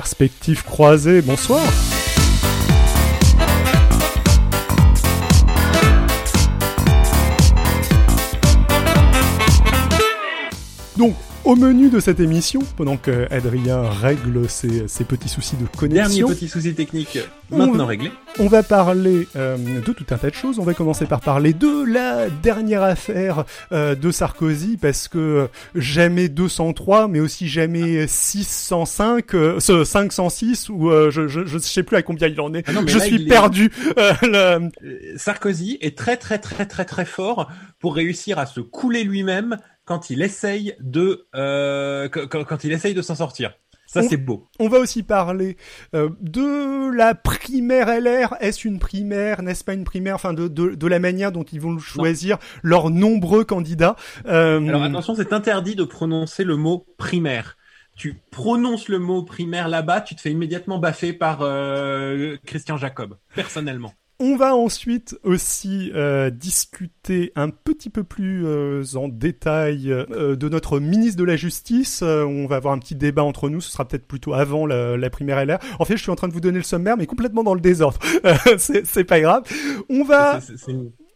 Perspective croisée, bonsoir. Donc, au menu de cette émission, pendant que Adrien règle ses, ses petits soucis de connexion, Dernier petit souci technique maintenant On- réglé. on va parler euh, de tout un tas de choses. On va commencer par parler de la dernière affaire euh, de Sarkozy, parce que jamais 203, mais aussi jamais 605, euh, ce 506, ou euh, je, je, je sais plus à combien il en est. Ah non, je là, suis est- perdu. Euh, le- Euh, Sarkozy est très très très très très fort pour réussir à se couler lui-même quand il essaye de euh, quand, il essaye de s'en sortir. Ça c'est beau. On va aussi parler euh, de la primaire LR. Est-ce une primaire? N'est-ce pas une primaire? Enfin, de, de, de la manière dont ils vont choisir leurs nombreux candidats. Euh, Alors attention, c'est interdit de prononcer le mot primaire. Tu prononces le mot primaire là-bas, tu te fais immédiatement baffer par euh, Christian Jacob, personnellement. On va ensuite aussi euh, discuter un petit peu plus euh, en détail euh, de notre ministre de la Justice. On va avoir un petit débat entre nous. Ce sera peut-être plutôt avant la, primaire LR. En fait, je suis en train de vous donner le sommaire, mais complètement dans le désordre. C'est pas grave. On va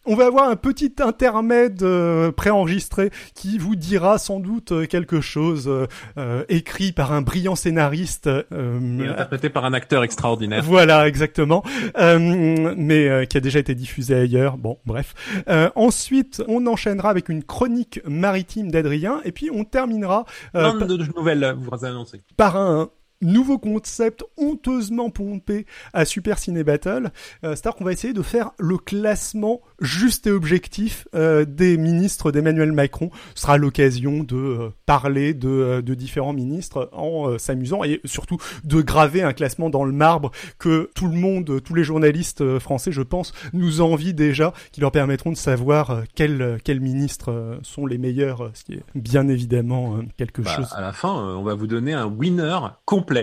on va avoir un petit intermède euh, préenregistré qui vous dira sans doute euh, quelque chose euh, euh, écrit par un brillant scénariste. et euh, interprété par un acteur extraordinaire. voilà, exactement. Euh, mais euh, qui a déjà été diffusé ailleurs. Bon, bref. Euh, ensuite, on enchaînera avec une chronique maritime d'Adrien, et puis on terminera euh, Plein de nouvelles vous annoncées. par un nouveau concept honteusement pompé à Super Ciné Battle. Euh, C'est-à-dire qu'on va essayer de faire le classement juste et objectif euh, des ministres d'Emmanuel Macron. Ce sera l'occasion de euh, parler de, euh, de différents ministres en s'amusant et surtout de graver un classement dans le marbre que tout le monde, tous les journalistes français, je pense, nous envient déjà, qui leur permettront de savoir quels, ministres sont les meilleurs, ce qui est bien évidemment quelque Bah, chose. à la fin, on va vous donner un winner complet.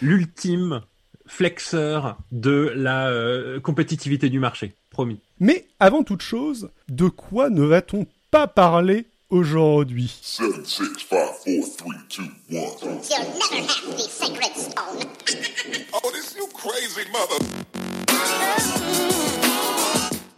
L'ultime flexeur de la euh, compétitivité du marché. Promis. Mais avant toute chose, de quoi ne va-t-on pas parler aujourd'hui?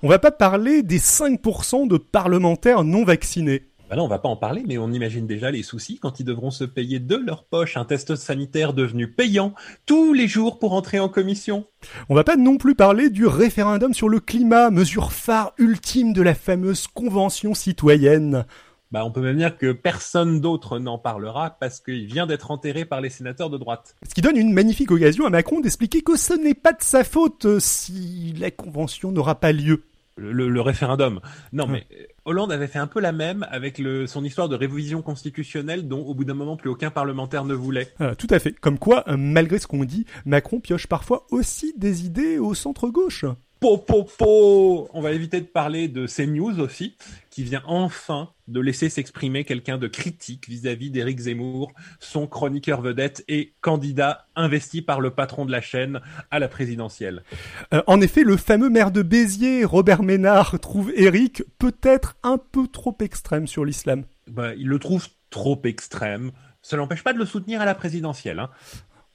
On va pas parler des 5% de parlementaires non vaccinés. Bah là, on va pas en parler, mais on imagine déjà les soucis quand ils devront se payer de leur poche un test sanitaire devenu payant tous les jours pour entrer en commission. On va pas non plus parler du référendum sur le climat, mesure phare ultime de la fameuse convention citoyenne. Bah, on peut même dire que personne d'autre n'en parlera parce qu'il vient d'être enterré par les sénateurs de droite. Ce qui donne une magnifique occasion à Macron d'expliquer que ce n'est pas de sa faute si la convention n'aura pas lieu. Le, référendum. Non, mais euh, Hollande avait fait un peu la même avec le, son histoire de révision constitutionnelle dont au bout d'un moment plus aucun parlementaire ne voulait. Euh, tout à fait. Comme quoi, euh, malgré ce qu'on dit, Macron pioche parfois aussi des idées au centre-gauche. Po, po, po On va éviter de parler de CNews aussi, qui vient enfin de laisser s'exprimer quelqu'un de critique vis-à-vis d'Éric Zemmour, son chroniqueur vedette et candidat investi par le patron de la chaîne à la présidentielle. Euh, en effet, le fameux maire de Béziers, Robert Ménard, trouve Eric peut-être un peu trop extrême sur l'islam. Bah, il le trouve trop extrême. Ça l'empêche pas de le soutenir à la présidentielle. Hein.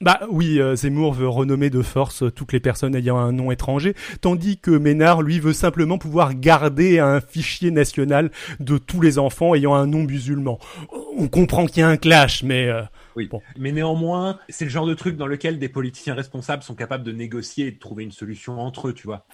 Bah oui, euh, Zemmour veut renommer de force euh, toutes les personnes ayant un nom étranger, tandis que Ménard, lui, veut simplement pouvoir garder un fichier national de tous les enfants ayant un nom musulman. On comprend qu'il y a un clash, mais... euh, Oui. Bon. Mais néanmoins, c'est le genre de truc dans lequel des politiciens responsables sont capables de négocier et de trouver une solution entre eux, tu vois.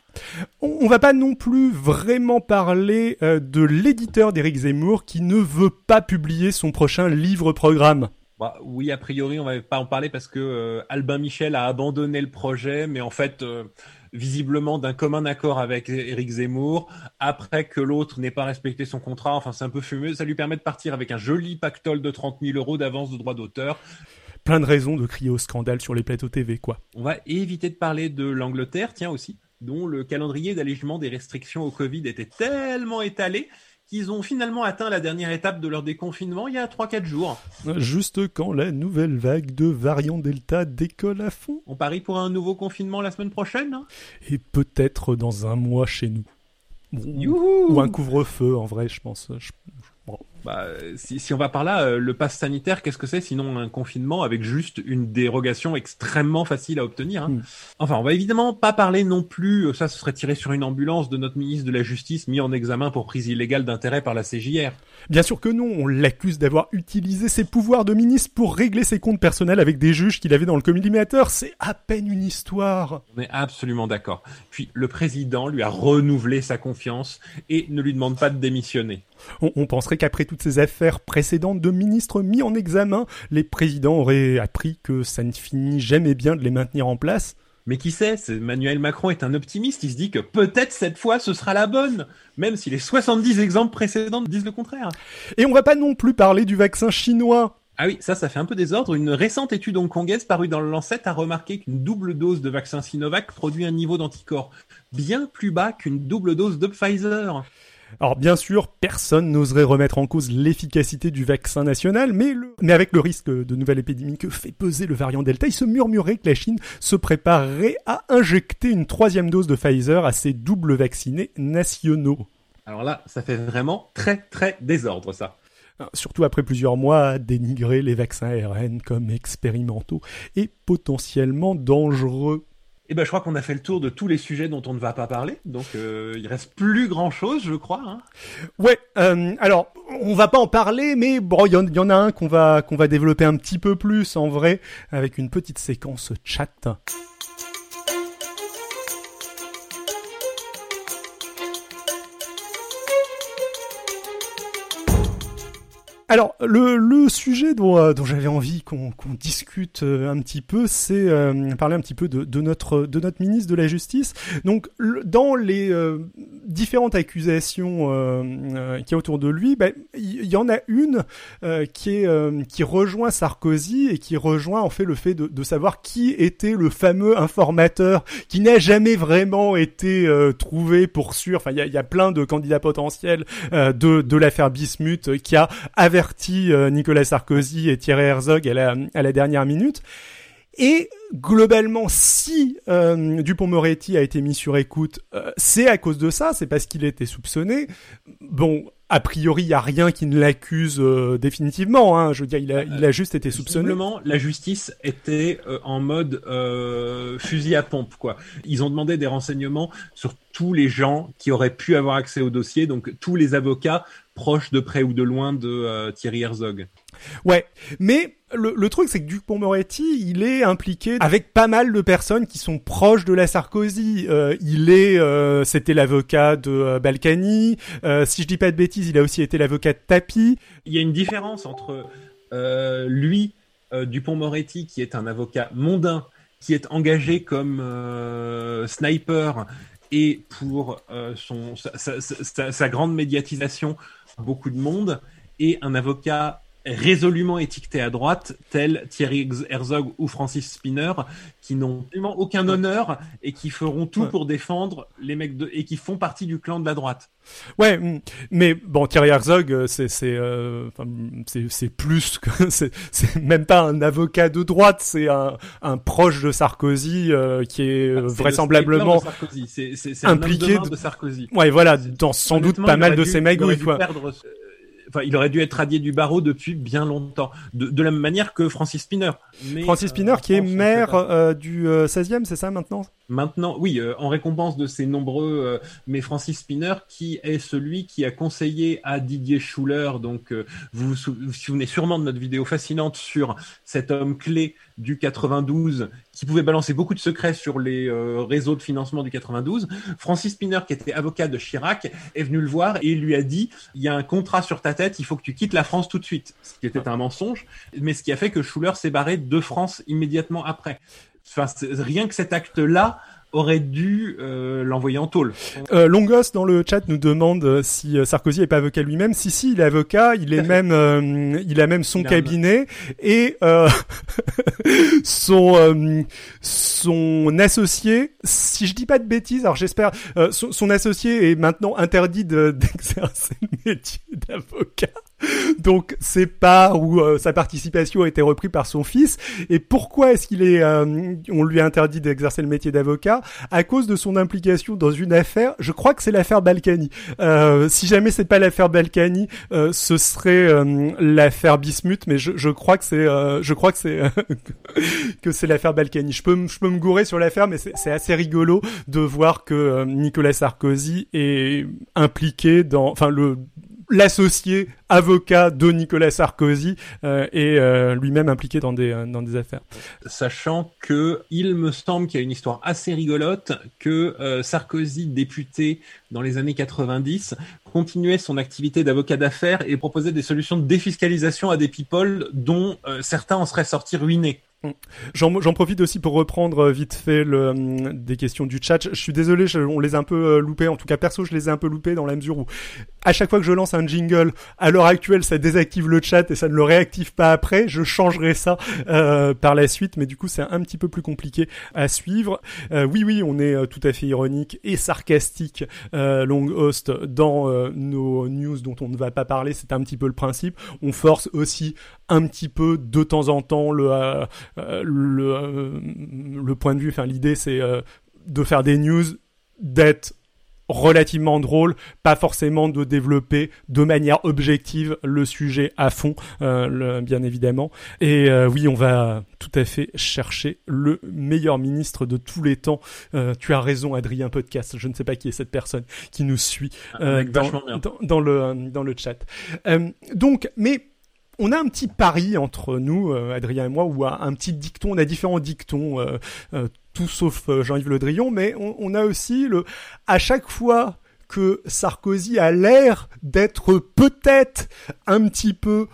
On, va pas non plus vraiment parler euh, de l'éditeur d'Éric Zemmour qui ne veut pas publier son prochain livre-programme. Bah, oui, a priori, on va pas en parler parce que euh, Albin Michel a abandonné le projet, mais en fait, euh, visiblement d'un commun accord avec Éric Zemmour, après que l'autre n'ait pas respecté son contrat, enfin c'est un peu fumeux, ça lui permet de partir avec un joli pactole de 30 000 euros d'avance de droit d'auteur. Plein de raisons de crier au scandale sur les plateaux TV, quoi. On va éviter de parler de l'Angleterre, tiens aussi, dont le calendrier d'allègement des restrictions au Covid était tellement étalé qu'ils ont finalement atteint la dernière étape de leur déconfinement il y a 3-4 jours. Juste quand la nouvelle vague de variant Delta décolle à fond. On parie pour un nouveau confinement la semaine prochaine hein? Et peut-être dans un mois chez nous. Ou- un couvre-feu, en vrai, je pense. Je- bon. Bah, si, si on va par là, euh, le pass sanitaire, qu'est-ce que c'est sinon un confinement avec juste une dérogation extrêmement facile à obtenir hein. Mm. Enfin, on va évidemment pas parler non plus, euh, ça ce serait tiré sur une ambulance de notre ministre de la Justice mis en examen pour prise illégale d'intérêt par la CJR. Bien sûr que non, on l'accuse d'avoir utilisé ses pouvoirs de ministre pour régler ses comptes personnels avec des juges qu'il avait dans le collimateur. C'est à peine une histoire. On est absolument d'accord. Puis le président lui a renouvelé sa confiance et ne lui demande pas de démissionner. On, on penserait qu'après toutes ces affaires précédentes de ministres mis en examen, les présidents auraient appris que ça ne finit jamais bien de les maintenir en place. Mais qui sait, Emmanuel Macron est un optimiste, il se dit que peut-être cette fois ce sera la bonne, même si les 70 exemples précédents disent le contraire. Et on va pas non plus parler du vaccin chinois. Ah oui, ça, ça fait un peu désordre. Une récente étude hongkongaise parue dans le Lancet a remarqué qu'une double dose de vaccin Sinovac produit un niveau d'anticorps bien plus bas qu'une double dose de Pfizer. Alors bien sûr, personne n'oserait remettre en cause l'efficacité du vaccin national, mais, le- mais avec le risque de nouvelle épidémie que fait peser le variant Delta, il se murmurait que la Chine se préparerait à injecter une troisième dose de Pfizer à ses doubles vaccinés nationaux. Alors là, ça fait vraiment très très désordre ça. Surtout après plusieurs mois à dénigrer les vaccins ARN comme expérimentaux et potentiellement dangereux. Eh ben, je crois qu'on a fait le tour de tous les sujets dont on ne va pas parler, donc euh, il reste plus grand chose, je crois. Hein. Ouais, euh, alors on va pas en parler, mais bon, il y, y en a un qu'on va qu'on va développer un petit peu plus en vrai avec une petite séquence chat. Alors, le, le sujet dont, euh, dont j'avais envie qu'on qu'on discute euh, un petit peu, c'est euh, parler un petit peu de, de notre de notre ministre de la Justice. Donc, le- dans les euh, différentes accusations qu'il y a autour de lui, bah, il y, en a une qui est qui rejoint Sarkozy et qui rejoint en fait le fait de, de savoir qui était le fameux informateur qui n'a jamais vraiment été trouvé pour sûr. Enfin, il y a, y a plein de candidats potentiels de de l'affaire Bismuth qui a averti euh, Nicolas Sarkozy et Thierry Herzog à la, à la dernière minute. Et globalement, si euh, Dupont-Moretti a été mis sur écoute, euh, c'est à cause de ça, c'est parce qu'il était soupçonné. Bon, a priori, il y a rien qui ne l'accuse euh, définitivement. Hein. Je veux dire, il a, il a juste été soupçonné. Visiblement, la justice était en mode fusil à pompe, quoi. Ils ont demandé des renseignements sur tous les gens qui auraient pu avoir accès au dossier, donc tous les avocats proches de près ou de loin de euh, Thierry Herzog. Ouais, mais le, le truc c'est que Dupont-Moretti, il est impliqué avec pas mal de personnes qui sont proches de la Sarkozy. Euh, il est, euh, c'était l'avocat de Balkany. Si je dis pas de bêtises, il a aussi été l'avocat de Tapi. Il y a une différence entre lui, euh, Dupont-Moretti, qui est un avocat mondain, qui est engagé comme sniper et pour euh, son sa, sa- sa- sa grande médiatisation, beaucoup de monde, et un avocat résolument étiqueté à droite, tel Thierry Herzog ou Francis Spinner, qui n'ont absolument aucun honneur et qui feront tout Ouais. pour défendre les mecs de et qui font partie du clan de la droite. Ouais, mm, mais bon, Thierry Herzog, euh, c'est c'est euh, c'est plus que c'est même pas un avocat de droite, c'est un un proche de Sarkozy euh, qui est euh, C'est le vraisemblablement Sarkozy. C'est un de impliqué main de- de Sarkozy. Ouais, voilà, dans sans doute pas mal de aurait magouilles, quoi. perdre, euh, Enfin, il aurait dû être radié du barreau depuis bien longtemps, de, de la même manière que Francis Spinner. Mais, Francis euh, Spinner, qui est maire euh, du euh, 16e, c'est ça maintenant? Maintenant, oui, euh, en récompense de ses nombreux, euh, mais Francis Spinner, qui est celui qui a conseillé à Didier Schuller, donc euh, vous vous sou- vous vous souvenez sûrement de notre vidéo fascinante sur cet homme clé du 92 qui pouvait balancer beaucoup de secrets sur les euh, réseaux de financement du 92. Francis Spinner, qui était avocat de Chirac, est venu le voir et lui a dit il y a un contrat sur ta tête, il faut que tu quittes la France tout de suite. Ce qui était un mensonge, mais ce qui a fait que Schuller s'est barré de France immédiatement après. Enfin, rien que cet acte-là aurait dû euh, l'envoyer en tôle. Euh, Longos dans le chat nous demande euh, si Sarkozy est pas avocat lui-même. Si si, il est avocat, il est même, euh, il a même son cabinet et euh, son son associé. Si je dis pas de bêtises, alors j'espère, son, son associé est maintenant interdit de- d'exercer le métier d'avocat. Donc c'est pas où euh, sa participation a été reprise par son fils. Et pourquoi est-ce qu'il est, euh, on lui a interdit d'exercer le métier d'avocat? À cause de son implication dans une affaire. Je crois que c'est l'affaire Balkany. Euh, si jamais c'est pas l'affaire Balkany, euh, ce serait l'affaire Bismuth. Mais je, je crois que c'est, je crois que c'est que c'est l'affaire Balkany. Je peux, je peux me gourer sur l'affaire, mais c'est assez rigolo de voir que Nicolas Sarkozy est impliqué dans, enfin le l'associé avocat de Nicolas Sarkozy euh, est euh, lui-même impliqué dans des euh, dans des affaires. Sachant que il me semble qu'il y a une histoire assez rigolote que Sarkozy député dans les années 90 continuait son activité d'avocat d'affaires et proposait des solutions de défiscalisation à des people dont certains en seraient sortis ruinés. J'en profite aussi pour reprendre euh, vite fait le, euh, des questions du chat. Je suis désolé, on les a un peu euh, loupés. En tout cas, perso, je les ai un peu loupés dans la mesure où, à chaque fois que je lance un jingle, à l'heure actuelle, ça désactive le chat et ça ne le réactive pas après. Je changerai ça euh, par la suite, mais du coup, c'est un petit peu plus compliqué à suivre. Euh, oui, oui, on est tout à fait ironique et sarcastique, euh, long host, dans nos news dont on ne va pas parler. C'est un petit peu le principe. On force aussi un petit peu de temps en temps le le, euh, le point de vue, enfin l'idée c'est euh, de faire des news, d'être relativement drôle, pas forcément de développer de manière objective le sujet à fond, bien évidemment. Et oui, on va tout à fait chercher le meilleur ministre de tous les temps. tu as raison, Adrien Podcast. Je ne sais pas qui est cette personne qui nous suit ah, dans, dans, dans, le dans le chat. donc, mais on a un petit pari entre nous, euh, Adrien et moi, ou un petit dicton. On a différents dictons, euh, euh, tout sauf Jean-Yves Le Drian, mais on, a aussi le. À chaque fois que Sarkozy a l'air d'être peut-être un petit peu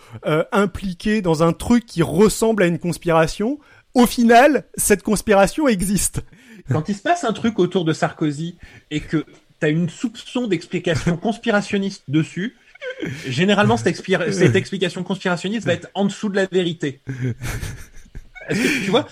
impliqué dans un truc qui ressemble à une conspiration, au final, cette conspiration existe. Quand il se passe un truc autour de Sarkozy et que tu as une soupçon d'explication conspirationniste dessus, Généralement, cette, cette, explication conspirationniste va être en dessous de la vérité. Que, tu vois,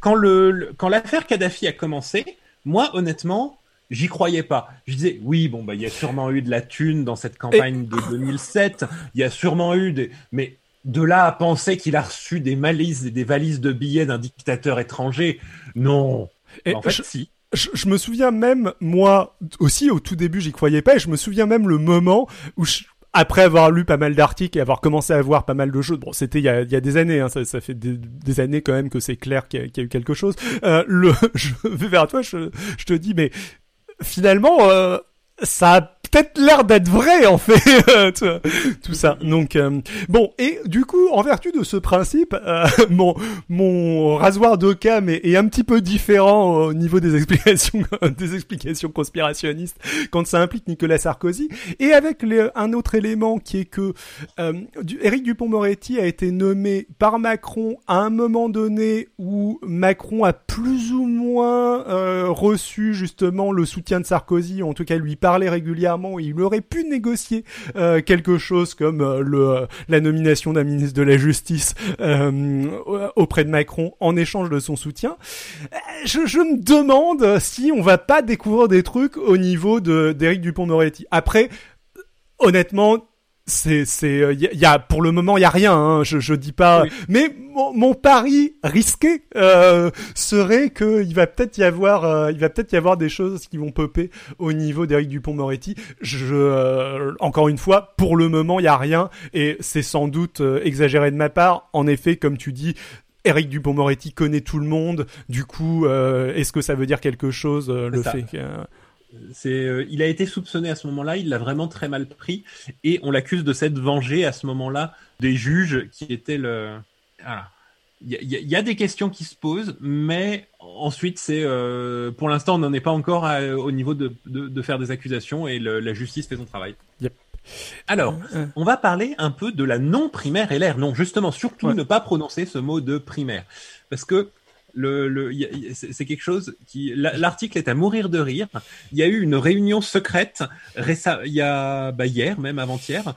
quand le, quand l'affaire Kadhafi a commencé, moi, honnêtement, j'y croyais pas. Je disais, oui, bon, bah, il y a sûrement eu de la thune dans cette campagne de 2007. Il y a sûrement eu des, mais de là à penser qu'il a reçu des malices et des valises de billets d'un dictateur étranger, non. en fait, si. Je, me souviens même, moi aussi, au tout début, j'y croyais pas, et je me souviens même le moment où je, après avoir lu pas mal d'articles et avoir commencé à voir pas mal de choses, bon, c'était il y a, des années, hein, ça, fait des, années quand même que c'est clair qu'il y, a eu quelque chose. Euh, le, je vais vers toi, je, te dis, mais finalement, euh, ça peut-être l'air d'être vrai en fait tout ça. Donc euh, bon et du coup en vertu de ce principe euh, mon mon rasoir d'Occam est, est un petit peu différent au niveau des explications des explications conspirationnistes quand ça implique Nicolas Sarkozy. Et avec un autre élément qui est que euh, Éric Dupont-Moretti a été nommé par Macron à un moment donné où Macron a plus ou moins euh, reçu justement le soutien de Sarkozy en tout cas lui parler régulièrement il aurait pu négocier euh, quelque chose comme euh, euh, la nomination d'un ministre de la Justice auprès de Macron en échange de son soutien. Je, je, me demande si on va pas découvrir des trucs au niveau de d'Éric Dupont-Moretti. Après, honnêtement, c'est c'est il euh, y, a pour le moment il y a rien hein, je je dis pas. Mais mon, mon, pari risqué euh, serait que il va peut-être y avoir euh, il va peut-être y avoir des choses qui vont popper au niveau d'Éric Dupont-Moretti. Je euh, encore une fois pour le moment il y a rien et c'est sans doute exagéré de ma part. En effet comme tu dis Éric Dupont-Moretti connaît tout le monde. Du coup est-ce que ça veut dire quelque chose le fait que c'est, euh, il a été soupçonné à ce moment-là, il l'a vraiment très mal pris, et on l'accuse de s'être vengé à ce moment-là des juges qui étaient le. Il y, a des questions qui se posent, mais ensuite c'est, euh, pour l'instant, on n'en est pas encore au niveau de, de, faire des accusations et la justice fait son travail. Alors, euh, on va parler un peu de la non primaire LR. Non, justement, surtout ne pas prononcer ce mot de primaire, parce que le, c'est quelque chose qui l'article est à mourir de rire. Il y a eu une réunion secrète il y a bah, hier même avant-hier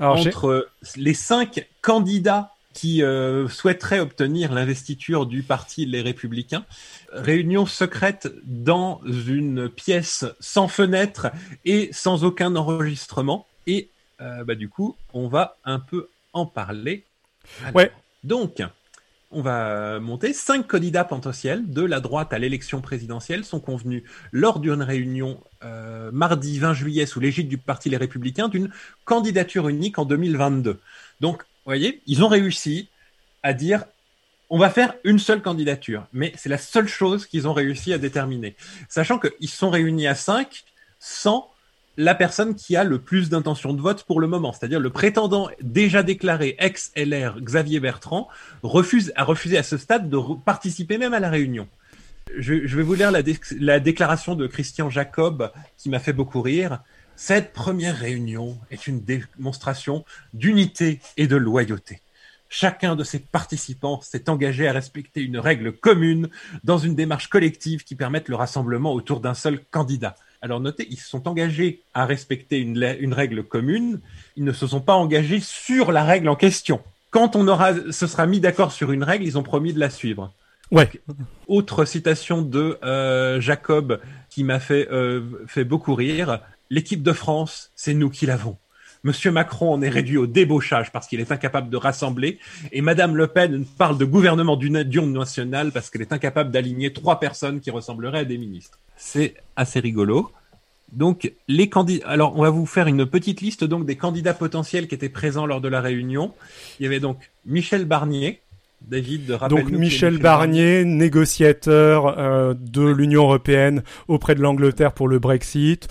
entre les cinq candidats qui euh, souhaiteraient obtenir l'investiture du parti Les Républicains. Réunion secrète dans une pièce sans fenêtre et sans aucun enregistrement. Et Euh, bah, du coup, on va un peu en parler. Alors, Ouais. Donc, on va monter. Cinq candidats potentiels de la droite à l'élection présidentielle sont convenus lors d'une réunion euh, mardi 20 juillet sous l'égide du Parti Les Républicains d'une candidature unique en 2022. Donc, vous voyez, ils ont réussi à dire on va faire une seule candidature, mais c'est la seule chose qu'ils ont réussi à déterminer. Sachant qu'ils sont réunis à cinq sans la personne qui a le plus d'intention de vote pour le moment, c'est-à-dire le prétendant déjà déclaré ex-LR Xavier Bertrand refuse, a refusé à ce stade de participer même à la réunion. Je, vais vous lire la déclaration de Christian Jacob qui m'a fait beaucoup rire. Cette première réunion est une démonstration d'unité et de loyauté. Chacun de ses participants s'est engagé à respecter une règle commune dans une démarche collective qui permette le rassemblement autour d'un seul candidat. Alors notez, ils se sont engagés à respecter une, règle commune, ils ne se sont pas engagés sur la règle en question. Quand on aura, se sera mis d'accord sur une règle, ils ont promis de la suivre. Ouais. Autre citation de euh, Jacob qui m'a fait, euh, fait beaucoup rire. L'équipe de France, c'est nous qui l'avons. Monsieur Macron en est réduit au débauchage parce qu'il est incapable de rassembler. Et Madame Le Pen parle de gouvernement d'union nationale parce qu'elle est incapable d'aligner trois personnes qui ressembleraient à des ministres. C'est assez rigolo. Donc, les candidats. Alors, on va vous faire une petite liste donc des candidats potentiels qui étaient présents lors de la réunion. Il y avait donc Michel Barnier. David, Donc Michel Barnier, négociateur euh, de l'Union européenne auprès de l'Angleterre pour le Brexit.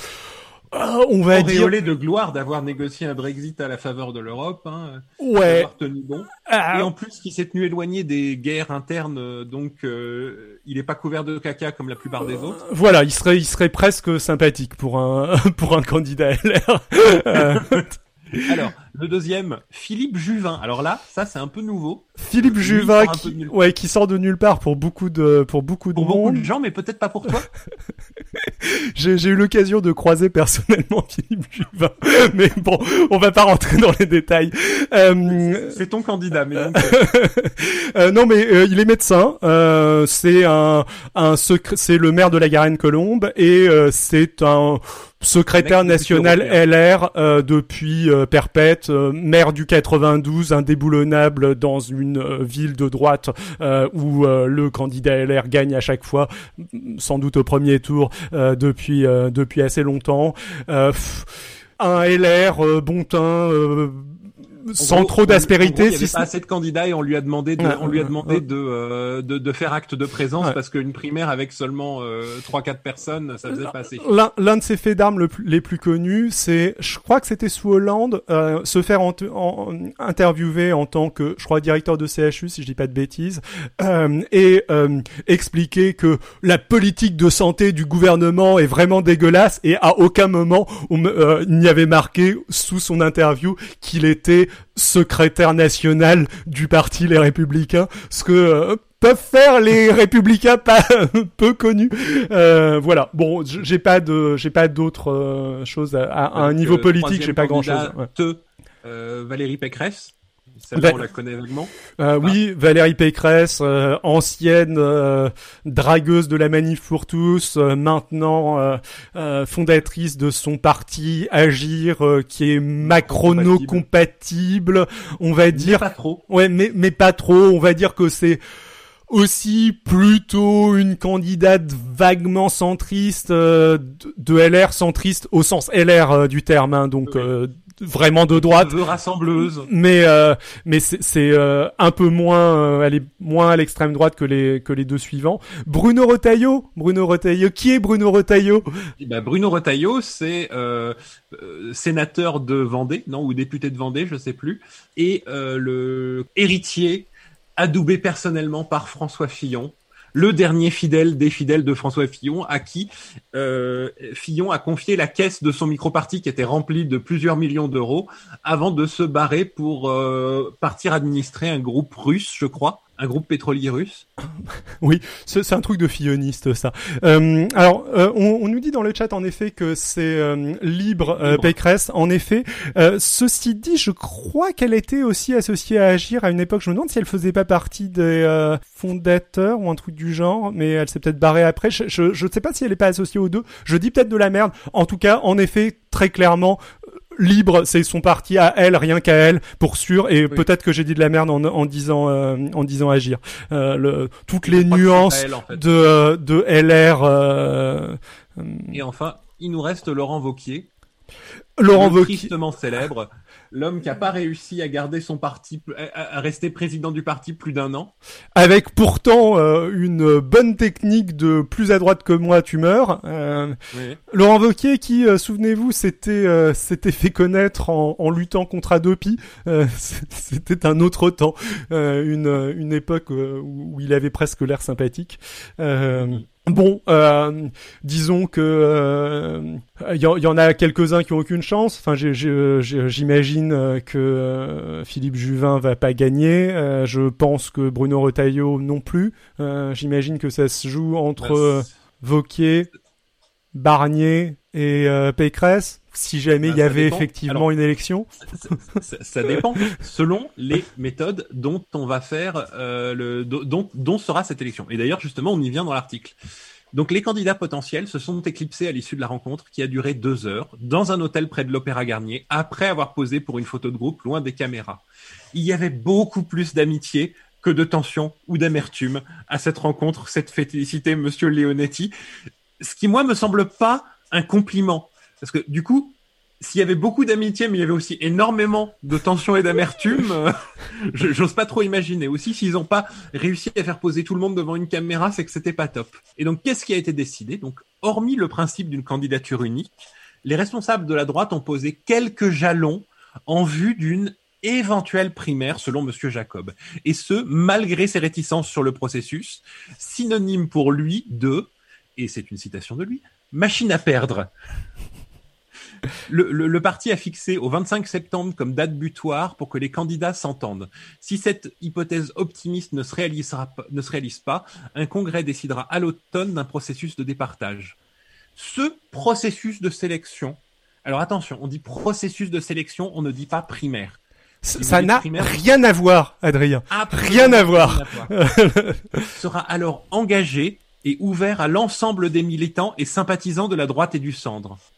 Euh, on va dire auréolé de gloire d'avoir négocié un Brexit à la faveur de l'Europe, hein, ouais. d'avoir tenu bon. Ah, Et en plus, qui s'est tenu éloigné des guerres internes, euh, donc euh, il n'est pas couvert de caca comme la plupart des autres. Voilà, il serait, il serait presque sympathique pour un, pour un candidat LR. Euh, Alors, le deuxième, Philippe Juvin. Alors là, ça c'est un peu nouveau Philippe Juvin, qui, ouais, qui sort de nulle part pour beaucoup de, pour beaucoup de pour beaucoup de gens, mais peut-être pas pour toi. J'ai, eu l'occasion de croiser personnellement Philippe Juvin, mais bon, on va pas rentrer dans les détails. Euh, C'est ton candidat, mais donc, Euh, non, mais euh, il est médecin. C'est un, un secré- c'est le maire de la Garenne-Colombe et c'est un secrétaire national. LR euh, depuis euh, perpète, euh, maire du 92, indéboulonnable dans une euh, ville de droite euh, où le candidat LR gagne à chaque fois, sans doute au premier tour depuis depuis assez longtemps. Un LR bon teint. Sans gros, trop d'aspérité, Il n'y avait pas assez de candidats et on lui a demandé de, Ouais, on lui a demandé ouais. de, euh, de, de faire acte de présence Ouais. parce qu'une primaire avec seulement euh, 3-4 personnes, ça faisait pas assez. L'un, de ses faits d'armes le les plus connus, c'est, je crois que c'était sous Hollande, euh, se faire en- en- interviewer en tant que, je crois, directeur de CHU, si je dis pas de bêtises, euh, et euh, expliquer que la politique de santé du gouvernement est vraiment dégueulasse, et à aucun moment on me- euh, il n'y avait marqué sous son interview qu'il était secrétaire national du parti Les Républicains, ce que euh, peuvent faire les républicains pas peu connus. Euh, voilà. Bon, j'ai pas de, j'ai pas d'autres euh, choses à, à- à un niveau euh, politique. J'ai pas grand chose. Valérie Pécresse. Celle-là, Va- on la connaît vaguement. Euh, oui, Valérie Pécresse, euh, ancienne euh, dragueuse de la Manif pour tous, euh, maintenant fondatrice de son parti Agir, euh, qui est macrono-compatible, on va Dire dire. pas trop. Ouais, mais mais pas trop. On va dire que c'est aussi plutôt une candidate vaguement centriste euh, de, LR centriste au sens LR euh, du terme, hein, donc euh, vraiment de droite. Rassembleuse. Mais euh, mais c'est c'est, euh, un peu moins, euh, elle est moins à l'extrême droite que les que les deux suivants. Bruno Retailleau, Bruno Retailleau, qui est Bruno Retailleau? Eh ben, Bruno Retailleau, c'est euh, euh, sénateur de Vendée, non, ou député de Vendée, je sais plus, et euh, le héritier adoubé personnellement par François Fillon, le dernier fidèle des fidèles de François Fillon, à qui euh, Fillon a confié la caisse de son micro-parti qui était remplie de plusieurs millions d'euros avant de se barrer pour euh, partir administrer un groupe russe, je crois, un groupe pétrolier russe. Oui, c'est c'est un truc de filloniste ça. Euh, alors, euh, on, on nous dit dans le chat en effet que c'est euh, libre, euh, Libre. Pécresse. En effet, Euh, ceci dit, je crois qu'elle était aussi associée à Agir à une époque. Je me demande si elle faisait pas partie des euh, fondateurs ou un truc du genre, mais elle s'est peut-être barrée après. Je, je, je sais pas si elle est pas associée aux deux. Je dis peut-être de la merde. En tout cas, en effet, très clairement, libre, c'est son parti à elle, rien qu'à elle, pour sûr. Et peut-être que j'ai dit de la merde en, en disant euh, en disant agir. Euh, le, toutes les nuances elle, en fait. de de LR. euh, Et enfin, il nous reste Laurent Vauquier, Laurent le Wauquiez. tristement célèbre, l'homme qui a pas réussi à garder son parti, à, rester président du parti plus d'un an. avec pourtant euh, une bonne technique de plus à droite que moi, tu meurs. Euh, Oui. Laurent Wauquiez qui, euh, souvenez-vous, s'était s'était fait connaître en, en luttant contre Adopi. C'était un autre temps, une, une époque où, où il avait presque l'air sympathique. Euh, Bon, euh, disons que euh, il y, en- il y en a quelques-uns qui ont aucune chance. Enfin, j'imagine euh, que euh, Philippe Juvin va pas gagner. Euh, je pense que Bruno Retailleau non plus. Euh, j'imagine que ça se joue entre euh, Bah, Vauquier, Barnier et euh, Pécresse, si jamais Bah, il y ça avait dépend. effectivement Alors- une élection. ça, ça dépend selon les méthodes dont on va faire euh, le dont, dont sera cette élection. Et d'ailleurs, justement, on y vient dans l'article. Donc, les candidats potentiels se sont éclipsés à l'issue de la rencontre qui a duré deux heures dans un hôtel près de l'Opéra Garnier après avoir posé pour une photo de groupe loin des caméras. Il y avait beaucoup plus d'amitié que de tension ou d'amertume à cette rencontre, cette félicité Monsieur Leonetti. Ce qui, moi, me semble pas un compliment. Parce que, du coup, s'il y avait beaucoup d'amitié, mais il y avait aussi énormément de tension et d'amertume, euh, je- j'ose pas trop imaginer. Aussi, s'ils n'ont pas réussi à faire poser tout le monde devant une caméra, c'est que c'était pas top. Et donc, qu'est-ce qui a été décidé? Donc, hormis le principe d'une candidature unique, les responsables de la droite ont posé quelques jalons en vue d'une éventuelle primaire selon Monsieur Jacob. Et ce, malgré ses réticences sur le processus, synonyme pour lui de, et c'est une citation de lui, machine à perdre. Le, le- le parti a fixé au 25 septembre comme date butoir pour que les candidats s'entendent. Si cette hypothèse optimiste ne se, réalisera, ne se réalise pas, un congrès décidera à l'automne d'un processus de départage. Ce processus de sélection, alors attention, on dit processus de sélection, on ne dit pas primaire. Ça n'a rien à voir, Adrien. Absolument Rien à voir. rien à voir. sera alors engagé et ouvert à l'ensemble des militants et sympathisants de la droite et du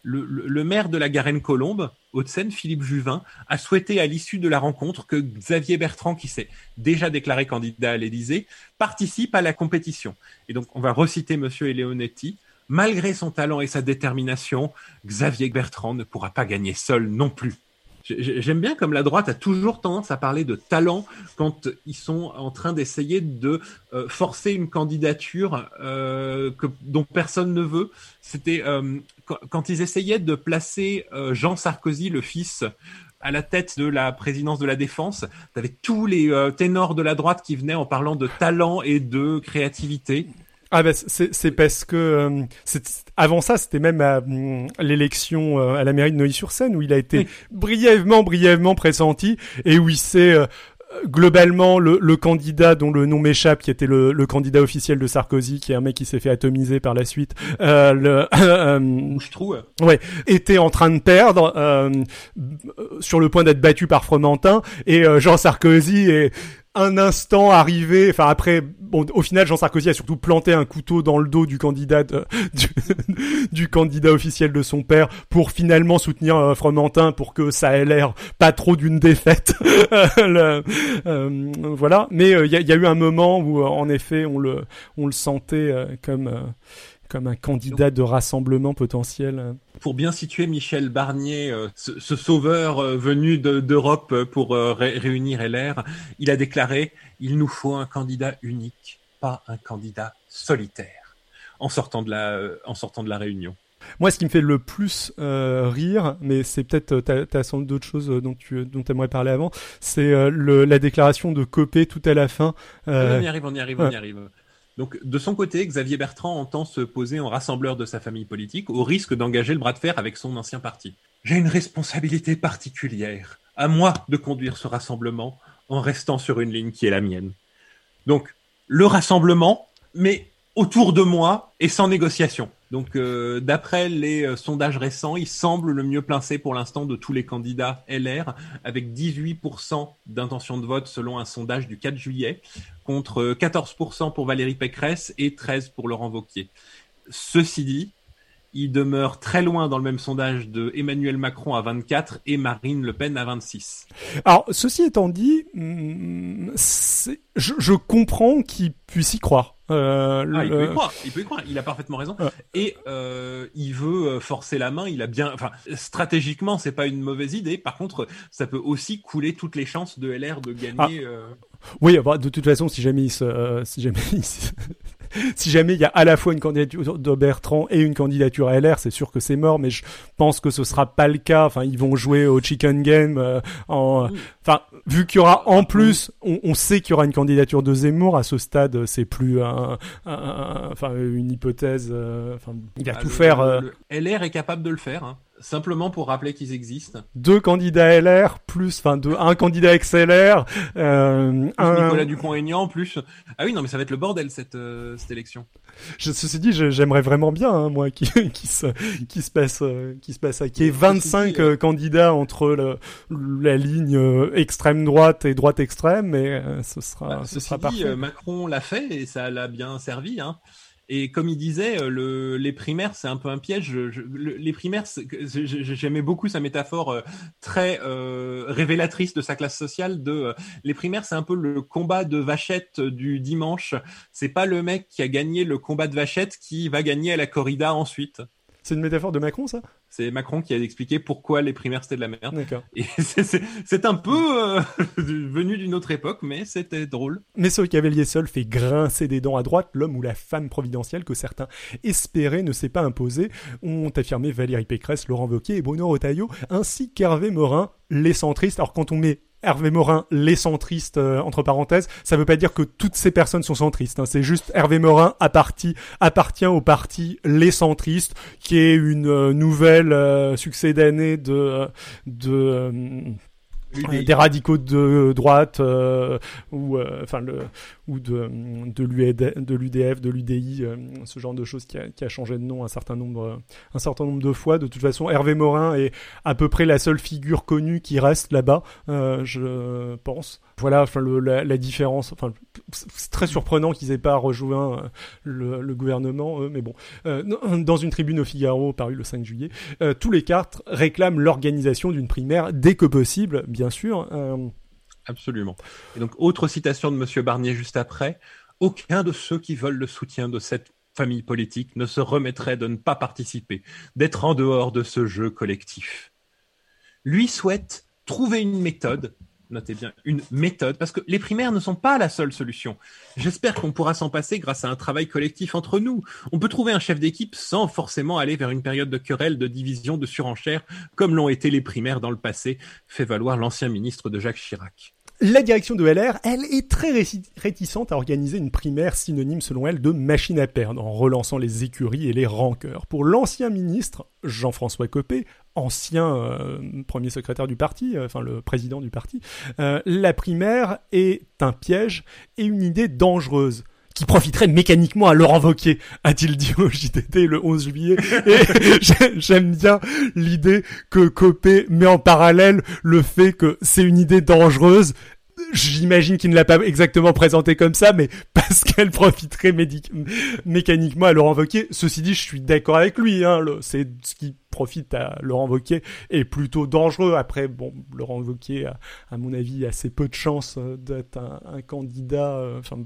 le- le maire de la Garenne-Colombe, Haute-Seine, Philippe Juvin, a souhaité à l'issue de la rencontre que Xavier Bertrand, qui s'est déjà déclaré candidat à l'Élysée, participe à la compétition. Et donc, on va reciter Monsieur Eleonetti. Malgré son talent et sa détermination, Xavier Bertrand ne pourra pas gagner seul non plus. J'ai- J'aime bien comme la droite a toujours tendance à parler de talent quand ils sont en train d'essayer de euh, forcer une candidature euh, que, dont personne ne veut. C'était euh, quand, ils essayaient de placer euh, Jean Sarkozy, le fils, à la tête de la présidence de la défense. T'avais tous les ténors de la droite qui venaient en parlant de talent et de créativité. Ah bah c'est parce que euh, avant ça c'était même à hum, l'élection euh, à la mairie de Neuilly-sur-Seine où il a été Oui. brièvement brièvement pressenti et où il s'est euh, globalement le, le candidat dont le nom m'échappe qui était le, le candidat officiel de Sarkozy qui est un mec qui s'est fait atomiser par la suite euh, le, euh, Je trouve. était en train de perdre euh, sur le point d'être battu par Fromentin et euh, Jean Sarkozy est un instant arrivé, enfin après, bon, au final, Jean Sarkozy a surtout planté un couteau dans le dos du candidat, de- du, du candidat officiel de son père pour finalement soutenir euh, Fromentin pour que ça ait l'air pas trop d'une défaite. Euh, voilà. Mais il y, a, eu un moment où, euh, en effet, on le, on le sentait euh, comme, euh, comme un candidat de rassemblement potentiel. Pour bien situer Michel Barnier, euh, ce, ce sauveur euh, venu de- d'Europe euh, pour ré- réunir LR, il a déclaré il nous faut un candidat unique, pas un candidat solitaire. En sortant de la, en sortant de la réunion. Moi, ce qui me fait le plus euh, rire, mais c'est peut-être, t'as, t'as sans doute d'autres choses dont tu dont aimerais parler avant, c'est euh, la déclaration de Copé tout à la fin. Euh, On y arrive, on y arrive, on y arrive. Donc, de son côté, Xavier Bertrand entend se poser en rassembleur de sa famille politique au risque d'engager le bras de fer avec son ancien parti. J'ai une responsabilité particulière. À moi de conduire ce rassemblement en restant sur une ligne qui est la mienne. Donc, le rassemblement, mais autour de moi et sans négociation. Donc, euh, d'après les euh, sondages récents, il semble le mieux placé pour l'instant de tous les candidats LR, avec 18% d'intention de vote selon un sondage du 4 juillet, contre 14% pour Valérie Pécresse et 13% pour Laurent Wauquiez. Ceci dit, Il demeure très loin dans le même sondage de Emmanuel Macron à 24 et Marine Le Pen à 26. Alors, ceci étant dit, c'est- je, je comprends qu'il puisse y croire. Euh, Ah, il le- peut y croire, il peut y croire, il a parfaitement raison. Ouais. Et euh, il veut euh, forcer la main, il a bien... Enfin, stratégiquement, c'est pas une mauvaise idée. Par contre, ça peut aussi couler toutes les chances de LR de gagner... euh, Oui, bah, de toute façon, si jamais il se, euh, si jamais il se- si jamais il y a à la fois une candidature de Bertrand et une candidature à LR, c'est sûr que c'est mort, mais je pense que ce sera pas le cas. Enfin, ils vont jouer au chicken game. euh, en, Oui. enfin, vu qu'il y aura en plus, on, on sait qu'il y aura une candidature de Zemmour à ce stade. C'est plus un, un- un- enfin une hypothèse. euh, Enfin, il va ah, tout le- faire. euh, le- LR est capable de le faire, hein. Simplement pour rappeler qu'ils existent. deux candidats LR plus, enfin, deux, un candidat XLR. Euh, un, Nicolas Dupont-Aignan, en plus... Ah oui, non, mais ça va être le bordel, cette, euh, cette élection. Je, ceci dit, j'aimerais vraiment bien, hein, moi, qui, qui se, qui se passe, euh, qui se passe, à- qu'il y ait 25 euh, candidats entre le, la ligne euh, extrême droite et droite extrême, mais euh, ce sera, Bah, ce ceci sera dit, parfait. euh, Macron l'a fait et ça l'a bien servi. Hein. Et comme il disait, euh, le, les primaires, c'est un peu un piège. Les primaires, j'aimais beaucoup sa métaphore euh, très euh, révélatrice de sa classe sociale. De les primaires, c'est un peu le combat de vachette du dimanche. C'est pas le mec qui a gagné le combat de vachette qui va gagner à la corrida ensuite. C'est une métaphore de Macron, ça? C'est Macron qui a expliqué pourquoi les primaires c'était de la merde. D'accord. Et c'est- un peu euh, venu d'une autre époque, mais c'était drôle. Mais ce cavalier seul fait grincer des dents à droite l'homme ou la femme providentielle que certains espéraient ne s'est pas imposé, ont affirmé Valérie Pécresse, Laurent Wauquiez et Bruno Retailleau, ainsi qu'Hervé Morin, les centristes. Alors quand on met Hervé Morin, les centristes, euh, entre parenthèses, ça veut pas dire que toutes ces personnes sont centristes. hein. C'est juste Hervé Morin apparti- appartient au parti Les Centristes, qui est une euh, nouvelle euh, succès d'année de, de des radicaux de droite ou enfin le ou de de l'UDF de l'UDI euh, ce genre de choses qui a, qui a changé de nom un certain nombre euh, un certain nombre de fois de toute façon Hervé Morin est à peu près la seule figure connue qui reste là-bas euh, je pense voilà enfin le, la, la différence enfin c'est très surprenant qu'ils aient pas rejoint euh, le, le gouvernement eux, mais bon Euh, dans une tribune au Figaro parue le 5 juillet euh, tous les cartes réclament l'organisation d'une primaire dès que possible, bien sûr. Absolument. Et donc, autre citation de Monsieur Barnier juste après. Aucun de ceux qui veulent le soutien de cette famille politique ne se remettrait de ne pas participer, d'être en dehors de ce jeu collectif. Lui souhaite trouver une méthode, notez bien, une méthode, parce que les primaires ne sont pas la seule solution. J'espère qu'on pourra s'en passer grâce à un travail collectif entre nous. On peut trouver un chef d'équipe sans forcément aller vers une période de querelle, de division, de surenchère, comme l'ont été les primaires dans le passé, fait valoir l'ancien ministre de Jacques Chirac. La direction de LR, elle, est très réticente à organiser une primaire synonyme, selon elle, de machine à perdre, en relançant les écuries et les rancœurs. Pour l'ancien ministre, Jean-François Copé, ancien euh, premier secrétaire du parti, euh, enfin le président du parti, euh, la primaire est un piège et une idée dangereuse qui profiterait mécaniquement à Laurent Wauquiez, a-t-il dit au JTT le 11 juillet. Et j'ai- j'aime bien l'idée que Copé met en parallèle le fait que c'est une idée dangereuse. J'imagine qu'il ne l'a pas exactement présenté comme ça, mais parce qu'elle profiterait mécaniquement à Laurent Wauquiez. Ceci dit, je suis d'accord avec lui. Hein, c'est ce qui profite à Laurent Wauquiez est plutôt dangereux. Après, bon, Laurent Wauquiez, a, à mon avis, a assez peu de chances euh, d'être un, un candidat, euh, enfin,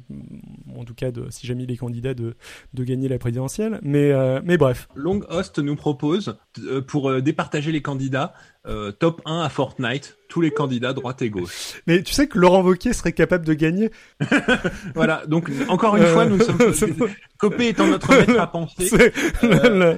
en tout cas, de, si jamais il est candidat, de, de gagner la présidentielle. Mais, euh, mais bref. Long Host nous propose, euh, pour départager les candidats, euh, top 1 à Fortnite, tous les candidats droite et gauche. Mais tu sais que Laurent Wauquiez serait capable de gagner Voilà, donc encore une Euh, fois, nous sommes... Copé étant notre maître à penser, Euh,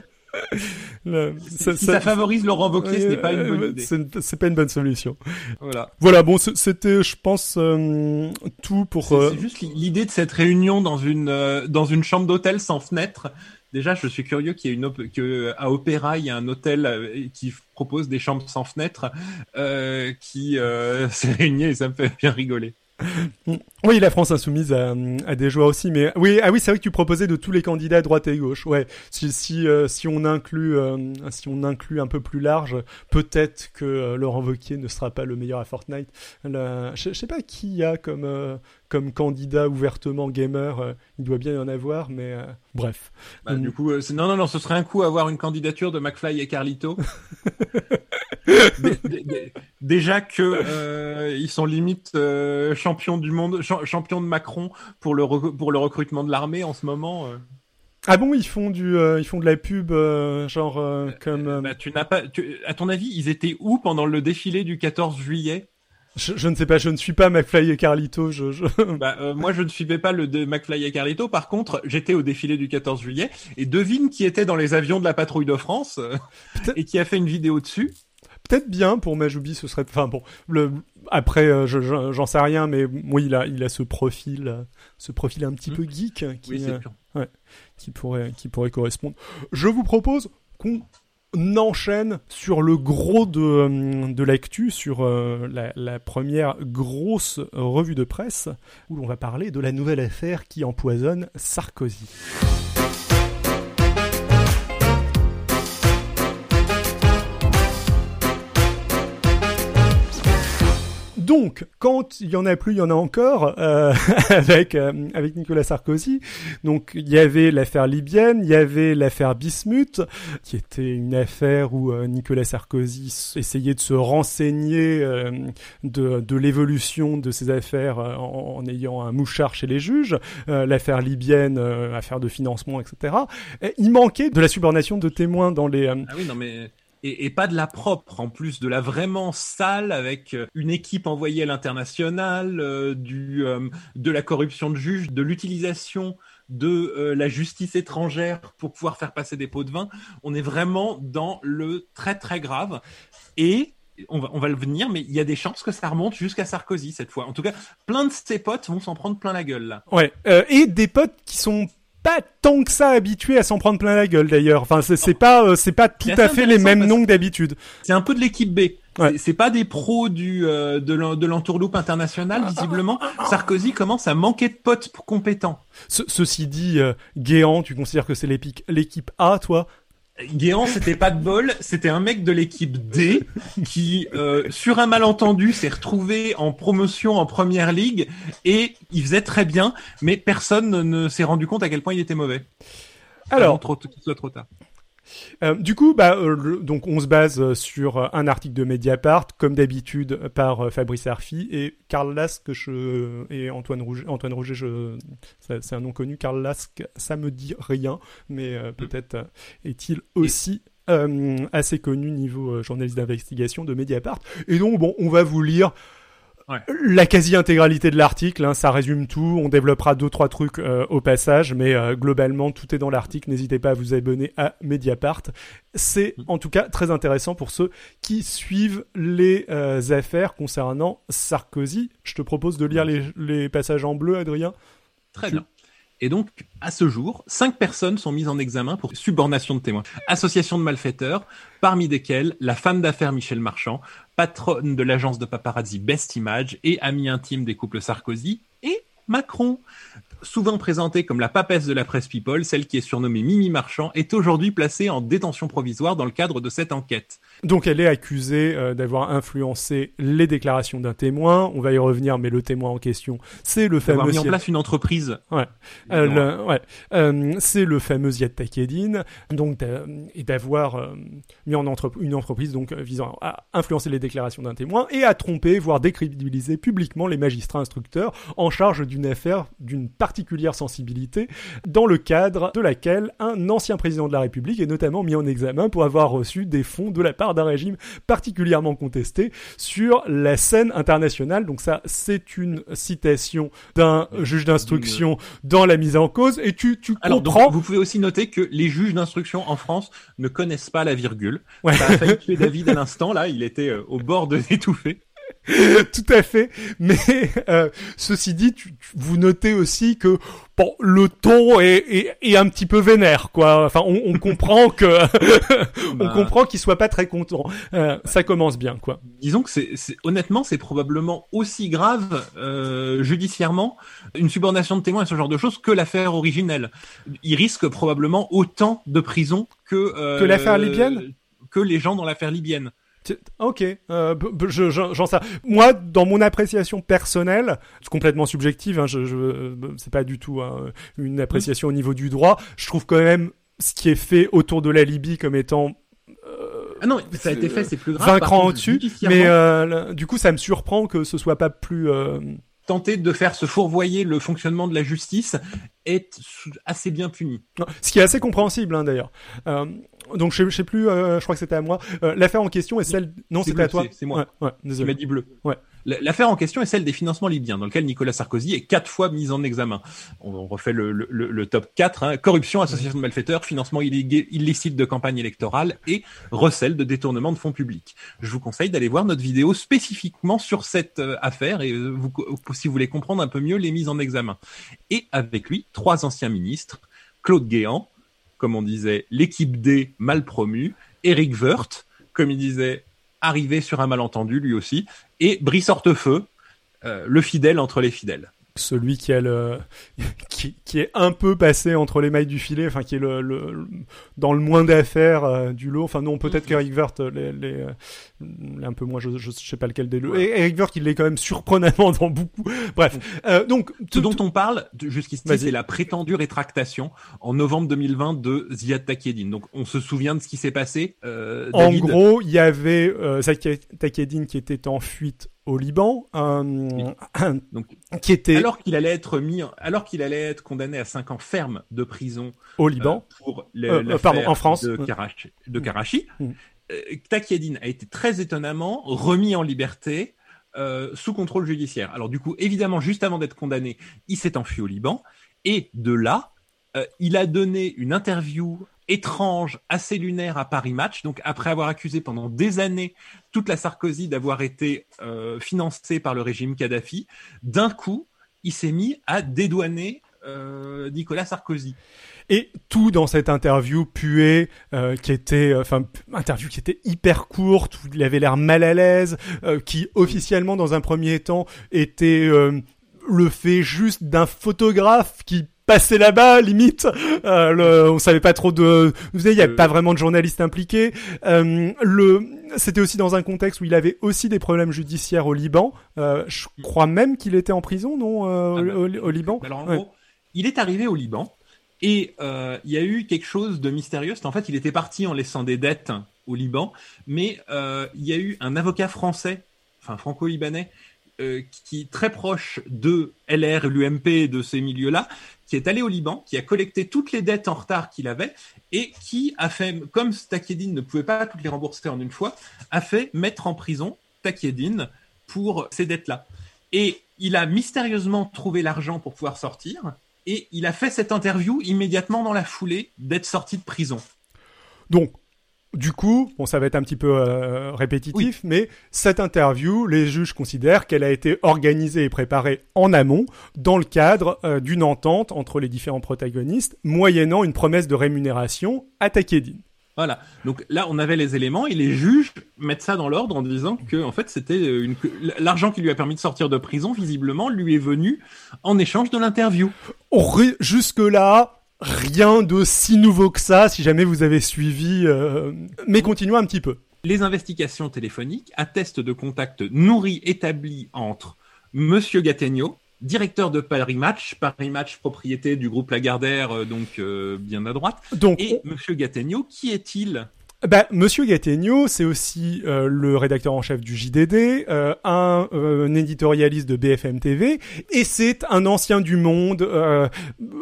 le- ça- si ça- ça favorise Laurent Wauquiez, ce n'est pas une bonne idée. c'est- pas une bonne solution. Voilà. Voilà, bon, c'était, je pense, euh, tout pour. C'est euh, juste l'idée de cette réunion dans une euh, dans une chambre d'hôtel sans fenêtre. Déjà, je suis curieux qu'il y ait une op- que à Opéra il y a un hôtel euh, qui propose des chambres sans fenêtre euh, qui euh, s'est réuni et ça me fait bien rigoler. Oui, la France insoumise a, a des joueurs aussi, mais oui, ah oui, c'est vrai que tu proposais de tous les candidats à droite et gauche. Ouais, si si euh, si on inclut euh, si on inclut un peu plus large, peut-être que euh, Laurent Wauquiez ne sera pas le meilleur à Fortnite. La- Je je sais pas qui y a comme euh, comme candidat ouvertement gamer. il doit bien y en avoir, mais bref. Bah. Du coup, non, non, non, ce serait un coup avoir une candidature de McFly et Carlito. Dé- dé- dé- Déjà que euh, ils sont limite euh, champions du monde, cha- champions de Macron pour le pour le recrutement de l'armée en ce moment. euh. Ah bon, ils font du ils font de la pub genre comme Bah, tu n'as pas, tu- à ton avis, ils étaient où pendant le défilé du 14 juillet? Je, je ne sais pas, je ne suis pas McFly et Carlito, je, je... Bah, euh, moi, je ne suivais pas le de McFly et Carlito. Par contre, j'étais au défilé du 14 juillet et devine qui était dans les avions de la patrouille de France euh, et qui a fait une vidéo dessus? Peut-être bien pour Majoubi, ce serait. Enfin bon, le après, euh, je- je- j'en sais rien, mais oui, il a, il a ce profil, euh, ce profil un petit Hmm. peu geek qui, Oui, c'est euh, qui pourrait, qui pourrait correspondre. Je vous propose qu'on enchaîne sur le gros de, de l'actu, sur la, la première grosse revue de presse, où l'on va parler de la nouvelle affaire qui empoisonne Sarkozy. Donc, quand il y en a plus, il y en a encore euh, avec euh, avec Nicolas Sarkozy. Donc, il y avait l'affaire libyenne, il y avait l'affaire Bismuth, qui était une affaire où euh, Nicolas Sarkozy essayait de se renseigner euh, de, de l'évolution de ces affaires euh, en, en ayant un mouchard chez les juges. Euh, l'affaire libyenne, affaire de financement, etc. Et il manquait de la subordination de témoins dans les Ah oui, non mais et, pas de la propre en plus, de la vraiment sale avec euh, une équipe envoyée à l'international, euh, du euh, de la corruption de juges, de l'utilisation de la justice étrangère pour pouvoir faire passer des pots de vin. On est vraiment dans le très très grave et on va, on va le venir, mais il y a des chances que ça remonte jusqu'à Sarkozy cette fois. En tout cas, plein de ses potes vont s'en prendre plein la gueule là. Ouais, et des potes qui sont pas tant que ça habitués à s'en prendre plein la gueule d'ailleurs. Enfin, c'est pas euh, c'est pas tout à fait les mêmes noms que d'habitude. C'est un peu de l'équipe B. Ouais. C'est- pas des pros du euh, de l'en- de l'entourloupe international visiblement. Sarkozy commence à manquer de potes pour compétents. Ce- ceci dit, euh, Guéant, tu considères que c'est l'équipe A, toi? Guéant, c'était pas de bol, c'était un mec de l'équipe D qui, euh, sur un malentendu, s'est retrouvé en promotion en première ligue et il faisait très bien, mais personne ne, s'est rendu compte à quel point il était mauvais. Alors, trop, qu'il soit trop tard. Euh, du coup, bah, euh, donc on se base euh, sur un article de Mediapart, comme d'habitude par Fabrice Arfi et Karl Lask je, et Antoine Rouget. Antoine Rouget, c'est un nom connu. Karl Lask, ça me dit rien, mais peut-être est-il aussi assez connu niveau journaliste d'investigation de Mediapart. Et donc, bon, on va vous lire. Ouais. La quasi-intégralité de l'article, hein, ça résume tout. On développera deux trois trucs euh, au passage, mais euh, globalement tout est dans l'article. N'hésitez pas à vous abonner à Mediapart. C'est Mm. en tout cas très intéressant pour ceux qui suivent les euh, affaires concernant Sarkozy. Je te propose de lire les, les passages en bleu, Adrien. Très Tu- bien. Et donc, à ce jour, cinq personnes sont mises en examen pour subornation de témoins. Association de malfaiteurs, parmi desquels la femme d'affaires Michel Marchand, patronne de l'agence de paparazzi Best Image et amie intime des couples Sarkozy, et Macron. Souvent présentée comme la papesse de la presse People, celle qui est surnommée Mimi Marchand est aujourd'hui placée en détention provisoire dans le cadre de cette enquête. Donc elle est accusée euh, d'avoir influencé les déclarations d'un témoin. On va y revenir, mais le témoin en question, c'est le D'avoir fameux mis en place une entreprise. Ouais. Euh, ouais. Euh, c'est le fameux Ziad Takedine, donc et d'avoir mis en entre- une entreprise donc visant à influencer les déclarations d'un témoin et à tromper, voire décrédibiliser publiquement les magistrats instructeurs en charge d'une affaire d'une particulière sensibilité, dans le cadre de laquelle un ancien président de la République est notamment mis en examen pour avoir reçu des fonds de la part d'un régime particulièrement contesté sur la scène internationale. Donc ça, c'est une citation d'un juge d'instruction dans la mise en cause et tu, tu Alors, donc, comprends. vous pouvez aussi noter que les juges d'instruction en France ne connaissent pas la virgule. Ouais. Ça a failli tuer David à l'instant, là, il était euh, au bord de d'étouffer. Tout à fait. Mais euh, ceci dit, tu- tu- vous notez aussi que bon, le ton est, est, est un petit peu vénère, quoi. Enfin, on, on comprend que on Bah. comprend qu'il soit pas très content. Euh, ça commence bien, quoi. Disons que c'est, honnêtement, c'est probablement aussi grave euh, judiciairement une subornation de témoins et ce genre de choses que l'affaire originelle. Il risque probablement autant de prison que euh, Que l'affaire libyenne? que les gens dans l'affaire libyenne. Ok, euh, je- j'en sais. Moi, dans mon appréciation personnelle, c'est complètement subjective. Hein, je, je, euh, c'est pas du tout hein, une appréciation au niveau du droit. Je trouve quand même ce qui est fait autour de la Libye comme étant Ah non, ça a été fait, c'est plus grave. contre, au-dessus. Mais euh, du coup, ça me surprend que ce soit pas plus. Tenter de faire se fourvoyer le fonctionnement de la justice est assez bien puni. Ce qui est assez compréhensible hein, d'ailleurs. Euh, donc je, je sais plus, euh, je crois que c'était à moi. Euh, L'affaire en question est celle. Non, C'est c'était à toi. c'est- moi. Ouais, ouais, Tu désolé. m'as dit bleu. Ouais. L'affaire en question est celle des financements libyens, dans lequel Nicolas Sarkozy est quatre fois mis en examen. On, refait le, top 4, hein. corruption, association de malfaiteurs, financement illicite de campagne électorale et recel de détournement de fonds publics. Je vous conseille d'aller voir notre vidéo spécifiquement sur cette euh, affaire et euh, co- si vous voulez comprendre un peu mieux les mises en examen. Et avec lui, trois anciens ministres, Claude Guéant, comme on disait, l'équipe D mal promue, Éric Woerth, comme il disait, arrivé sur un malentendu lui aussi, et Brice Hortefeux, euh, le fidèle entre les fidèles. Celui qui a le, qui, qui est un peu passé entre les mailles du filet, enfin qui est le, le- le- dans le moins d'affaires euh, du lot. Enfin non, peut-être qu'Eric Wirth euh, les, les, euh, l'est un peu moins. Je, je sais pas lequel des deux. Et Eric Wirth, il est quand même surprenamment dans beaucoup. Bref, euh, donc Ce dont on parle jusqu'ici, c'est la prétendue rétractation en novembre 2020 de Ziad Takieddine. Donc on se souvient de ce qui s'est passé. euh, En gros, il y avait euh, Zaki Takedine qui était en fuite au Liban, euh, Donc, qui était alors qu'il allait être mis, alors qu'il allait être condamné à 5 ans ferme de prison au Liban. euh, pour le, Euh, euh, pardon, en France. de Mm. Karachi. De Karachi. Mm. Euh, Takieddine a été très étonnamment remis en liberté euh, sous contrôle judiciaire. Alors du coup, évidemment, juste avant d'être condamné, il s'est enfui au Liban et de là, euh, il a donné une interview étrange, assez lunaire à Paris Match. Donc après avoir accusé pendant des années toute la Sarkozy d'avoir été euh, financée par le régime Kadhafi, d'un coup, il s'est mis à dédouaner euh, Nicolas Sarkozy. Et tout dans cette interview puée, euh, qui était, enfin, interview qui était hyper courte, où il avait l'air mal à l'aise, qui officiellement, dans un premier temps, était le fait juste d'un photographe qui passait là-bas, limite. Euh, le, on savait pas trop de, vous savez, il y avait Euh. pas vraiment de journalistes impliqués. Euh, le, c'était aussi dans un contexte où il avait aussi des problèmes judiciaires au Liban. Euh, je crois même qu'il était en prison, non, Ah bah, au, au- au Liban. Alors en Ouais. gros, il est arrivé au Liban et il y a eu quelque chose de mystérieux. C'est en fait, il était parti en laissant des dettes au Liban, mais il y a eu un avocat français, enfin franco-libanais, euh, qui très proche de LR l'UMP de ces milieux-là, qui est allé au Liban, qui a collecté toutes les dettes en retard qu'il avait et qui a fait, comme Takieddine ne pouvait pas toutes les rembourser en une fois, a fait mettre en prison Takieddine pour ces dettes-là. Et il a mystérieusement trouvé l'argent pour pouvoir sortir. Et il a fait cette interview immédiatement dans la foulée d'être sorti de prison. Donc, du coup, bon, ça va être un petit peu euh, répétitif, mais cette interview, les juges considèrent qu'elle a été organisée et préparée en amont dans le cadre euh, d'une entente entre les différents protagonistes, moyennant une promesse de rémunération à Takedine. Voilà. Donc là, on avait les éléments et les juges mettent ça dans l'ordre en disant que, en fait, c'était une, que l'argent qui lui a permis de sortir de prison, visiblement, lui est venu en échange de l'interview. Ri- Jusque-là, rien de si nouveau que ça, si jamais vous avez suivi, euh, mais continuons un petit peu. Les investigations téléphoniques attestent de contacts nourris établis entre Monsieur Gattegno, directeur de Paris Match, Paris Match propriété du groupe Lagardère, euh, donc euh, bien à droite, Donc, et Monsieur Gattegno, qui est-il? Bah, Monsieur Gattegno, c'est aussi euh, le rédacteur en chef du JDD, euh, un, euh, un éditorialiste de BFM TV, et c'est un ancien du monde, euh,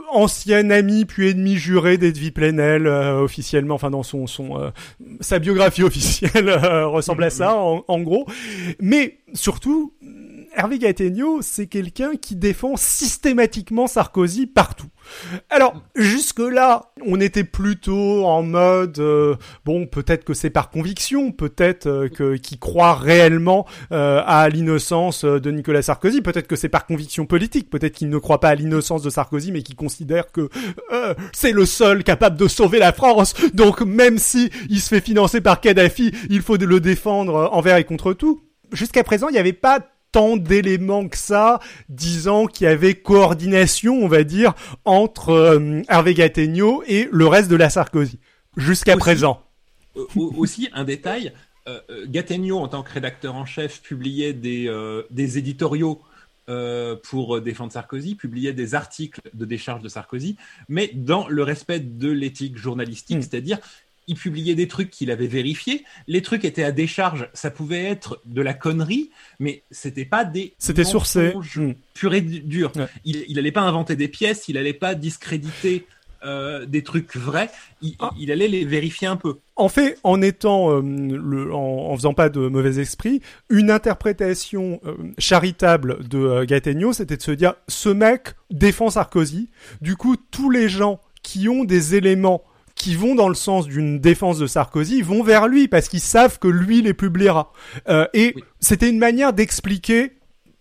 ancien ami puis ennemi juré d'Edwy Plenel, euh, officiellement, enfin dans son, son euh, sa biographie officielle euh, ressemble à ça, en, en gros. Mais surtout, Hervé Gattegno, c'est quelqu'un qui défend systématiquement Sarkozy partout. Alors, jusque-là, on était plutôt en mode, euh, bon, peut-être que c'est par conviction, peut-être euh, que qu'il croit réellement euh, à l'innocence de Nicolas Sarkozy, peut-être que c'est par conviction politique, peut-être qu'il ne croit pas à l'innocence de Sarkozy, mais qu'il considère que c'est le seul capable de sauver la France, donc même si il se fait financer par Kadhafi, il faut le défendre envers et contre tout. Jusqu'à présent, il n'y avait pas tant d'éléments que ça, disant qu'il y avait coordination, on va dire, entre euh, Hervé Gattegno et le reste de la Sarkozy, jusqu'à présent. Euh, aussi, un détail, euh, Gattegno, en tant que rédacteur en chef, publiait des, des éditoriaux pour défendre Sarkozy, publiait des articles de décharge de Sarkozy, mais dans le respect de l'éthique journalistique, hmm. c'est-à-dire il publiait des trucs qu'il avait vérifiés. Les trucs étaient à décharge. Ça pouvait être de la connerie, mais c'était pas des. C'était sourcé. Hmm. Pur et dur. Il, il allait pas inventer des pièces. Il allait pas discréditer. Euh, des trucs vrais, ah. il, allait les vérifier un peu. En fait, en étant, euh, le, en, faisant pas de mauvais esprit, une interprétation euh, charitable de Gattegno, c'était de se dire, ce mec défend Sarkozy. Du coup, tous les gens qui ont des éléments qui vont dans le sens d'une défense de Sarkozy vont vers lui parce qu'ils savent que lui les publiera. Euh, et c'était une manière d'expliquer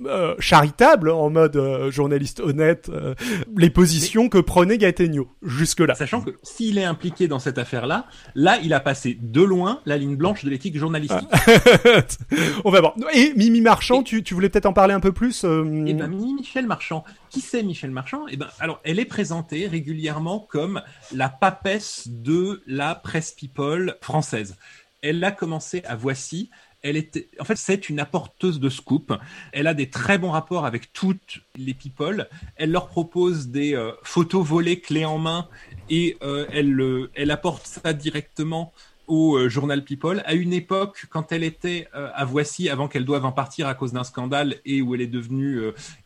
euh, charitable en mode euh, journaliste honnête euh, les positions que prenait Gattegno jusque-là. Sachant que s'il est impliqué dans cette affaire-là, là il a passé de loin la ligne blanche de l'éthique journalistique. Ah. On va voir. Et Mimi Marchand, tu, tu, voulais peut-être en parler un peu plus Eh ben Mimi Michel Marchand. Qui c'est Michel Marchand? Eh ben alors elle est présentée régulièrement comme la papesse de la presse people française. Elle a commencé à Voici elle était, en fait, c'est une apporteuse de scoop. Elle a des très bons rapports avec toutes les people. Elle leur propose des euh, photos volées clés en main et euh, elle, elle apporte ça directement au euh, journal People. À une époque, quand elle était à Voici, avant qu'elle doive en partir à cause d'un scandale et où elle est devenue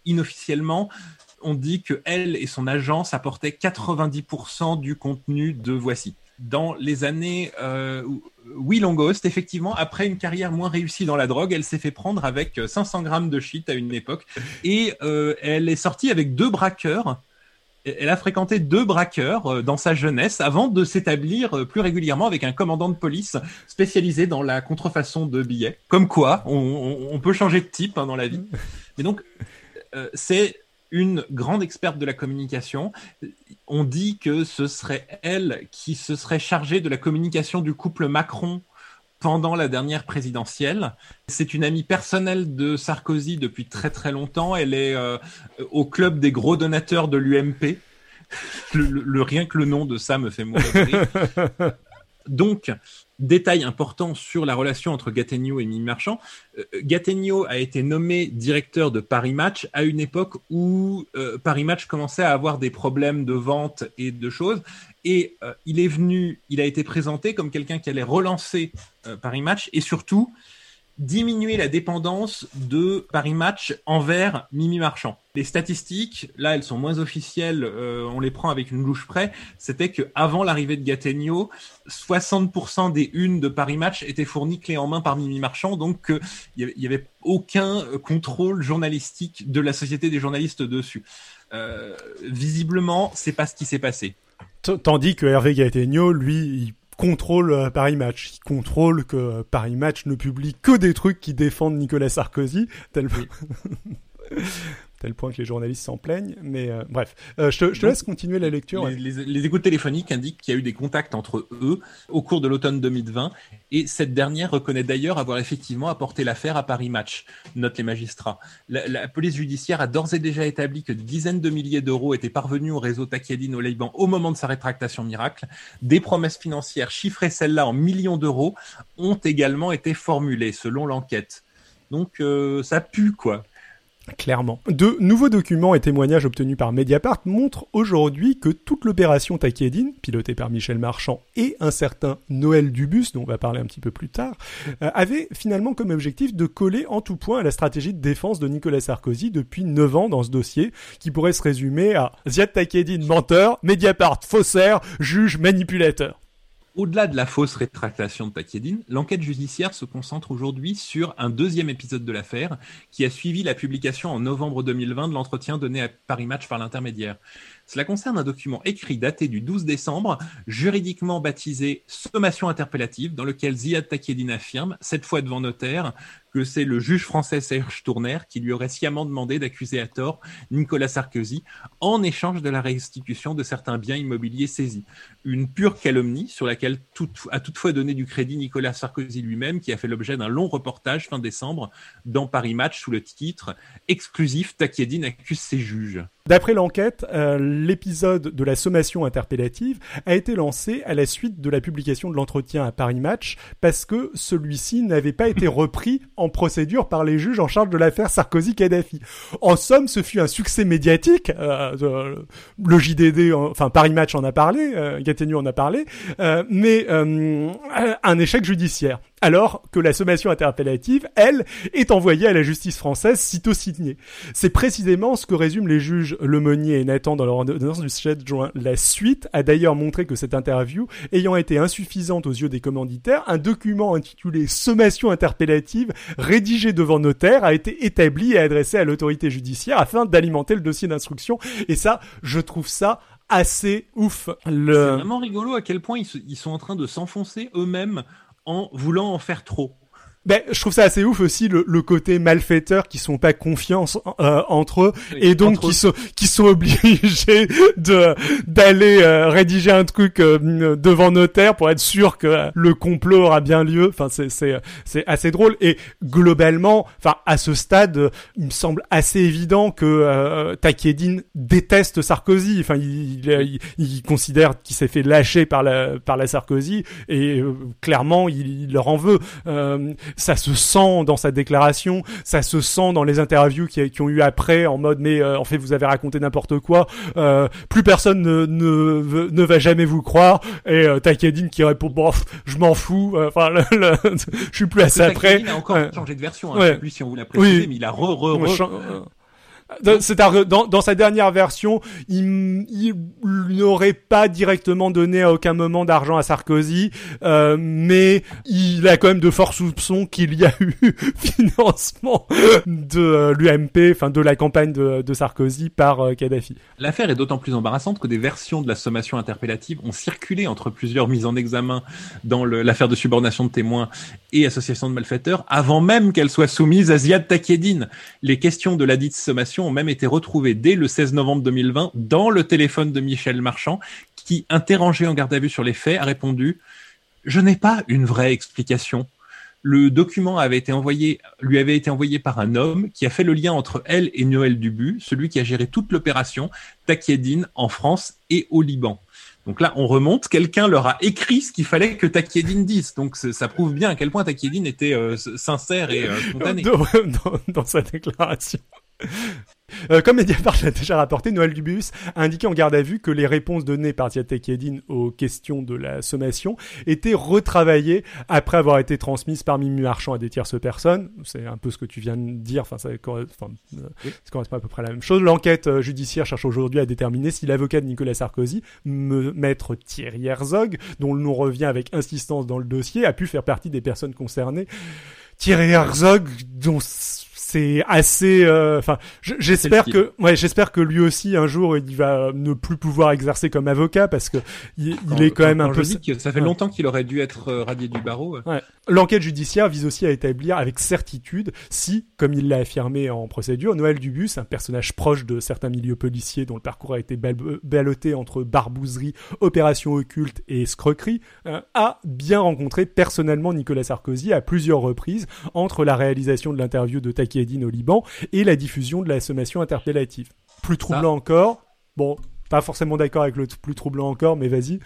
inofficiellement, on dit que elle et son agence apportaient 90% du contenu de Voici dans les années euh, oui Longost, effectivement, après une carrière moins réussie dans la drogue, elle s'est fait prendre avec 500 grammes de shit à une époque et euh, elle est sortie avec deux braqueurs. Elle a fréquenté deux braqueurs euh, dans sa jeunesse avant de s'établir euh, plus régulièrement avec un commandant de police spécialisé dans la contrefaçon de billets. Comme quoi, on, on, peut changer de type hein, dans la vie. Mais donc, euh, c'est une grande experte de la communication. On dit que ce serait elle qui se serait chargée de la communication du couple Macron pendant la dernière présidentielle. C'est une amie personnelle de Sarkozy depuis très très longtemps. Elle est euh, au club des gros donateurs de l'UMP. Le, rien que le nom de ça me fait mourir. Donc, Détail important sur la relation entre Gattegno et Mimi Marchand. Euh, Gattegno a été nommé directeur de Paris Match à une époque où euh, Paris Match commençait à avoir des problèmes de vente et de choses. Et euh, il est venu, il a été présenté comme quelqu'un qui allait relancer Paris Match et surtout diminuer la dépendance de Paris Match envers Mimi Marchand. Les statistiques, là, elles sont moins officielles, euh, on les prend avec une louche près. C'était que avant l'arrivée de Gattegno, 60% des unes de Paris Match étaient fournies clé en main par Mimi Marchand, donc euh, il n'y avait, aucun contrôle journalistique de la société des journalistes dessus. Euh, visiblement, c'est pas ce qui s'est passé. Tandis que Hervé Gattegno, lui, il contrôle euh, Paris Match. Il contrôle que euh, Paris Match ne publie que des trucs qui défendent Nicolas Sarkozy, tel tel point que les journalistes s'en plaignent. Mais euh, bref, euh, je, te, laisse continuer la lecture. Les, écoutes téléphoniques indiquent qu'il y a eu des contacts entre eux au cours de l'automne 2020, et cette dernière reconnaît d'ailleurs avoir effectivement apporté l'affaire à Paris Match, notent les magistrats. La, police judiciaire a d'ores et déjà établi que des dizaines de milliers d'euros étaient parvenus au réseau Takiedine au Liban au moment de sa rétractation miracle. Des promesses financières chiffrées celles-là en millions d'euros ont également été formulées selon l'enquête. Donc euh, ça pue quoi. Clairement. De nouveaux documents et témoignages obtenus par Mediapart montrent aujourd'hui que toute l'opération Takiedine, pilotée par Michel Marchand et un certain Noël Dubus, dont on va parler un petit peu plus tard, euh, avait finalement comme objectif de coller en tout point à la stratégie de défense de Nicolas Sarkozy depuis 9 ans dans ce dossier, qui pourrait se résumer à Ziad Takiedine menteur, Mediapart faussaire, juge manipulateur. Au-delà de la fausse rétractation de Takedine, l'enquête judiciaire se concentre aujourd'hui sur un deuxième épisode de l'affaire qui a suivi la publication en novembre 2020 de l'entretien donné à Paris Match par l'intermédiaire. Cela concerne un document écrit daté du 12 décembre, juridiquement baptisé Sommation interpellative, dans lequel Ziad Takedine affirme, cette fois devant notaire, que c'est le juge français Serge Tourner qui lui aurait sciemment demandé d'accuser à tort Nicolas Sarkozy en échange de la restitution de certains biens immobiliers saisis. Une pure calomnie sur laquelle a toutefois donné du crédit Nicolas Sarkozy lui-même qui a fait l'objet d'un long reportage fin décembre dans Paris Match sous le titre Exclusif, Takedine accuse ses juges. D'après l'enquête, euh, l'épisode de la sommation interpellative a été lancé à la suite de la publication de l'entretien à Paris Match parce que celui-ci n'avait pas été repris en procédure par les juges en charge de l'affaire Sarkozy-Kadhafi. En somme, ce fut un succès médiatique. Euh, euh, le JDD, enfin Paris Match en a parlé, euh, en a parlé, euh, mais un échec judiciaire. Alors que la sommation interpellative, elle, est envoyée à la justice française sitôt signée. C'est précisément ce que résument les juges Lemonnier et Nathan dans leur ordonnance du 7 juin. La suite a d'ailleurs montré que cette interview, ayant été insuffisante aux yeux des commanditaires, un document intitulé Sommation interpellative, rédigé devant notaire, a été établi et adressé à l'autorité judiciaire afin d'alimenter le dossier d'instruction. Et ça, je trouve ça assez ouf. C'est vraiment rigolo à quel point ils sont en train de s'enfoncer eux-mêmes en voulant en faire trop. Ben, je trouve ça assez ouf aussi le, le côté malfaiteur qui sont pas confiance euh, entre eux Oui, et donc qui eux. sont qui sont obligés de d'aller euh, rédiger un truc euh, devant notaire pour être sûr que le complot aura bien lieu. Enfin, c'est c'est c'est assez drôle et globalement, enfin à ce stade, euh, il me semble assez évident que euh, Takedine déteste Sarkozy. Enfin, il, il, il considère qu'il s'est fait lâcher par la par la Sarkozy et euh, clairement il, il leur en veut. Ça se sent dans sa déclaration, ça se sent dans les interviews qui, qui ont eu après en mode mais euh, en fait vous avez raconté n'importe quoi, euh, plus personne ne, ne, ne va jamais vous croire et euh, Takedine qui répond bon je m'en fous, euh, enfin le- le- je suis plus à ça après. Takedine a encore Ouais. changé de version. Hein, Ouais. Je sais plus si on vous l'a précisé, Oui. mais il a re, re, re- euh, à- dans, sa dernière version, il, n'aurait pas directement donné à aucun moment d'argent à Sarkozy, euh, mais il a quand même de forts soupçons qu'il y a eu financement de euh, l'UMP, enfin de la campagne de, Sarkozy par euh, Kadhafi. L'affaire est d'autant plus embarrassante que des versions de la sommation interpellative ont circulé entre plusieurs mises en examen dans l'affaire de subornation de témoins et association de malfaiteurs avant même qu'elle soit soumise à Ziad Takedine. Les questions de la dite sommation ont même été retrouvées dès le 16 novembre 2020 dans le téléphone de Michel Marchand qui, interrogé en garde à vue sur les faits, a répondu « Je n'ai pas une vraie explication ». Le document avait été envoyé, lui avait été envoyé par un homme qui a fait le lien entre elle et Noël Dubu, celui qui a géré toute l'opération Takedine en France et au Liban. Donc là, on remonte, quelqu'un leur a écrit ce qu'il fallait que Takedine dise. Donc ça prouve bien à quel point Takedine était euh, sincère et euh, spontané. dans sa déclaration. Euh, comme Mediapart l'a déjà rapporté, Noël Dubius a indiqué en garde à vue que les réponses données par Ziad Kedin aux questions de la sommation étaient retravaillées après avoir été transmises par Mimi Marchand à des tierces personnes. C'est un peu ce que tu viens de dire, enfin ça, euh, correspond à peu près à la même chose. L'enquête euh, judiciaire cherche aujourd'hui à déterminer si l'avocat de Nicolas Sarkozy, me, maître Thierry Herzog, dont le nom revient avec insistance dans le dossier, a pu faire partie des personnes concernées. Thierry Herzog, dont c'est assez euh, enfin j'espère que ouais j'espère que lui aussi un jour il va ne plus pouvoir exercer comme avocat parce que il, il est quand, même un peu dis ça fait Ouais. longtemps qu'il aurait dû être euh, radié du barreau. Ouais. L'enquête judiciaire vise aussi à établir avec certitude si, comme il l'a affirmé en procédure, Noël Dubus, un personnage proche de certains milieux policiers dont le parcours a été bal- ballotté entre barbouzerie, opération occulte et escroquerie, euh, a bien rencontré personnellement Nicolas Sarkozy à plusieurs reprises entre la réalisation de l'interview de Au Liban et la diffusion de la sommation interpellative. Plus troublant encore, bon, pas forcément d'accord avec le plus troublant encore, mais vas-y.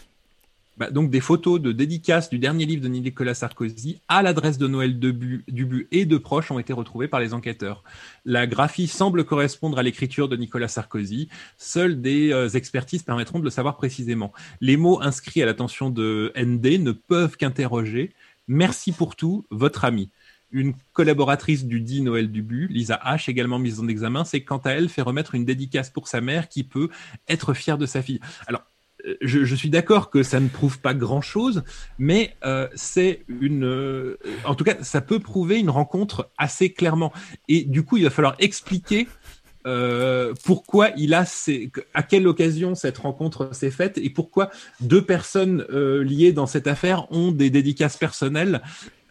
Bah, donc des photos de dédicaces du dernier livre de Nicolas Sarkozy à l'adresse de Noël Dubu, Dubu et de proches ont été retrouvées par les enquêteurs. La graphie semble correspondre à l'écriture de Nicolas Sarkozy. Seules des euh, expertises permettront de le savoir précisément. Les mots inscrits à l'attention de ND ne peuvent qu'interroger. Merci pour tout, votre ami. Une collaboratrice du dit Noël Dubu, Lisa H, également mise en examen, c'est quant à elle fait remettre une dédicace pour sa mère qui peut être fière de sa fille. Alors, je, je suis d'accord que ça ne prouve pas grand-chose, mais euh, c'est une, euh, en tout cas, ça peut prouver une rencontre assez clairement. Et du coup, il va falloir expliquer euh, pourquoi il a ces, à quelle occasion cette rencontre s'est faite et pourquoi deux personnes euh, liées dans cette affaire ont des dédicaces personnelles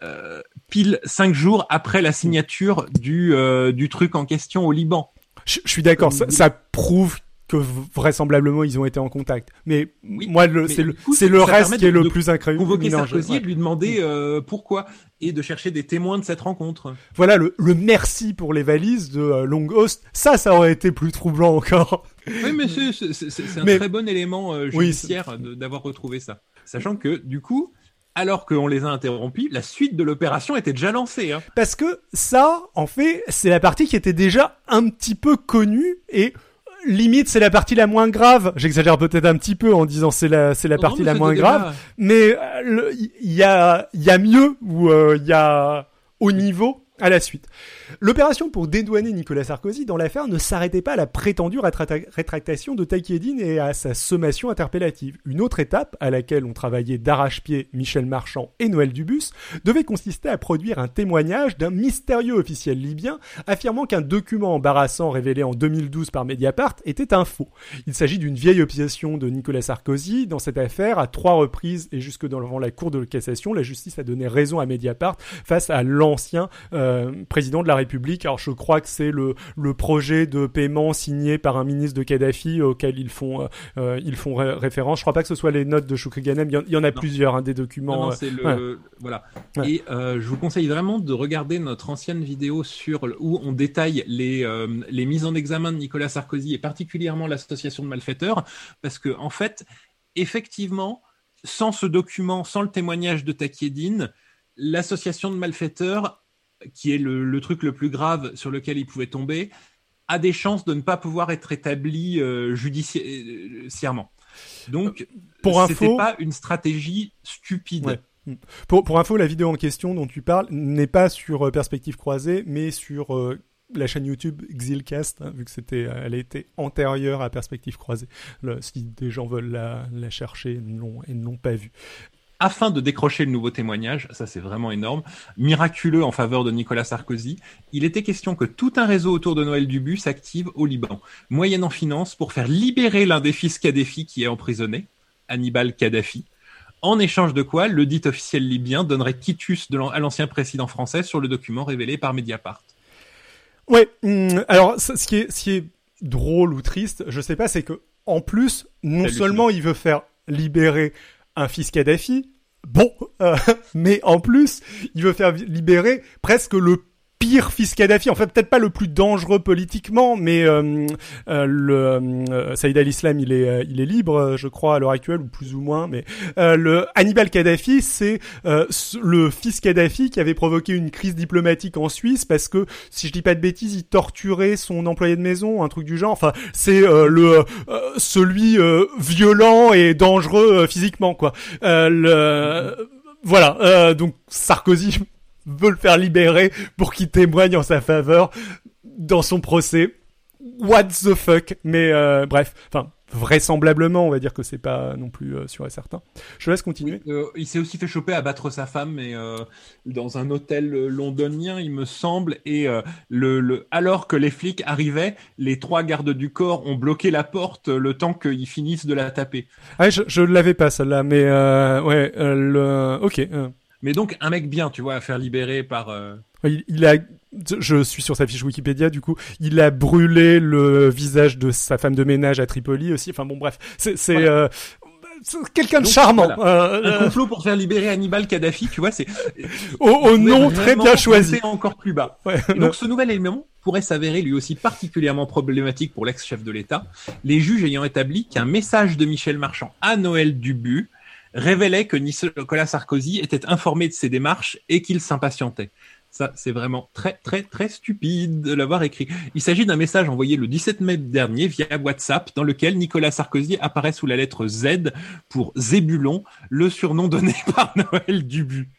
euh, pile cinq jours après la signature du, euh, du truc en question au Liban. Je, je suis d'accord, ça, ça prouve que vraisemblablement ils ont été en contact. Mais Oui, moi, c'est le, c'est reste qui est de- le de plus incroyable. Convoquer Sarkozy et de lui demander euh, pourquoi et de chercher des témoins de cette rencontre. Voilà le, le merci pour les valises de euh, Long Host. Ça, ça aurait été plus troublant encore. Oui, mais c'est- un Mais- très bon élément euh, Oui, judiciaire de- d'avoir retrouvé ça. Sachant que, du coup, alors qu'on les a interrompus, la suite de l'opération était déjà lancée. Hein. Parce que ça, en fait, c'est la partie qui était déjà un petit peu connue et euh, limite c'est la partie la moins grave. J'exagère peut-être un petit peu en disant c'est la c'est la partie la moins grave, mais euh, il y a il y a mieux ou euh, il y a au niveau à la suite. L'opération pour dédouaner Nicolas Sarkozy dans l'affaire ne s'arrêtait pas à la prétendue rétractation de Takedine et à sa sommation interpellative. Une autre étape, à laquelle ont travaillé d'arrache-pied Michel Marchand et Noël Dubus, devait consister à produire un témoignage d'un mystérieux officiel libyen affirmant qu'un document embarrassant révélé en 2012 par Mediapart était un faux. Il s'agit d'une vieille obsession de Nicolas Sarkozy. Dans cette affaire, à trois reprises et jusque devant la Cour de cassation, la justice a donné raison à Mediapart face à l'ancien euh, président de la République. Alors je crois que c'est le, le projet de paiement signé par un ministre de Kadhafi auquel ils font, euh, euh, ils font ré- référence. Je crois pas que ce soit les notes de Choukri Ghanem. Il y en, il y en a Non. plusieurs, hein, des documents. non, euh, c'est le ouais. voilà. Ouais. Et euh, je vous conseille vraiment de regarder notre ancienne vidéo sur où on détaille les euh, les mises en examen de Nicolas Sarkozy et particulièrement l'association de malfaiteurs, parce que en fait, effectivement, sans ce document, sans le témoignage de Takiedine, l'association de malfaiteurs, qui est le, le truc le plus grave sur lequel il pouvait tomber, a des chances de ne pas pouvoir être établi euh, judiciairement. Donc, Pour info- pas une stratégie stupide. Ouais. Pour, pour info, la vidéo en question dont tu parles n'est pas sur euh, Perspective Croisée, mais sur euh, la chaîne YouTube Xilcast, hein, vu que c'était, euh, elle a été antérieure à Perspective Croisée. Le- si des gens veulent la, la chercher et ne l'ont pas vue. Afin de décrocher le nouveau témoignage, ça c'est vraiment énorme, miraculeux en faveur de Nicolas Sarkozy, il était question que tout un réseau autour de Noël Dubu s'active au Liban, moyennant finance pour faire libérer l'un des fils Kadhafi qui est emprisonné, Hannibal Kadhafi, en échange de quoi le dit officiel libyen donnerait quitus de à l'ancien président français sur le document révélé par Mediapart. Ouais, hum, alors ce qui est, ce qui est drôle ou triste, je sais pas, c'est que en plus, non seulement il veut faire libérer un fils Kadhafi, bon, euh, mais en plus, il veut faire libérer presque le pire fils Kadhafi, en fait peut-être pas le plus dangereux politiquement, mais euh, euh, le euh, Saïd al-Islam il est euh, il est libre, euh, je crois à l'heure actuelle ou plus ou moins, mais le Hannibal Kadhafi c'est ce- le fils Kadhafi qui avait provoqué une crise diplomatique en Suisse parce que si je dis pas de bêtises, il torturait son employé de maison, un truc du genre. Enfin, c'est le celui violent et dangereux physiquement quoi. Le voilà, donc Sarkozy veut le faire libérer pour qu'il témoigne en sa faveur dans son procès. What the fuck? Mais euh, bref, enfin vraisemblablement, on va dire que c'est pas non plus euh, sûr et certain. Je laisse continuer. Euh, il s'est aussi fait choper à battre sa femme, mais euh, dans un hôtel euh, londonien, il me semble. Et euh, le, le, alors que les flics arrivaient, les trois gardes du corps ont bloqué la porte le temps qu'ils finissent de la taper. Ah, je, je l'avais pas celle-là, mais euh, ouais, euh, le... ok. Mais donc un mec bien, tu vois, à faire libérer par. euh, Il, il a, je suis sur sa fiche Wikipédia du coup, il a brûlé le visage de sa femme de ménage à Tripoli aussi. Enfin bon, bref, c'est c'est Voilà. euh, quelqu'un de charmant. voilà. euh, Un complot pour faire libérer Hannibal Kadhafi, tu vois, c'est au, au nom très bien choisi. encore plus bas. Ouais, Et donc ce nouvel élément pourrait s'avérer lui aussi particulièrement problématique pour l'ex-chef de l'État, les juges ayant établi qu'un message de Michel Marchand à Noël Dubu révélait que Nicolas Sarkozy était informé de ses démarches et qu'il s'impatientait. Ça, c'est vraiment très, très, très stupide de l'avoir écrit. Il s'agit d'un message envoyé le 17 mai dernier via WhatsApp dans lequel Nicolas Sarkozy apparaît sous la lettre Z pour Zébulon, le surnom donné par Noël Dubu.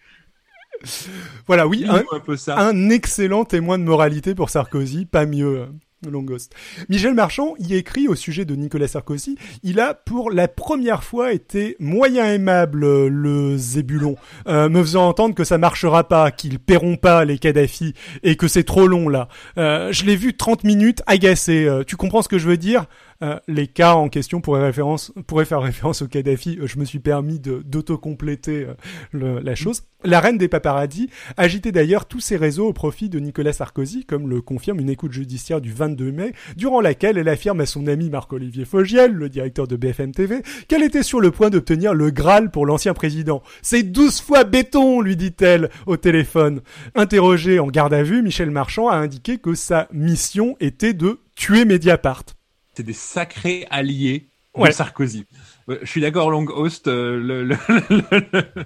voilà, oui, un, un peu ça. un excellent témoin de moralité pour Sarkozy, pas mieux. Long Ghost. Michel Marchand y écrit au sujet de Nicolas Sarkozy, il a pour la première fois été moyen aimable le Zébulon, euh, me faisant entendre que ça marchera pas, qu'ils paieront pas les Kadhafi et que c'est trop long là. Euh, je l'ai vu 30 minutes agacé. Euh, tu comprends ce que je veux dire? Euh, les cas en question pourraient, référence, pourraient faire référence au Kadhafi. Euh, je me suis permis d'auto-compléter euh, la chose. La reine des paparazzis agitait d'ailleurs tous ses réseaux au profit de Nicolas Sarkozy, comme le confirme une écoute judiciaire du 22 mai, durant laquelle elle affirme à son ami Marc-Olivier Fogiel, le directeur de BFM TV, qu'elle était sur le point d'obtenir le Graal pour l'ancien président. C'est 12 fois béton, lui dit-elle au téléphone. Interrogé en garde à vue, Michel Marchand a indiqué que sa mission était de tuer Mediapart. C'est des sacrés alliés Ouais. de Sarkozy. Euh, Je suis d'accord, Long Host. euh, le, le- le- le-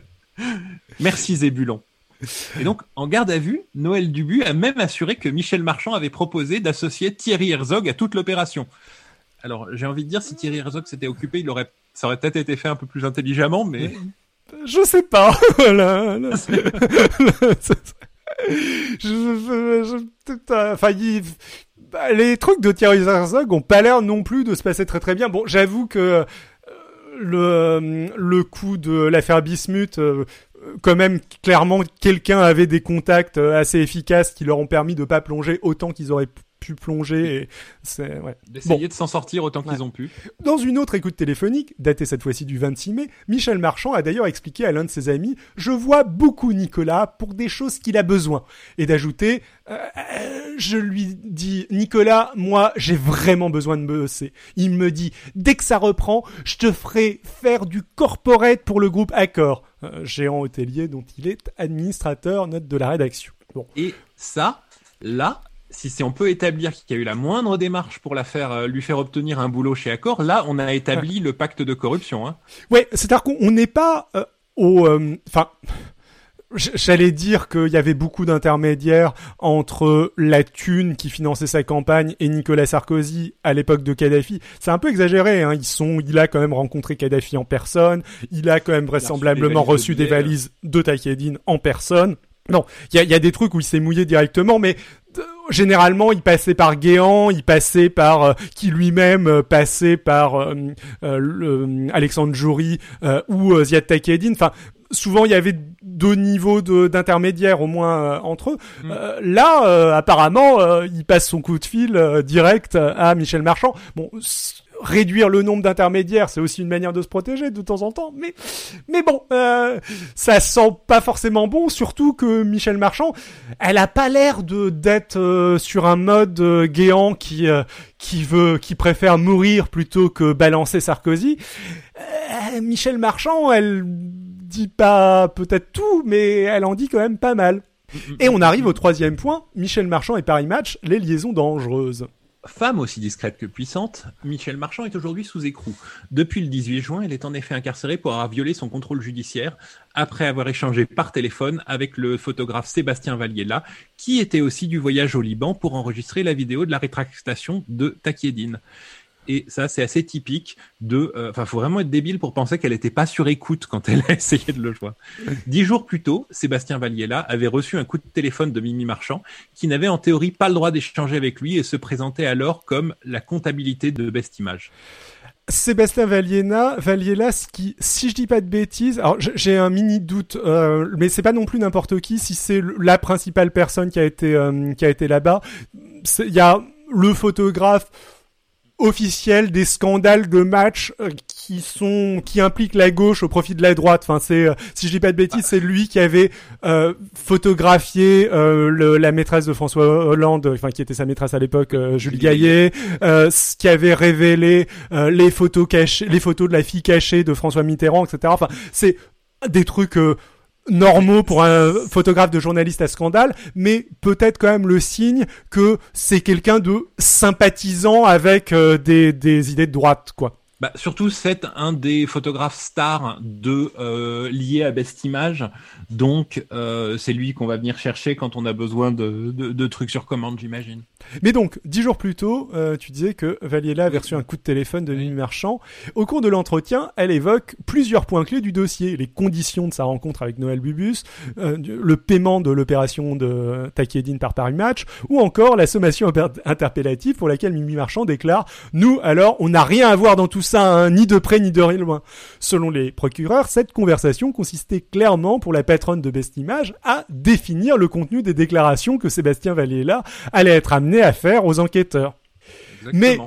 Merci Zébulon. Et donc, en garde à vue, Noël Dubu a même assuré que Michel Marchand avait proposé d'associer Thierry Herzog à toute l'opération. Alors, j'ai envie de dire, si Thierry Herzog s'était occupé, il aurait, ça aurait peut-être été fait un peu plus intelligemment, mais Je sais pas. Voilà. Là, je, je- je- enfin, il- bah, les trucs de Thierry Herzog ont pas l'air non plus de se passer très très bien. Bon, j'avoue que euh, le le coup de l'affaire Bismuth. euh, quand même, clairement, quelqu'un avait des contacts euh, assez efficaces qui leur ont permis de pas plonger autant qu'ils auraient pu plonger. Et c'est ouais. d'essayer de s'en sortir autant qu'ils Ouais. ont pu. Dans une autre écoute téléphonique, datée cette fois-ci du 26 mai, Michel Marchand a d'ailleurs expliqué à l'un de ses amis « Je vois beaucoup Nicolas pour des choses qu'il a besoin ». Et d'ajouter euh, euh, Je lui dis « Nicolas, moi, j'ai vraiment besoin de bosser. Il me dit « Dès que ça reprend, je te ferai faire du corporate pour le groupe Accor Euh, géant hôtelier dont il est administrateur, note de la rédaction. Bon. Et ça, là, si on peut établir qu'il y a eu la moindre démarche pour la faire, euh, lui faire obtenir un boulot chez Accor, là, on a établi le pacte de corruption. Hein. Ouais, c'est-à-dire qu'on on n'est pas euh, au... euh, Enfin... J'allais dire qu'il y avait beaucoup d'intermédiaires entre la thune qui finançait sa campagne et Nicolas Sarkozy à l'époque de Kadhafi. C'est un peu exagéré. Hein. Ils sont, il a quand même rencontré Kadhafi en personne. Il a quand même vraisemblablement reçu des valises de Takedine en personne. Non, il y a, y a des trucs où il s'est mouillé directement, mais généralement il passait par Guéant, il passait par euh, qui lui-même euh, passait par euh, euh, le- Alexandre euh, ou euh, Ziad Takedine. Enfin, souvent il y avait deux niveaux de- d'intermédiaires au moins euh, entre eux. Mm. Euh, là, euh, apparemment, euh, il passe son coup de fil euh, direct à Michel Marchand. Bon. Réduire le nombre d'intermédiaires, c'est aussi une manière de se protéger de temps en temps, mais mais bon, euh, ça sent pas forcément bon, surtout que Michel Marchand, elle a pas l'air de d'être euh, sur un mode euh, qui euh, qui veut, qui préfère mourir plutôt que balancer Sarkozy. Euh, Michel Marchand, elle dit pas peut-être tout, mais elle en dit quand même pas mal. Et on arrive au troisième point, Michel Marchand et Paris Match, les liaisons dangereuses. Femme aussi discrète que puissante, Michel Marchand est aujourd'hui sous écrou. Depuis le 18 juin, elle est en effet incarcérée pour avoir violé son contrôle judiciaire après avoir échangé par téléphone avec le photographe Sébastien Valliella, qui était aussi du voyage au Liban pour enregistrer la vidéo de la rétractation de Takiedine. Et ça, c'est assez typique de. euh, Enfin, faut vraiment être débile pour penser qu'elle n'était pas sur écoute quand elle a essayé de le joindre. Dix jours plus tôt, Sébastien Valliella avait reçu un coup de téléphone de Mimi Marchand, qui n'avait en théorie pas le droit d'échanger avec lui et se présentait alors comme la comptabilité de Best Image. Sébastien Valliena, Valliella, ce qui, si je dis pas de bêtises, alors j'ai un mini doute, euh, mais c'est pas non plus n'importe qui. Si c'est la principale personne qui a été euh, qui a été là-bas, il y a le photographe officiel des scandales de match euh, qui sont qui impliquent la gauche au profit de la droite. Enfin, c'est euh, si je dis pas de bêtises, c'est lui qui avait euh, photographié euh, le- la maîtresse de François Hollande, enfin qui était sa maîtresse à l'époque, euh, Julie Gaillet, euh, ce qui avait révélé euh, les photos cachées, les photos de la fille cachée de François Mitterrand, etc. Enfin, c'est des trucs euh, normaux pour un photographe de journaliste à scandale, mais peut-être quand même le signe que c'est quelqu'un de sympathisant avec euh, des, des idées de droite, quoi. Bah, surtout, c'est un des photographes stars de euh, lié à Best Image, donc euh, c'est lui qu'on va venir chercher quand on a besoin de, de, de trucs sur commande, j'imagine. Mais donc, dix jours plus tôt, euh, tu disais que Valiella avait reçu un coup de téléphone de Mimi Marchand. Au cours de l'entretien, elle évoque plusieurs points clés du dossier. Les conditions de sa rencontre avec Noël Bubus, euh, le paiement de l'opération de Takedine par Paris Match, ou encore la sommation interpellative pour laquelle Mimi Marchand déclare « Nous, alors, on n'a rien à voir dans tout ça, hein, ni de près ni de loin ». Selon les procureurs, cette conversation consistait clairement pour la patronne de Best Image à définir le contenu des déclarations que Sébastien Valiella allait être amené à faire aux enquêteurs. Mais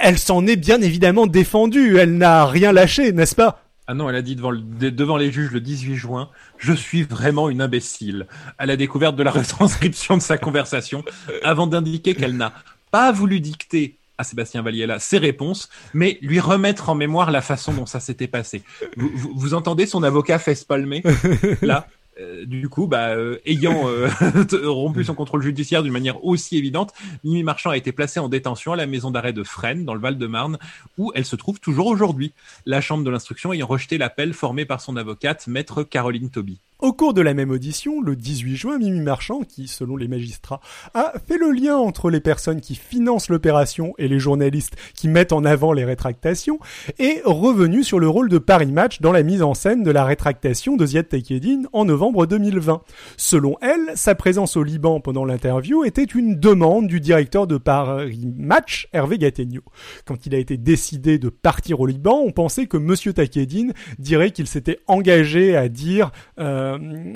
elle s'en est bien évidemment défendue, elle n'a rien lâché, n'est-ce pas? Ah non, elle a dit devant, devant les juges le 18 juin, je suis vraiment une imbécile. À la découverte de la retranscription de sa conversation, avant d'indiquer qu'elle n'a pas voulu dicter à Sébastien Valiella ses réponses, mais lui remettre en mémoire la façon dont ça s'était passé. Vous, vous, vous, entendez son avocat fesse palmer là? euh, du coup, bah, euh, ayant euh, rompu son contrôle judiciaire d'une manière aussi évidente, Mimi Marchand a été placée en détention à la maison d'arrêt de Fresnes, dans le Val-de-Marne, où elle se trouve toujours aujourd'hui. La chambre de l'instruction ayant rejeté l'appel formé par son avocate, maître Caroline Toby. Au cours de la même audition, le 18 juin, Mimi Marchand, qui, selon les magistrats, a fait le lien entre les personnes qui financent l'opération et les journalistes qui mettent en avant les rétractations, est revenu sur le rôle de Paris Match dans la mise en scène de la rétractation de Ziad Takedine en novembre 2020. Selon elle, sa présence au Liban pendant l'interview était une demande du directeur de Paris Match, Hervé Gattegno. Quand il a été décidé de partir au Liban, on pensait que Monsieur Takedine dirait qu'il s'était engagé à dire euh, euh,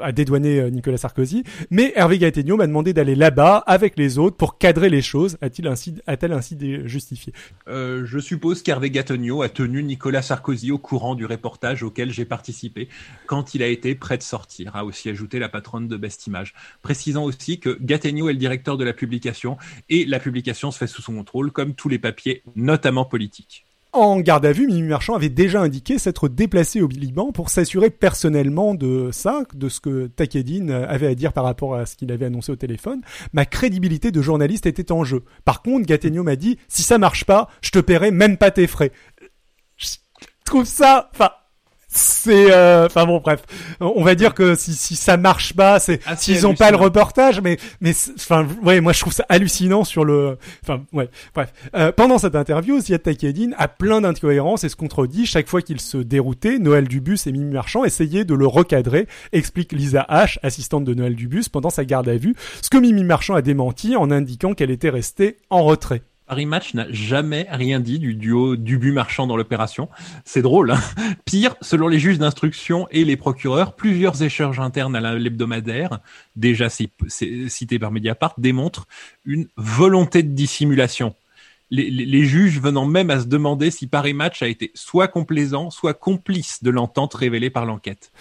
à euh, Nicolas Sarkozy, mais Hervé Gattegno m'a demandé d'aller là-bas avec les autres pour cadrer les choses. A-t-elle ainsi justifié euh, Je suppose qu'Hervé Gattegno a tenu Nicolas Sarkozy au courant du reportage auquel j'ai participé quand il a été prêt de sortir, a aussi ajouté la patronne de Best Image, précisant aussi que Gattegno est le directeur de la publication et la publication se fait sous son contrôle comme tous les papiers, notamment politiques. En garde à vue, Mimi Marchand avait déjà indiqué s'être déplacé au Liban pour s'assurer personnellement de ça, de ce que Takedine avait à dire par rapport à ce qu'il avait annoncé au téléphone. Ma crédibilité de journaliste était en jeu. Par contre, Gattegno m'a dit, si ça marche pas, je te paierai même pas tes frais. Je trouve ça, enfin, c'est euh, enfin bon bref. On va dire que si, si ça marche pas c'est s'ils ont pas le reportage mais mais enfin ouais moi je trouve ça hallucinant sur le enfin ouais bref. Euh, pendant cette interview Ziad Takedine a plein d'incohérences et se contredit chaque fois qu'il se déroutait. Noël Dubus et Mimi Marchand essayaient de le recadrer explique Lisa H assistante de Noël Dubus pendant sa garde à vue. Ce que Mimi Marchand a démenti en indiquant qu'elle était restée en retrait Paris Match n'a jamais rien dit du duo Dubu Marchand dans l'opération. C'est drôle. Hein Pire, selon les juges d'instruction et les procureurs, plusieurs échanges internes à l'hebdomadaire, déjà cités par Mediapart, démontrent une volonté de dissimulation. Les, les, les, juges venant même à se demander si Paris Match a été soit complaisant, soit complice de l'entente révélée par l'enquête.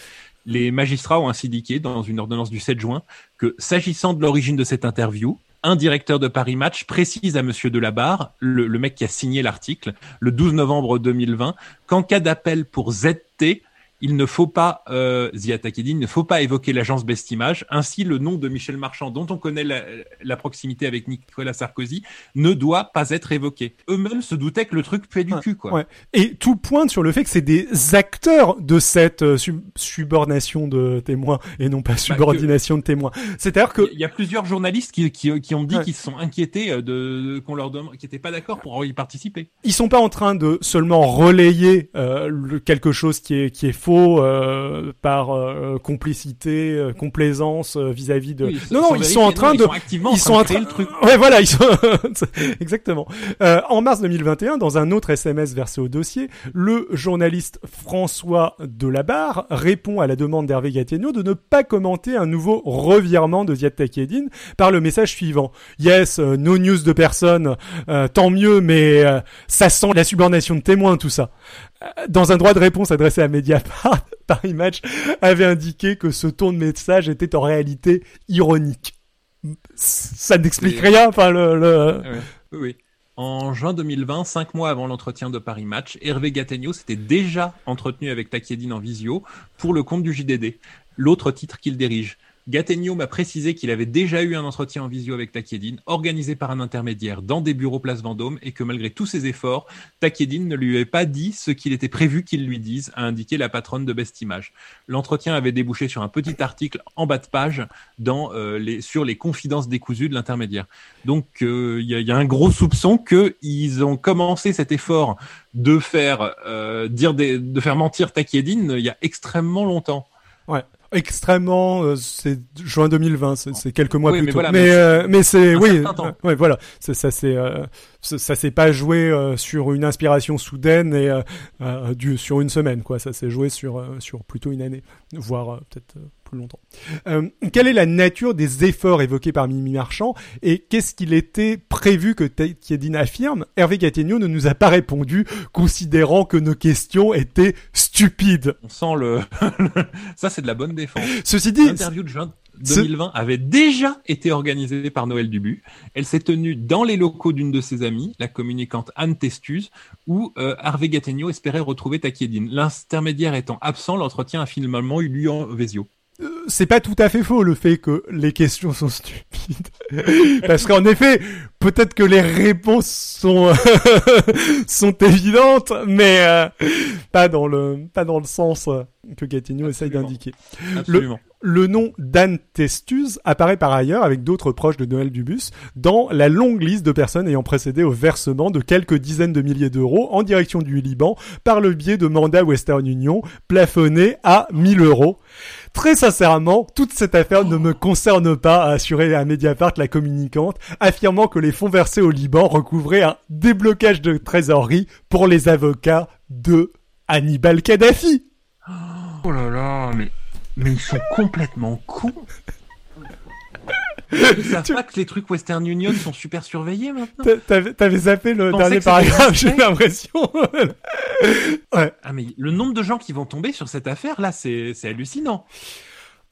Les magistrats ont ainsi indiqué dans une ordonnance du 7 juin que s'agissant de l'origine de cette interview, un directeur de Paris Match précise à Monsieur Delabarre, le, le mec qui a signé l'article, le 12 novembre 2020, qu'en cas d'appel pour ZT, il ne faut pas, euh, il ne faut pas évoquer l'agence Bestimage. Ainsi, le nom de Michel Marchand, dont on connaît la, proximité avec Nicolas Sarkozy, ne doit pas être évoqué. Eux-mêmes se doutaient que le truc fait du cul, quoi. Et tout pointe sur le fait que c'est des acteurs de cette euh, subordination de témoins et non pas bah, subordination de témoins. C'est-à-dire que il y a plusieurs journalistes qui, qui, qui ont dit qu'ils se sont inquiétés euh, de qu'on leur demande, qui n'étaient pas d'accord pour y participer. Ils sont pas en train de seulement relayer euh, le, quelque chose qui est qui est faux euh, par euh, complicité, euh, complaisance vis-à-vis de. non, non, ils sont en train de. Ils sont en train de le truc. Ouais, voilà, ils sont exactement. en mars 2021, dans un autre SMS versé au dossier, le journaliste François Delabarre répond à la demande d'Hervé Gattegno de ne pas commenter un nouveau revirement de Ziad Takedine par le message suivant Yes, no news de personne, tant mieux, mais ça sent la subordination de témoins, tout ça dans un droit de réponse adressé à Mediapart, Paris Match avait indiqué que ce ton de message était en réalité ironique. Ça n'explique rien, enfin le... Oui, En juin 2020, cinq mois avant l'entretien de Paris Match, Hervé Gattegno s'était déjà entretenu avec Takiedine en visio pour le compte du JDD, l'autre titre qu'il dirige. Gattegno m'a précisé qu'il avait déjà eu un entretien en visio avec Takedin, organisé par un intermédiaire dans des bureaux Place Vendôme, et que malgré tous ses efforts, Takedin ne lui avait pas dit ce qu'il était prévu qu'il lui dise, a indiqué la patronne de Best Image. L'entretien avait débouché sur un petit article en bas de page dans, euh, les, sur les confidences décousues de l'intermédiaire. Donc il y, a, y, a, un gros soupçon qu'ils ont commencé cet effort de faire euh, dire des, de faire mentir Takedin il y a extrêmement longtemps. Ouais extrêmement euh, c'est juin 2020 c'est quelques mois Oui, plus mais tôt. voilà, mais mais euh, mais c'est oui ouais voilà. Ça ça c'est euh, ça, s'est pas joué euh, sur une inspiration soudaine et euh, euh, du sur une semaine quoi. Ça s'est joué sur euh, sur plutôt une année voire euh, peut-être euh, plus longtemps Euh, quelle est la nature des efforts évoqués par Mimi Marchand et qu'est-ce qu'il était prévu que Kiedin affirme? Hervé Gattegno ne nous a pas répondu considérant que nos questions étaient stupides On sent le, ça c'est de la bonne défense. ceci dit L'interview de juin 2020 avait déjà été organisée par Noël Dubu. Elle s'est tenue dans les locaux d'une de ses amies, la communicante Anne Testuse, où euh, Harvey Gattegno espérait retrouver Takiedine. L'intermédiaire étant absent, l'entretien a finalement eu lieu en Vesio. C'est pas tout à fait faux le fait que les questions sont stupides. Parce qu'en effet, peut-être que les réponses sont sont évidentes, mais euh, pas dans le pas dans le sens euh, que Gattegno essaye d'indiquer. Absolument. Le nom d'Anne Testuse apparaît par ailleurs avec d'autres proches de Noël Dubus dans la longue liste de personnes ayant précédé au versement de quelques dizaines de milliers d'euros en direction du Liban par le biais de mandats Western Union plafonnés à 1000 euros. Très sincèrement, toute cette affaire ne me concerne pas, a assuré à Mediapart la communicante, affirmant que les fonds versés au Liban recouvraient un déblocage de trésorerie pour les avocats de Hannibal Kadhafi. Oh là là, mais, mais ils sont complètement cons. Ils savent pas que les trucs Western Union sont super surveillés maintenant. T'a- T'avais t'avais zappé le dernier paragraphe, j'ai l'impression. ouais. Ah mais le nombre de gens qui vont tomber sur cette affaire là, c'est c'est hallucinant.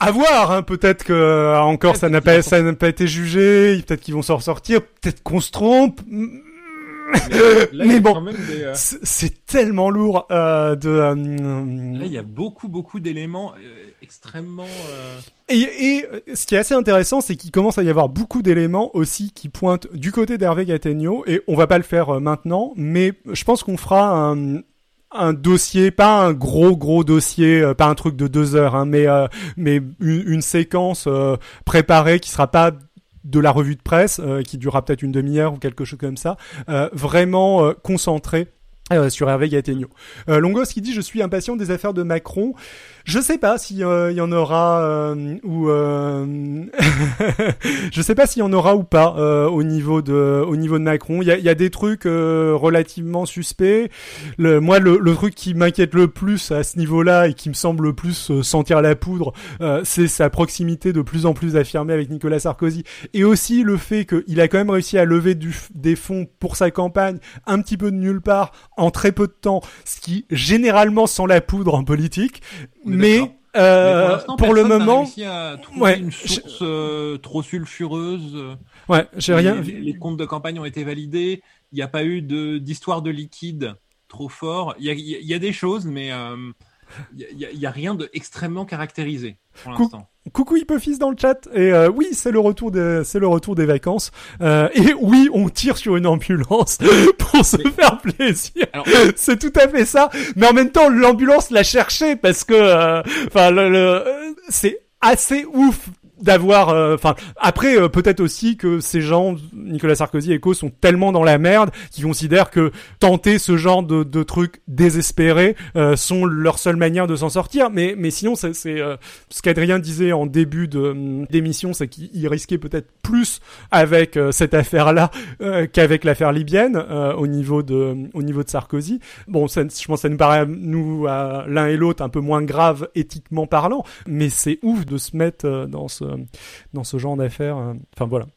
À voir, hein. Peut-être que euh, encore ça n'a pas, Peut-être qu'ils ça n'a pas été jugé. Peut-être qu'ils vont s'en ressortir. Peut-être qu'on se trompe. Mais, là, bon. euh, C'est tellement lourd euh, de. euh, Là, il y a beaucoup, beaucoup d'éléments extrêmement. euh, Et, et euh, ce qui est assez intéressant, c'est qu'il commence à y avoir beaucoup d'éléments aussi qui pointent du côté d'Hervé Gattegno, et on va pas le faire euh, maintenant, mais je pense qu'on fera un, un dossier, pas un gros gros dossier, pas un truc de deux heures, hein, mais euh, mais une, séquence euh, préparée qui sera pas de la revue de presse, qui durera peut-être une demi-heure ou quelque chose comme ça, vraiment concentré euh, sur Hervé Gattegno. Longos qui dit je suis impatient des affaires de Macron. Je sais pas s'il y en aura euh, ou euh... je sais pas s'il y en aura ou pas euh, au niveau de au niveau de Macron. Il y a, y a des trucs euh, relativement suspects. Le, moi, le, le truc qui m'inquiète le plus à ce niveau-là et qui me semble le plus euh, sentir la poudre, euh, c'est sa proximité de plus en plus affirmée avec Nicolas Sarkozy et aussi le fait qu'il a quand même réussi à lever du, des fonds pour sa campagne un petit peu de nulle part en très peu de temps, ce qui généralement sent la poudre en politique. Mais euh, Mais pour le moment, à ouais, une je- source euh, trop sulfureuse. ouais, j'ai rien. Les, les comptes de campagne ont été validés. Il n'y a pas eu de d'histoire de liquide trop fort. Il y a, il y a- il y a des choses, mais euh, il y a- a rien de extrêmement caractérisé pour l'instant. Coucou Hippofils dans le chat et euh, oui c'est le retour des c'est le retour des vacances Euh, et oui on tire sur une ambulance pour se Mais- faire plaisir Alors- c'est tout à fait ça mais en même temps l'ambulance l'a cherché parce que euh, enfin le, le- euh, c'est assez ouf d'avoir euh, enfin après euh, peut-être aussi que ces gens Nicolas Sarkozy et co sont tellement dans la merde qu'ils considèrent que tenter ce genre de, de trucs désespérés euh, sont leur seule manière de s'en sortir. Mais mais sinon c'est euh, ce qu'Adrien disait en début de hum, d'émission c'est qu'il risquait peut-être plus avec euh, cette affaire là qu'avec l'affaire libyenne euh, au niveau de au niveau de Sarkozy. Bon ça, je pense que ça nous paraît nous l'un et l'autre un peu moins grave éthiquement parlant mais c'est ouf de se mettre euh, dans ce dans ce genre d'affaires. euh. Enfin voilà.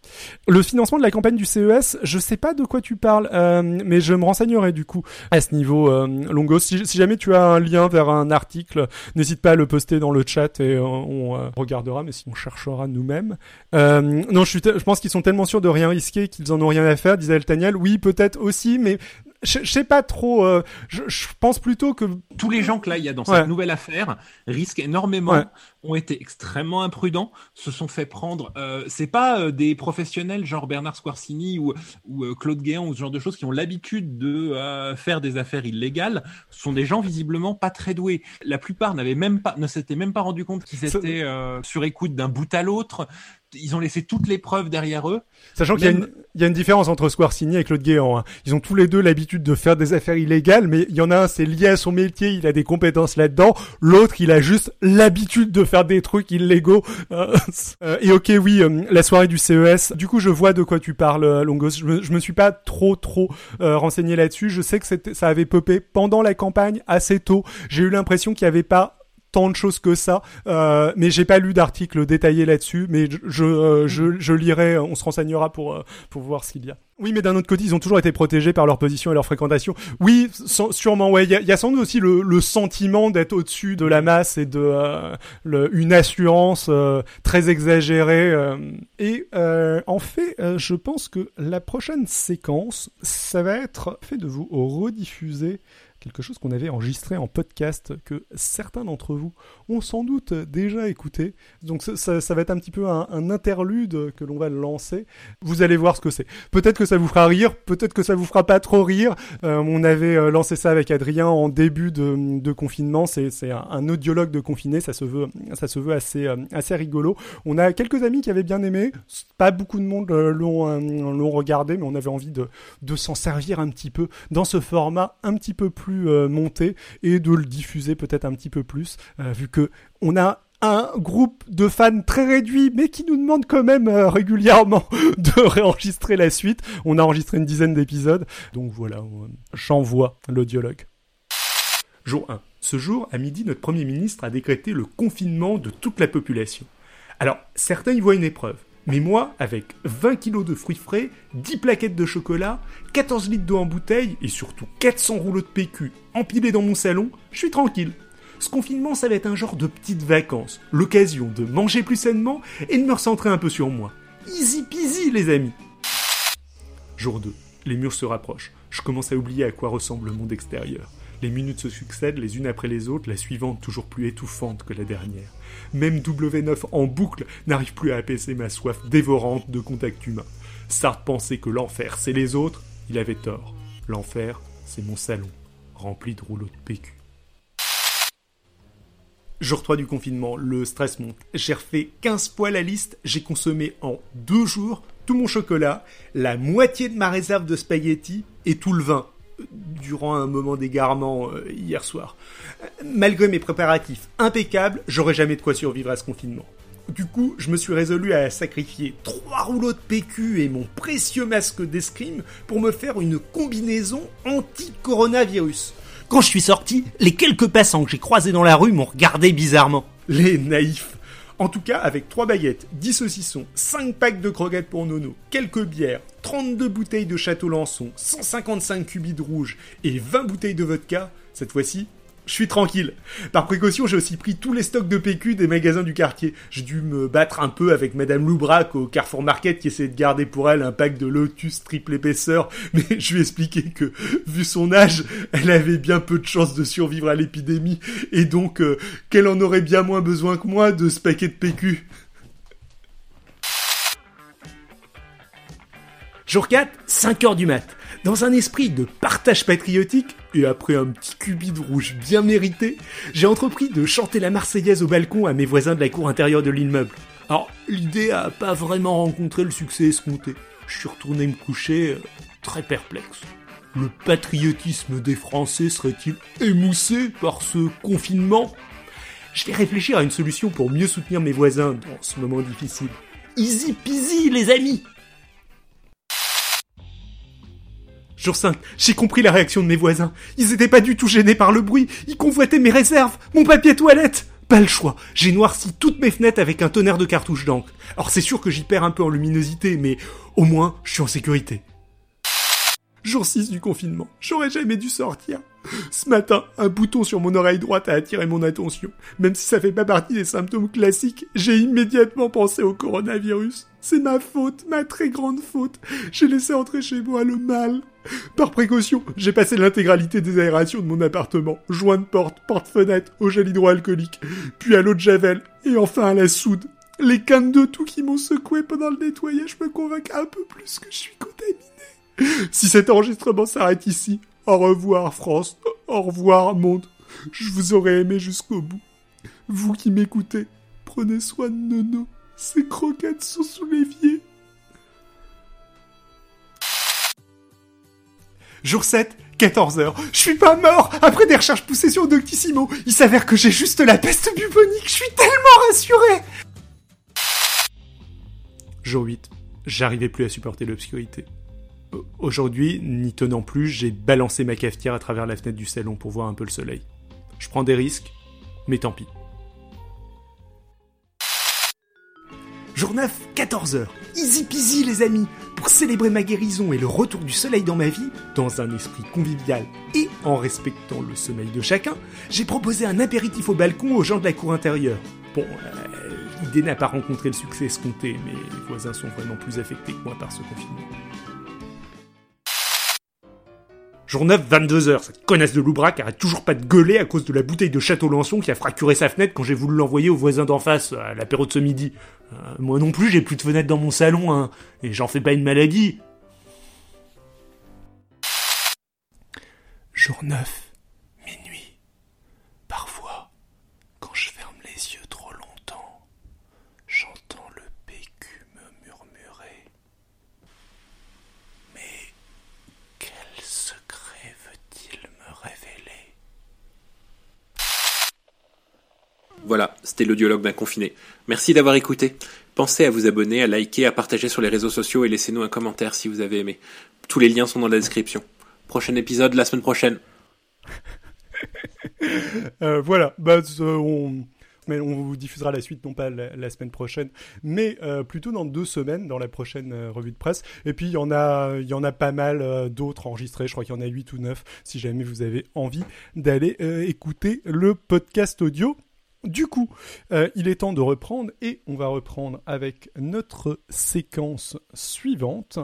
Le financement de la campagne du CES, je sais pas de quoi tu parles, euh, mais je me renseignerai du coup à ce niveau. Euh, Longos, si, jamais tu as un lien vers un article, n'hésite pas à le poster dans le chat et euh, on euh, regardera, mais si on cherchera nous-mêmes. Euh, non, je pense qu'ils sont tellement sûrs de rien risquer qu'ils en ont rien à faire, disait Altaniel. Oui, peut-être aussi, mais je je sais pas trop. euh, je, je pense plutôt que Tous les gens que là il y a dans Ouais. cette nouvelle affaire risquent énormément, Ouais. ont été extrêmement imprudents, se sont fait prendre. Euh, c'est pas euh, des professionnels genre Bernard Squarcini ou, ou euh, Claude Guéant ou ce genre de choses qui ont l'habitude de euh, faire des affaires illégales. Ce sont des gens visiblement pas très doués. La plupart n'avaient même pas, ne s'étaient même pas rendu compte qu'ils étaient euh, sur écoute d'un bout à l'autre. Ils ont laissé toutes les preuves derrière eux. Sachant qu'il y, y a une différence entre Squarcini et Claude Guéant. hein. Ils ont tous les deux l'habitude de faire des affaires illégales, mais il y en a un, c'est lié à son métier, il a des compétences là-dedans. L'autre, il a juste l'habitude de faire des trucs illégaux. Euh, euh, et ok, oui, euh, la soirée du CES. Du coup, je vois de quoi tu parles, Longos. Je me, je me suis pas trop, trop euh, renseigné là-dessus. Je sais que ça avait popé pendant la campagne assez tôt. J'ai eu l'impression qu'il y avait pas tant de choses que ça, euh, mais j'ai pas lu d'article détaillé là-dessus, mais je, je, euh, je, je lirai, on se renseignera pour, euh, pour voir ce qu'il y a. Oui, mais d'un autre côté, ils ont toujours été protégés par leur position et leur fréquentation. Oui, sûrement, ouais. Il y y a sans doute aussi le, le sentiment d'être au-dessus de la masse et de euh, le- une assurance euh, très exagérée. euh. Et euh, en fait, euh, je pense que la prochaine séquence, ça va être fait de vous rediffuser quelque chose qu'on avait enregistré en podcast que certains d'entre vous ont sans doute déjà écouté. Donc ça, va être un petit peu un, interlude que l'on va lancer. Vous allez voir ce que c'est. Peut-être que ça vous fera rire, peut-être que ça vous fera pas trop rire. Euh, on avait euh, lancé ça avec Adrien en début de, confinement. C'est un, un audiologue de confiné. Ça se veut, ça se veut assez, euh, assez rigolo. On a quelques amis qui avaient bien aimé. Pas beaucoup de monde l'ont l'ont regardé, mais on avait envie de, de s'en servir un petit peu dans ce format un petit peu plus euh, monté et de le diffuser peut-être un petit peu plus, euh, vu que on a un groupe de fans très réduit, mais qui nous demande quand même euh, régulièrement de réenregistrer la suite. On a enregistré une dizaine d'épisodes, donc voilà, j'envoie l'audiologue. Jour 1. Ce jour, à midi, notre Premier ministre a décrété le confinement de toute la population. Alors, certains y voient une épreuve. Mais moi, avec 20 kilos de fruits frais, 10 plaquettes de chocolat, 14 litres d'eau en bouteille et surtout 400 rouleaux de PQ empilés dans mon salon, je suis tranquille. Ce confinement, ça va être un genre de petites vacances, l'occasion de manger plus sainement et de me recentrer un peu sur moi. Easy peasy, les amis. Jour 2. Les murs se rapprochent. Je commence à oublier à quoi ressemble le monde extérieur. Les minutes se succèdent les unes après les autres, la suivante toujours plus étouffante que la dernière. Même W9 en boucle n'arrive plus à apaiser ma soif dévorante de contact humain. Sartre pensait que l'enfer c'est les autres, il avait tort. L'enfer, c'est mon salon, rempli de rouleaux de PQ. Jour 3 du confinement, le stress monte. J'ai refait 15 fois la liste, j'ai consommé en deux jours tout mon chocolat, la moitié de ma réserve de spaghettis et tout le vin durant un moment d'égarement euh, hier soir. Malgré mes préparatifs impeccables, j'aurais jamais de quoi survivre à ce confinement. Du coup, je me suis résolu à sacrifier trois rouleaux de PQ et mon précieux masque d'escrime pour me faire une combinaison anti-coronavirus. Quand je suis sorti, les quelques passants que j'ai croisés dans la rue m'ont regardé bizarrement. Les naïfs. En tout cas, avec 3 baguettes, 10 saucissons, 5 packs de croquettes pour Nono, quelques bières, 32 bouteilles de Château Lançon, 155 cubis de rouge et 20 bouteilles de vodka, cette fois-ci, je suis tranquille. Par précaution, j'ai aussi pris tous les stocks de PQ des magasins du quartier. J'ai dû me battre un peu avec Madame Loubrac au Carrefour Market qui essayait de garder pour elle un pack de Lotus triple épaisseur, mais je lui ai expliqué que, vu son âge, elle avait bien peu de chances de survivre à l'épidémie, et donc euh, qu'elle en aurait bien moins besoin que moi de ce paquet de PQ. Jour 4, 5 heures du mat. Dans un esprit de partage patriotique, et après un petit cubi de rouge bien mérité, j'ai entrepris de chanter la Marseillaise au balcon à mes voisins de la cour intérieure de l'immeuble. Alors, l'idée a pas vraiment rencontré le succès escompté. Je suis retourné me coucher euh, très perplexe. Le patriotisme des Français serait-il émoussé par ce confinement? Je vais réfléchir à une solution pour mieux soutenir mes voisins dans ce moment difficile. Easy peasy, les amis Jour 5, j'ai compris la réaction de mes voisins. Ils étaient pas du tout gênés par le bruit, ils convoitaient mes réserves, mon papier toilette Pas le choix, j'ai noirci toutes mes fenêtres avec un tonnerre de cartouches d'encre. Alors c'est sûr que j'y perds un peu en luminosité, mais au moins je suis en sécurité. Jour 6 du confinement, j'aurais jamais dû sortir. Ce matin, un bouton sur mon oreille droite a attiré mon attention. Même si ça fait pas partie des symptômes classiques, j'ai immédiatement pensé au coronavirus. C'est ma faute, ma très grande faute. J'ai laissé entrer chez moi le mal. Par précaution, j'ai passé l'intégralité des aérations de mon appartement, joint de porte, porte-fenêtre, au gel hydroalcoolique, puis à l'eau de javel, et enfin à la soude. Les cannes de tout qui m'ont secoué pendant le nettoyage me convainquent un peu plus que je suis contaminé. Si cet enregistrement s'arrête ici, au revoir France, au revoir monde. Je vous aurais aimé jusqu'au bout. Vous qui m'écoutez, prenez soin de Nono. Ces croquettes sont sous l'évier. Jour 7, 14h. Je suis pas mort Après des recherches poussées sur Doctissimo, il s'avère que j'ai juste la peste bubonique. Je suis tellement rassuré Jour 8. J'arrivais plus à supporter l'obscurité. Aujourd'hui, n'y tenant plus, j'ai balancé ma cafetière à travers la fenêtre du salon pour voir un peu le soleil. Je prends des risques, mais tant pis. Jour 9, 14h. Easy peasy les amis. Pour célébrer ma guérison et le retour du soleil dans ma vie, dans un esprit convivial et en respectant le sommeil de chacun, j'ai proposé un apéritif au balcon aux gens de la cour intérieure. Bon, euh, l'idée n'a pas rencontré le succès escompté, mais les voisins sont vraiment plus affectés que moi par ce confinement. Jour 9, 22h, cette connasse de Loubrac arrête toujours pas de gueuler à cause de la bouteille de Château Lançon qui a fracturé sa fenêtre quand j'ai voulu l'envoyer au voisin d'en face à l'apéro de ce midi. Euh, moi non plus, j'ai plus de fenêtre dans mon salon, hein, et j'en fais pas une maladie. Jour 9, minuit. Parfois, quand je ferme les yeux trop longtemps, j'entends le PQ me murmurer. Mais quel secret veut-il me révéler Voilà, c'était l'audiologue d'un confiné. Merci d'avoir écouté. Pensez à vous abonner, à liker, à partager sur les réseaux sociaux et laissez-nous un commentaire si vous avez aimé. Tous les liens sont dans la description. Prochain épisode la semaine prochaine. Euh, voilà, bah, on... Mais on vous diffusera la suite, non pas la, semaine prochaine, mais euh, plutôt dans deux semaines, dans la prochaine euh, revue de presse. Et puis il y en a, y en a pas mal d'autres enregistrés. Je crois qu'il y en a huit ou neuf. Si jamais vous avez envie d'aller écouter le podcast audio. Du coup, euh, il est temps de reprendre et on va reprendre avec notre séquence suivante.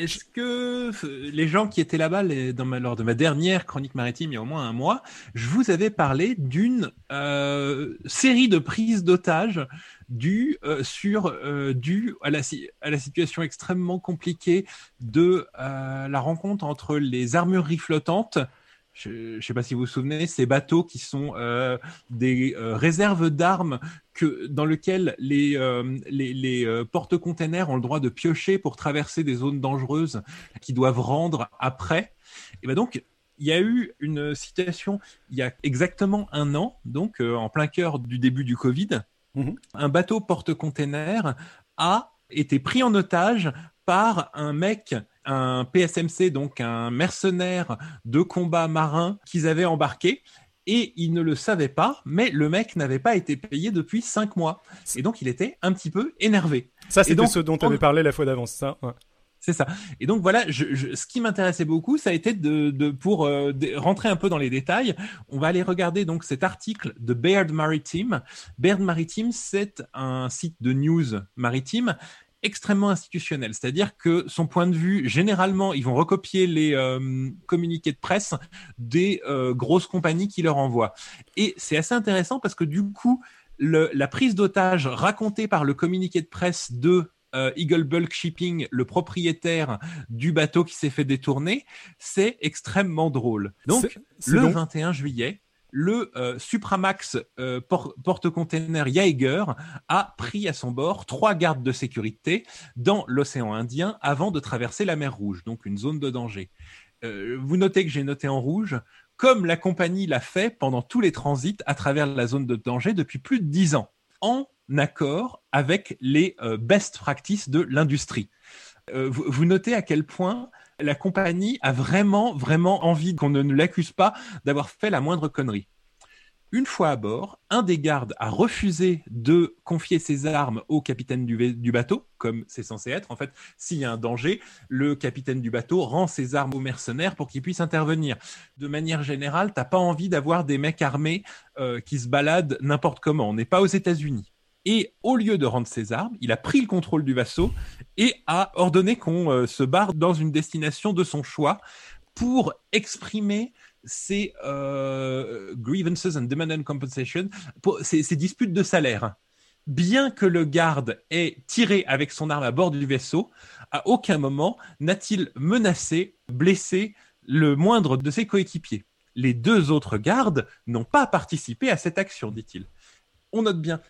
Est-ce que euh, les gens qui étaient là-bas lors de ma dernière chronique maritime il y a au moins un mois, je vous avais parlé d'une euh, série de prises d'otages due euh, à la, situation extrêmement compliquée de la rencontre entre les armureries flottantes. Je ne sais pas si vous vous souvenez, ces bateaux qui sont euh, des euh, réserves d'armes que dans lequel les, euh, les, les porte-containers ont le droit de piocher pour traverser des zones dangereuses qui doivent rendre après. Et ben donc, il y a eu une situation il y a exactement un an, donc en plein cœur du début du Covid, Mhm. un bateau porte-container a été pris en otage par un mec, un PSMC, donc un mercenaire de combat marin qu'ils avaient embarqué. Et ils ne le savaient pas, mais le mec n'avait pas été payé depuis cinq mois. Et donc il était un petit peu énervé. Ça, c'était donc, ce dont tu on- avais parlé la fois d'avant, c'est ça ouais. C'est ça. Et donc voilà, je, je- ce qui m'intéressait beaucoup, ça a été de, de pour euh, de- rentrer un peu dans les détails. On va aller regarder donc cet article de Baird Maritime. Baird Maritime, c'est un site de news maritime extrêmement institutionnel, c'est-à-dire que son point de vue, généralement, ils vont recopier les euh, communiqués de presse des euh, grosses compagnies qui leur envoient. Et c'est assez intéressant parce que du coup, le, la prise d'otage racontée par le communiqué de presse de euh, Eagle Bulk Shipping, le propriétaire du bateau qui s'est fait détourner, c'est extrêmement drôle. Donc, le donc- 21 juillet, le euh, Supramax euh, por- porte-container Jaeger a pris à son bord trois gardes de sécurité dans l'océan Indien avant de traverser la mer Rouge, donc une zone de danger. Euh, vous notez que j'ai noté en rouge, comme la compagnie l'a fait pendant tous les transits à travers la zone de danger depuis plus de dix ans, en accord avec les best practices de l'industrie. Vous notez à quel point la compagnie a vraiment, vraiment envie qu'on ne, l'accuse pas d'avoir fait la moindre connerie. Une fois à bord, un des gardes a refusé de confier ses armes au capitaine du bateau, comme c'est censé être. En fait, s'il y a un danger, le capitaine du bateau rend ses armes aux mercenaires pour qu'ils puissent intervenir. De manière générale, t'as pas envie d'avoir des mecs armés euh, qui se baladent n'importe comment. On n'est pas aux États-Unis. Et au lieu de rendre ses armes, il a pris le contrôle du vaisseau et a ordonné qu'on euh, se barre dans une destination de son choix pour exprimer ses euh, grievances and demand and compensation, ses, ses disputes de salaire. Bien que le garde ait tiré avec son arme à bord du vaisseau, à aucun moment n'a-t-il menacé, blessé le moindre de ses coéquipiers. Les deux autres gardes n'ont pas participé à cette action, dit-il. On note bien,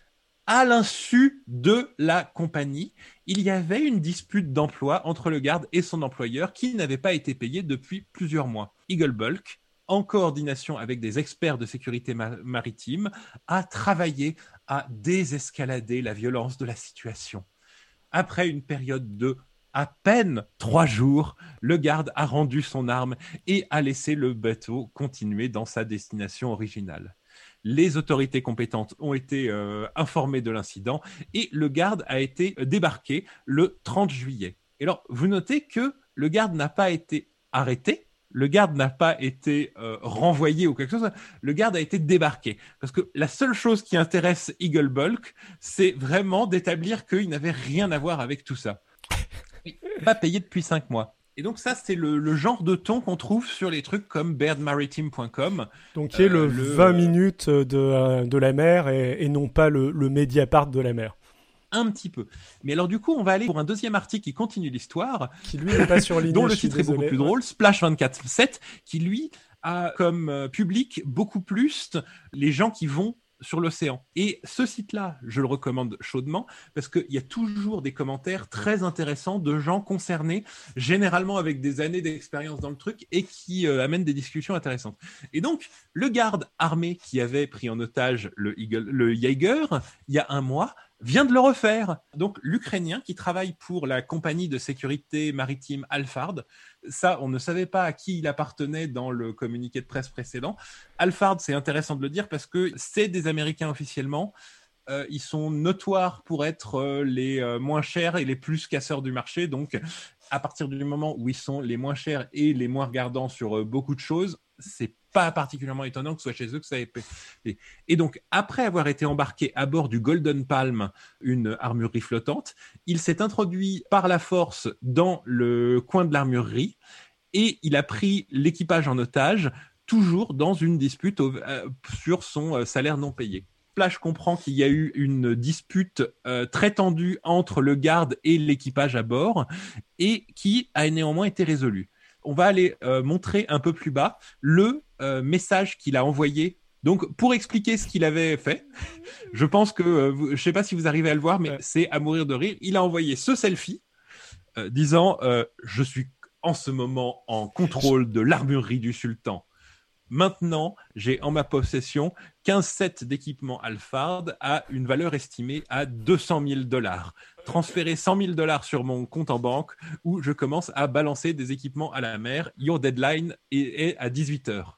à l'insu de la compagnie, il y avait une dispute d'emploi entre le garde et son employeur qui n'avait pas été payé depuis plusieurs mois. Eagle Bulk, en coordination avec des experts de sécurité ma- maritime, a travaillé à désescalader la violence de la situation. Après une période de à peine trois jours, le garde a rendu son arme et a laissé le bateau continuer dans sa destination originale. Les autorités compétentes ont été euh, informées de l'incident et le garde a été débarqué le 30 juillet. Et alors, vous notez que le garde n'a pas été arrêté, le garde n'a pas été euh, renvoyé ou quelque chose, le garde a été débarqué. Parce que la seule chose qui intéresse Eagle Bulk, c'est vraiment d'établir qu'il n'avait rien à voir avec tout ça. Oui, Pas payé depuis cinq mois. Et donc ça, c'est le, le genre de ton qu'on trouve sur les trucs comme bairdmaritime.com. Donc, qui est le Euh, le- 20 minutes de, euh, de la mer et, et non pas le, le Mediapart de la mer. Un petit peu. Mais alors du coup, on va aller pour un deuxième article qui continue l'histoire, Qui lui n'est pas surligné. dont le titre est beaucoup plus drôle, Splash 24/7, qui lui a comme euh, public beaucoup plus les gens qui vont sur l'océan. Et ce site-là, je le recommande chaudement parce qu'il y a toujours des commentaires très intéressants de gens concernés, généralement avec des années d'expérience dans le truc et qui euh, amènent des discussions intéressantes. Et donc, le garde armé qui avait pris en otage le, Eagle, le Jaeger il y a un mois vient de le refaire. Donc, l'Ukrainien qui travaille pour la compagnie de sécurité maritime Alphard, ça, on ne savait pas à qui il appartenait dans le communiqué de presse précédent. Alphard, c'est intéressant de le dire parce que c'est des Américains officiellement. Euh, ils sont notoires pour être euh, les euh, moins chers et les plus casseurs du marché. Donc, à partir du moment où ils sont les moins chers et les moins regardants sur beaucoup de choses, c'est pas particulièrement étonnant que ce soit chez eux que ça ait payé. Et donc, après avoir été embarqué à bord du Golden Palm, une armurerie flottante, il s'est introduit par la force dans le coin de l'armurerie et il a pris l'équipage en otage, toujours dans une dispute euh, sur son euh, salaire non payé. Splash comprend qu'il y a eu une dispute euh, très tendue entre le garde et l'équipage à bord et qui a néanmoins été résolue. On va aller euh, montrer un peu plus bas le euh, message qu'il a envoyé. Donc, pour expliquer ce qu'il avait fait, je pense que, euh, vous- je ne sais pas si vous arrivez à le voir, mais c'est à mourir de rire. Il a envoyé ce selfie disant Je suis en ce moment en contrôle de l'armurerie du sultan. Maintenant, j'ai en ma possession 15 sets d'équipements Alphard à une valeur estimée à 200 000 dollars. Transférez 100 000 dollars sur mon compte en banque où je commence à balancer des équipements à la mer. Your deadline est, est à 18 heures.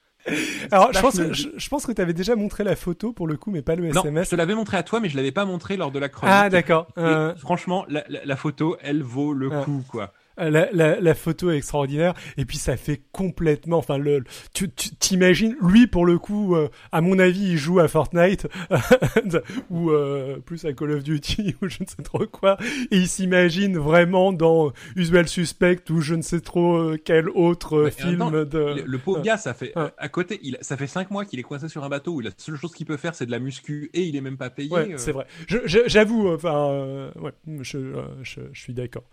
Alors, je pense, que, je, je pense que tu avais déjà montré la photo pour le coup, mais pas le Non, SMS. je te l'avais montré à toi, mais je l'avais pas montré lors de la chronique. Ah, d'accord. Euh, franchement, la, la- la photo, elle vaut le Ah. coup, quoi. La, la, la photo est extraordinaire et puis ça fait complètement enfin le tu t'imagines lui pour le coup euh, à mon avis il joue à Fortnite ou euh, plus à Call of Duty ou je ne sais trop quoi et il s'imagine vraiment dans Usual Suspect ou je ne sais trop euh, quel autre film temps, de Le, le pauvre gars, ça fait Ouais. à côté, il, ça fait cinq mois qu'il est coincé sur un bateau où la seule chose qu'il peut faire, c'est de la muscu et il est même pas payé. Ouais, c'est vrai. J'avoue, enfin, ouais, je, je, je suis d'accord.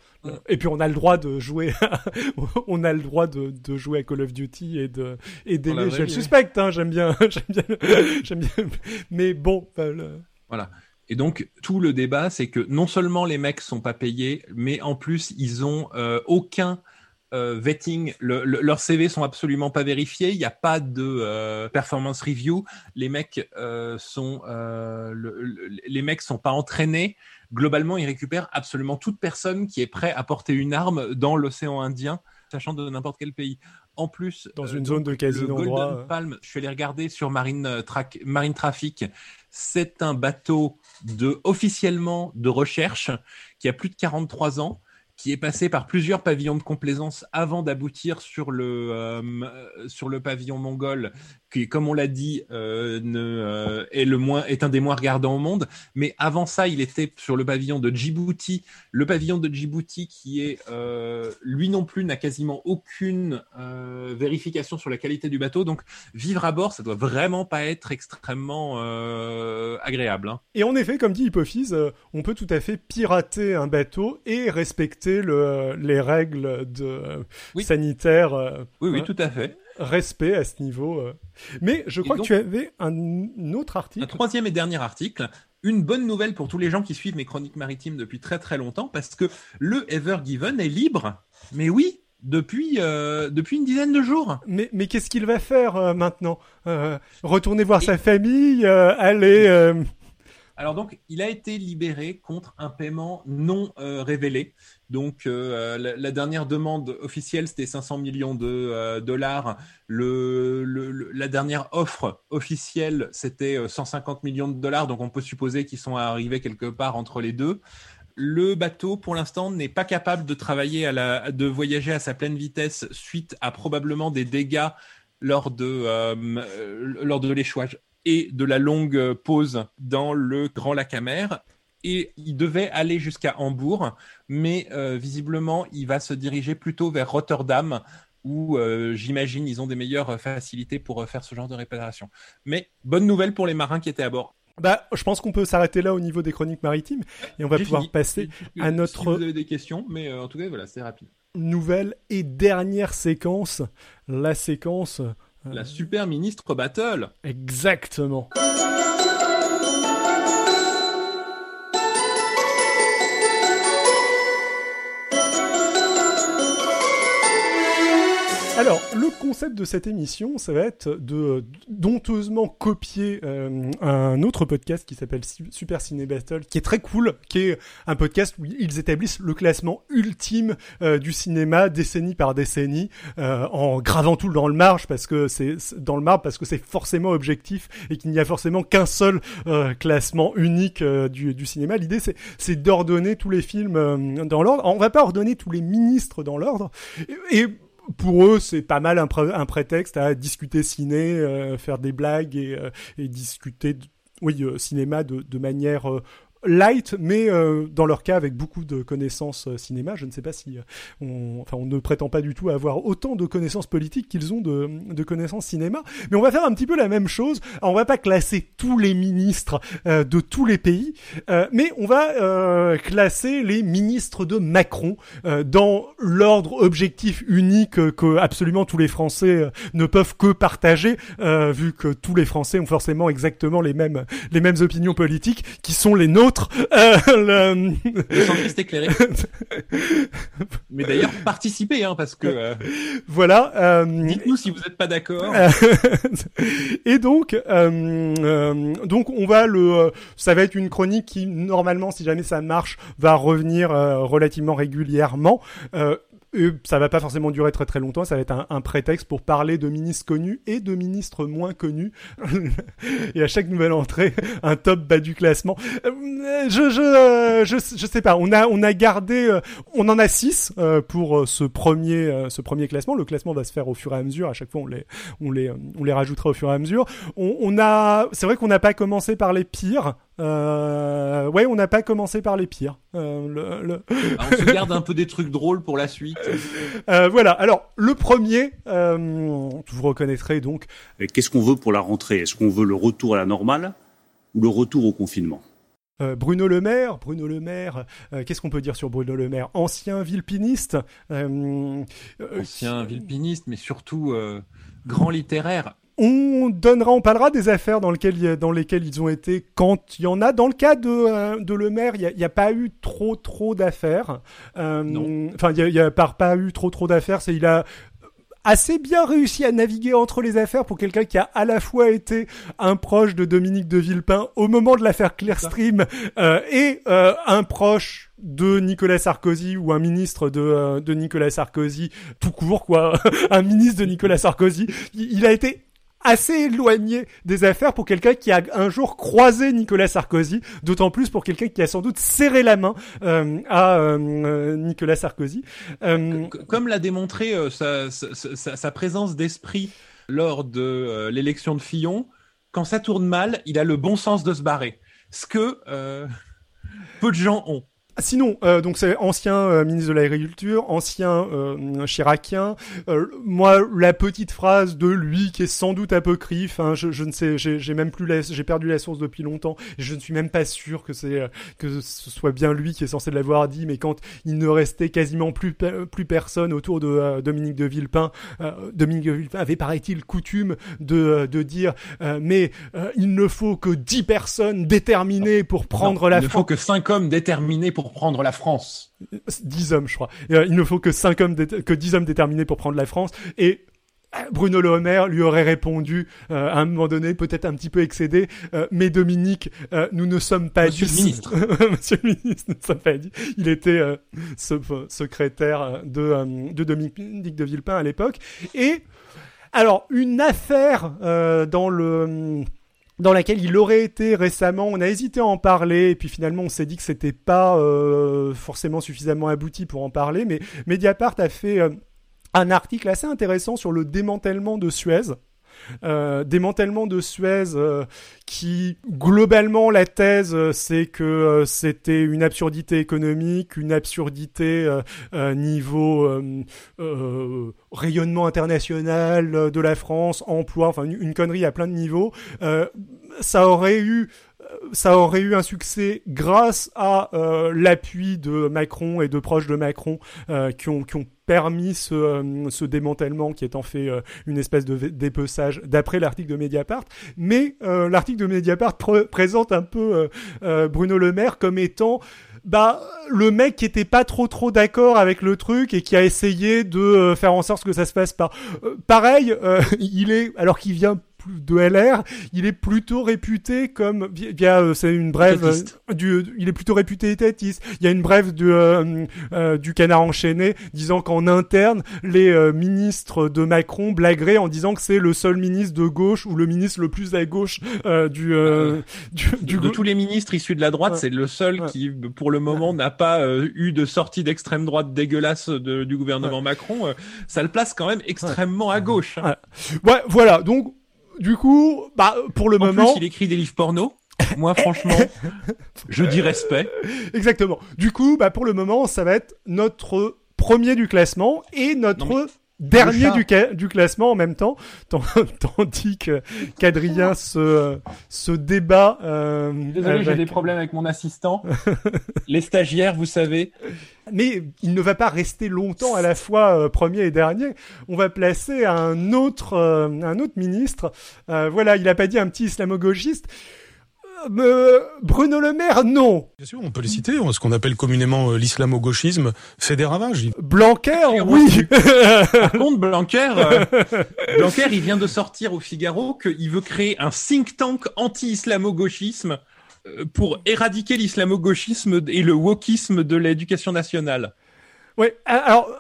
Et puis on a le droit de jouer, à- on a le droit de, de jouer à Call of Duty et de et d'aimer. Je le vie, suspecte, hein, j'aime bien, j'aime bien, j'aime bien. Mais bon, enfin, le- Et donc tout le débat, c'est que non seulement les mecs sont pas payés, mais en plus ils ont euh, aucun euh, vetting. Le- le- leurs CV sont absolument pas vérifiés. Il n'y a pas de euh, performance review. Les mecs euh, sont le- le- les mecs sont pas entraînés. Globalement, ils récupèrent absolument toute personne qui est prêt à porter une arme dans l'océan Indien, sachant de n'importe quel pays. En plus, Dans euh, une zone de casino Golden droit. Palm, je suis allé regarder sur Marine, euh, Marine Traffic. C'est un bateau de officiellement de recherche qui a plus de 43 ans, qui est passé par plusieurs pavillons de complaisance avant d'aboutir sur le euh, euh, sur le pavillon mongol, qui, comme on l'a dit, euh, ne, euh, est le moins est un des moins regardants au monde. Mais avant ça, il était sur le pavillon de Djibouti, le pavillon de Djibouti qui est euh, lui non plus n'a quasiment aucune euh, vérification sur la qualité du bateau. Donc vivre à bord, ça doit vraiment pas être extrêmement euh, agréable. hein. Et en effet, comme dit Hypophyse, euh, on peut tout à fait pirater un bateau et respecter le, les règles de Oui. sanitaires. Oui, oui, hein, tout à fait. Respect à ce niveau. euh. Mais je crois donc- que tu avais un, un autre Un article. troisième et dernier article. Une bonne nouvelle pour tous les gens qui suivent mes chroniques maritimes depuis très très longtemps parce que le Ever Given est libre. Mais oui, depuis, euh, depuis une dizaine de jours. Mais, mais qu'est-ce qu'il va faire euh, maintenant Euh, Retourner voir Et- sa famille Aller... Alors donc, il a été libéré contre un paiement non révélé. Donc euh, la, dernière demande officielle, c'était 500 millions de euh, dollars. La dernière offre officielle, c'était euh, 150 millions de dollars. Donc on peut supposer qu'ils sont arrivés quelque part entre les deux. Le bateau, pour l'instant, n'est pas capable de travailler à la, de voyager à sa pleine vitesse suite à probablement des dégâts lors de, euh, euh, lors de l'échouage et de la longue euh, pause dans le Grand Lac Amer. Et il devait aller jusqu'à Hambourg, mais euh, visiblement, il va se diriger plutôt vers Rotterdam, où euh, j'imagine ils ont des meilleures facilités pour euh, faire ce genre de réparation. Mais bonne nouvelle pour les marins qui étaient à bord. Bah, je pense qu'on peut s'arrêter là au niveau des chroniques maritimes et on va pouvoir fini. passer Si- à si notre- vous avez des questions, mais en tout cas, voilà, c'est rapide. nouvelle et dernière séquence. La séquence... La super ministre battle. Exactement. Alors, le concept de cette émission, ça va être de donteusement copier euh, un autre podcast qui s'appelle Su- Super Ciné Battle, qui est très cool, qui est un podcast où ils établissent le classement ultime euh, du cinéma décennie par décennie, euh, en gravant tout dans le marge parce que c'est dans le marbre parce que c'est forcément objectif et qu'il n'y a forcément qu'un seul euh, classement unique euh, du, du cinéma. L'idée, c'est d'ordonner tous les films euh, dans l'ordre. On va pas ordonner tous les ministres dans l'ordre. Et pour eux, c'est pas mal un, pré- un prétexte à discuter ciné, euh, faire des blagues et, euh, discuter, de- oui, euh, cinéma de, manière light, mais euh, dans leur cas avec beaucoup de connaissances euh, cinéma. Je ne sais pas si euh, on, enfin, on ne prétend pas du tout avoir autant de connaissances politiques qu'ils ont de, de connaissances cinéma. Mais on va faire un petit peu la même chose. Alors, on va pas classer tous les ministres euh, de tous les pays, euh, mais on va euh, classer les ministres de Macron dans l'ordre objectif unique que absolument tous les Français ne peuvent que partager, vu que tous les Français ont forcément exactement les mêmes les mêmes opinions politiques qui sont les nôtres. Euh, le- Le centriste éclairé. Mais d'ailleurs, participez, hein, parce que euh, voilà. euh, dites-nous si vous n'êtes pas d'accord. Et donc, donc on va le, ça va être une chronique qui normalement, si jamais ça marche, va revenir relativement régulièrement. Et ça va pas forcément durer très très longtemps, ça va être un, un prétexte pour parler de ministres connus et de ministres moins connus. et à chaque nouvelle entrée, un top bas du classement. Euh, je, je, euh, je, je sais pas. On a, on a gardé, euh, on en a six pour ce premier, ce premier classement. Le classement va se faire au fur et à mesure. À chaque fois, on les, on les, on les rajoutera au fur et à mesure. On, on a, c'est vrai qu'on n'a pas commencé par les pires. Euh, ouais, on n'a pas commencé par les pires. Euh, le- le- Ah, on se garde un peu des trucs drôles pour la suite. euh, voilà. Alors, le premier, euh, vous reconnaîtrez donc Qu'est-ce qu'on veut pour la rentrée? Est-ce qu'on veut le retour à la normale ou le retour au confinement? Bruno Le Maire, Bruno Le Maire, euh, qu'est-ce qu'on peut dire sur Bruno Le Maire? Ancien villepiniste, euh, euh, Ancien villepiniste, mais surtout euh, grand littéraire. On donnera, on parlera des affaires dans lesquelles, dans lesquelles ils ont été quand il y en a. Dans le cas de, euh, de Le Maire, il n'y a, pas eu trop trop d'affaires. Euh, Non. Enfin, il n'y a, pas, pas eu trop trop d'affaires. C'est il a assez bien réussi à naviguer entre les affaires pour quelqu'un qui a à la fois été un proche de Dominique de Villepin au moment de l'affaire Clearstream euh, et euh, un proche de Nicolas Sarkozy ou un ministre de, euh, de Nicolas Sarkozy tout court quoi un ministre de Nicolas Sarkozy il, il a été assez éloigné des affaires pour quelqu'un qui a un jour croisé Nicolas Sarkozy, d'autant plus pour quelqu'un qui a sans doute serré la main euh, à euh, Nicolas Sarkozy. Euh, Comme l'a démontré euh, sa, sa- sa- présence d'esprit lors de euh, l'élection de Fillon, quand ça tourne mal, il a le bon sens de se barrer. Ce que euh, peu de gens ont. Sinon, euh, donc c'est ancien euh, ministre de l'Agriculture, ancien euh, chiracien. Euh, moi, la petite phrase de lui qui est sans doute apocryphe, hein, je, je ne sais, j'ai même plus, j'ai perdu la source depuis longtemps. Et je ne suis même pas sûr que c'est euh, que ce soit bien lui qui est censé l'avoir dit. Mais quand il ne restait quasiment plus pe- plus personne autour de euh, Dominique de Villepin, euh, Dominique de Villepin avait paraît-il coutume de de dire, euh, mais euh, il ne faut que dix personnes déterminées pour prendre Non, la il ne faut que cinq hommes déterminés pour prendre la France. 10 hommes, je crois. Euh, il ne faut que cinq hommes, dé- que 10 hommes déterminés pour prendre la France. Et euh, Bruno Le Maire lui aurait répondu euh, à un moment donné, peut-être un petit peu excédé, euh, mais Dominique, euh, nous ne sommes pas Monsieur le 10. ministre. Monsieur le ministre, nous ne sommes pas 10. Il était ce- secrétaire de, de Dominique de Villepin à l'époque. Et alors, une affaire dans le dans laquelle il aurait été récemment. On a hésité à en parler, et puis finalement on s'est dit que c'était pas euh, forcément suffisamment abouti pour en parler. Mais Mediapart a fait euh, un article assez intéressant sur le démantèlement de Suez. Euh, démantèlement de Suez euh, qui globalement la thèse euh, c'est que c'était une absurdité économique, une absurdité niveau rayonnement international de la France, emploi, enfin une, une connerie à plein de niveaux. Ça aurait eu ça aurait eu un succès grâce à euh, l'appui de Macron et de proches de Macron euh, qui, ont, qui ont permis ce, euh, ce démantèlement qui est en fait euh, une espèce de dépeçage d'après l'article de Mediapart. Mais euh, l'article de Mediapart pr- présente un peu Bruno Le Maire comme étant bah le mec qui était pas trop trop d'accord avec le truc et qui a essayé de faire en sorte que ça se passe pas. Pareil, il est alors qu'il vient plus de LR, il est plutôt réputé comme via, euh, c'est une brève euh, du il est plutôt réputé étatiste. Il y a une brève du euh, euh, du canard enchaîné disant qu'en interne les euh, ministres de Macron blagueraient en disant que c'est le seul ministre de gauche ou le ministre le plus à gauche euh, du, euh, du du de tous les ministres issus de la droite, Ouais. c'est le seul Ouais. qui, pour le moment, n'a pas euh, eu de sortie d'extrême droite dégueulasse de- du gouvernement Macron. Euh, ça le place quand même extrêmement à gauche. hein. Ouais, voilà. Donc du coup, bah pour le En moment, plus, il écrit des livres porno. Moi, franchement, je dis respect. Exactement. Du coup, bah pour le moment, ça va être notre premier du classement et notre Non, dernier du, ca- du classement en même temps, tant- tandis que qu'Adrien se se débat. Euh, Désolé, j'ai des problèmes avec mon assistant. Les stagiaires, vous savez. Mais il ne va pas rester longtemps à la fois euh, premier et dernier. On va placer un autre euh, un autre ministre. Euh, voilà, il a pas dit un petit islamo-gauchiste. Euh, Bruno Le Maire, non. Bien sûr, on peut les citer. Ce qu'on appelle communément euh, l'islamo-gauchisme fait des ravages. Blanquer, oui. Par contre, Blanquer, euh, Blanquer, il vient de sortir au Figaro qu'il veut créer un think tank anti-islamo-gauchisme pour éradiquer l'islamo-gauchisme et le wokisme de l'éducation nationale. ouais. Alors,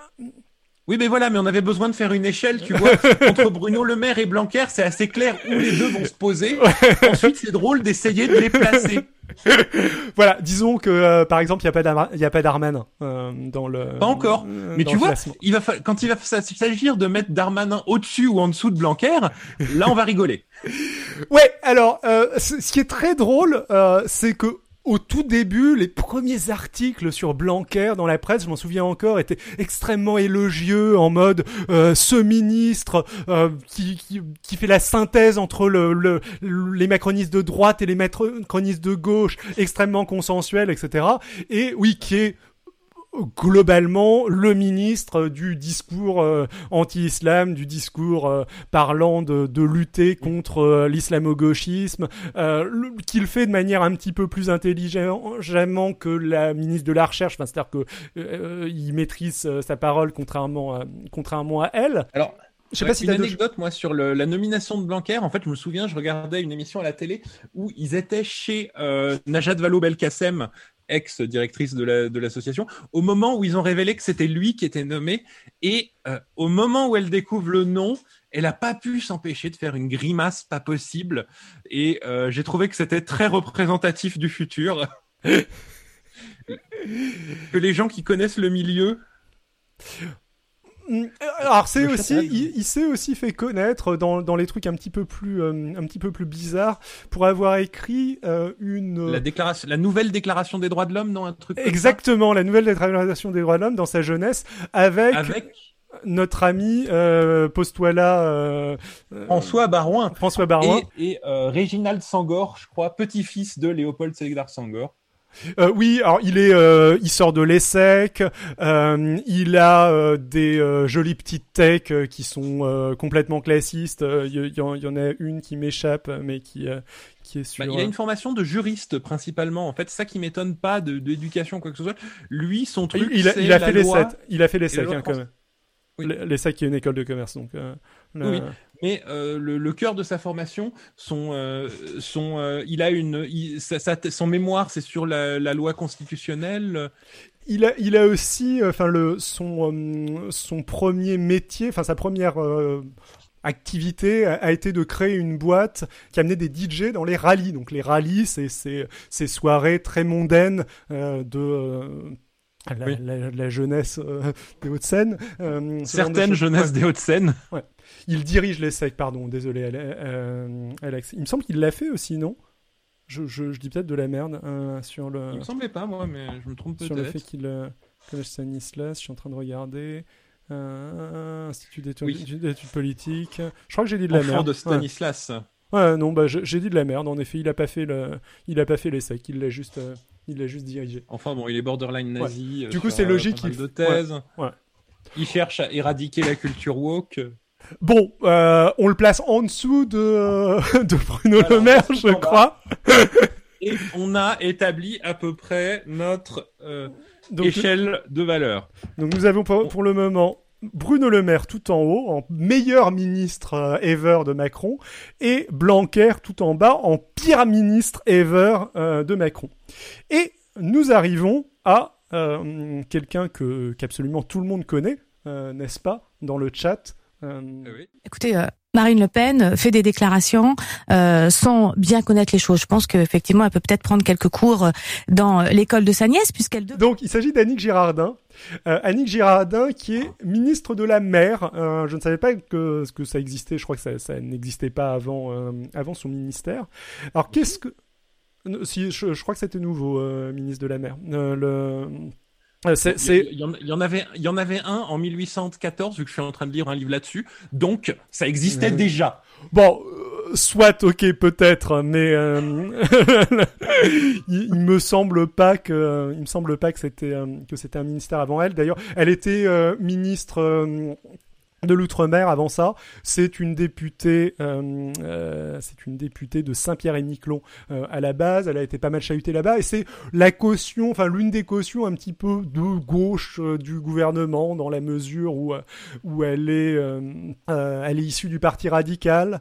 Oui, mais voilà, mais on avait besoin de faire une échelle, tu vois. Entre Bruno Le Maire et Blanquer, c'est assez clair où les deux vont se poser. Ensuite, c'est drôle d'essayer de les placer. Voilà, disons que euh, par exemple, il n'y a pas d'Arma- il y a pas Darmanin euh, dans le. Pas encore. euh, Mais tu vois, il va quand il va s'agir de mettre Darmanin au-dessus ou en dessous de Blanquer, là, on va rigoler. Ouais, alors, euh, ce ce qui est très drôle, euh, c'est que au tout début, les premiers articles sur Blanquer dans la presse, je m'en souviens encore, étaient extrêmement élogieux, en mode euh, ce ministre euh, qui, fait la synthèse entre le, le- les macronistes de droite et les macronistes de gauche, extrêmement consensuel, etc. Et oui, qui est globalement le ministre du discours euh, anti-islam, du discours euh, parlant de, de lutter contre euh, l'islamo-gauchisme, euh, qu'il fait de manière un petit peu plus intelligemment que la ministre de la Recherche, enfin, c'est-à-dire que euh, il maîtrise euh, sa parole contrairement à, contrairement à elle. Alors, Je sais Ouais, pas si une deux- anecdote, moi, sur le- la nomination de Blanquer. En fait, je me souviens, je regardais une émission à la télé où ils étaient chez euh, Najat Vallaud-Belkacem, ex-directrice de la- de l'association, au moment où ils ont révélé que c'était lui qui était nommé. Et euh, au moment où elle découvre le nom, elle n'a pas pu s'empêcher de faire une grimace pas possible. Et euh, j'ai trouvé que c'était très représentatif du futur. que les gens qui connaissent le milieu Alors c'est aussi, il, il s'est aussi fait connaître dans, dans les trucs un petit peu plus, euh, un petit peu plus bizarres pour avoir écrit euh, une. la déclaration, la nouvelle déclaration des droits de l'homme, non un truc Exactement, la nouvelle déclaration des droits de l'homme dans sa jeunesse avec, avec notre ami euh, Poste-toi là, euh, euh, François Barouin. François Barouin. Et, et euh, Réginald Sangor, je crois, petit-fils de Léopold Sédar Sangor. Euh, oui, alors il est, euh, il sort de l'ESSEC, euh, il a des jolies petites techs qui sont complètement classistes. Il y, en- a une qui m'échappe, mais qui, qui est sur. Bah, il a une formation de juriste principalement. En fait, ça qui m'étonne pas de d'éducation quoi que ce soit. Lui, son truc, il, a, il a fait les loi. sept. Il a fait les et la sept loi hein, quand même. Oui. L'ESSEC qui est une école de commerce, donc. Oui. Mais euh, le, cœur de sa formation, son, euh, son, euh, il a une, son mémoire, c'est sur la, loi constitutionnelle. Il a, il a aussi, enfin le son, son premier métier, enfin sa première activité a, été de créer une boîte qui amenait des DJ dans les rallyes. Donc les rallyes, c'est ces soirées très mondaines de la, Oui. la- la jeunesse euh, des Hauts-de-Seine. euh, de Certaines choses. jeunesses des Hauts-de-Seine. Il dirige les SEC, pardon, désolé euh, Alex. Il me semble qu'il l'a fait aussi, non? Je, je, je dis peut-être de la merde euh, sur le Il me semblait pas, moi, mais je me trompe sur le fait peut-être. qu'il euh, collège Stanislas, je suis en train de regarder euh, Institut d'études Oui. politiques. Je crois que j'ai dit de la Enfant merde. de. Stanislas. Ouais, non, bah j'ai dit de la merde. En effet, il a pas fait le, il a pas fait l'essai, il l'a juste, euh, il l'a juste dirigé. Enfin bon, il est borderline nazi. euh, Du coup, c'est euh, logique qu'il de. Ouais, ouais. Il cherche à éradiquer la culture woke. Bon, euh, on le place en dessous de, de Bruno Voilà, Le Maire, je crois. Et on a établi à peu près notre euh, Donc, échelle de valeur. Donc nous avons pour, pour le moment Bruno Le Maire tout en haut, en meilleur ministre euh, ever de Macron, et Blanquer tout en bas, en pire ministre ever euh, de Macron. Et nous arrivons à euh, quelqu'un que qu'absolument tout le monde connaît, n'est-ce pas, dans le chat. Euh, Écoutez, euh, Marine Le Pen euh, fait des déclarations euh, sans bien connaître les choses. Je pense qu'effectivement, elle peut peut-être prendre quelques cours dans l'école de sa nièce, puisqu'elle de- Donc, il s'agit d'Annick Girardin. Euh, Annick Girardin, qui est ministre de la mer. Euh, je ne savais pas que, que ça existait. Je crois que ça, ça n'existait pas avant, euh, avant son ministère. Alors, qu'est-ce que... Si, je, je crois que c'était nouveau, euh, ministre de la mer. Euh, le... euh, c'est, c'est- Il, y en, il y en avait, il y en avait un en 1814, vu que je suis en train de lire un livre là-dessus. Donc, ça existait déjà. Bon, euh, soit ok peut-être, mais euh, il, il me semble pas que, il me semble pas que c'était euh, que c'était un ministère avant elle. D'ailleurs, elle était euh, ministre. De l'outre-mer avant ça, c'est une députée, euh, euh, c'est une députée de Saint-Pierre-et-Miquelon euh, à la base. Elle a été pas mal chahutée là-bas et c'est la caution, enfin l'une des cautions un petit peu de gauche du gouvernement dans la mesure où où elle est, elle est issue du parti radical.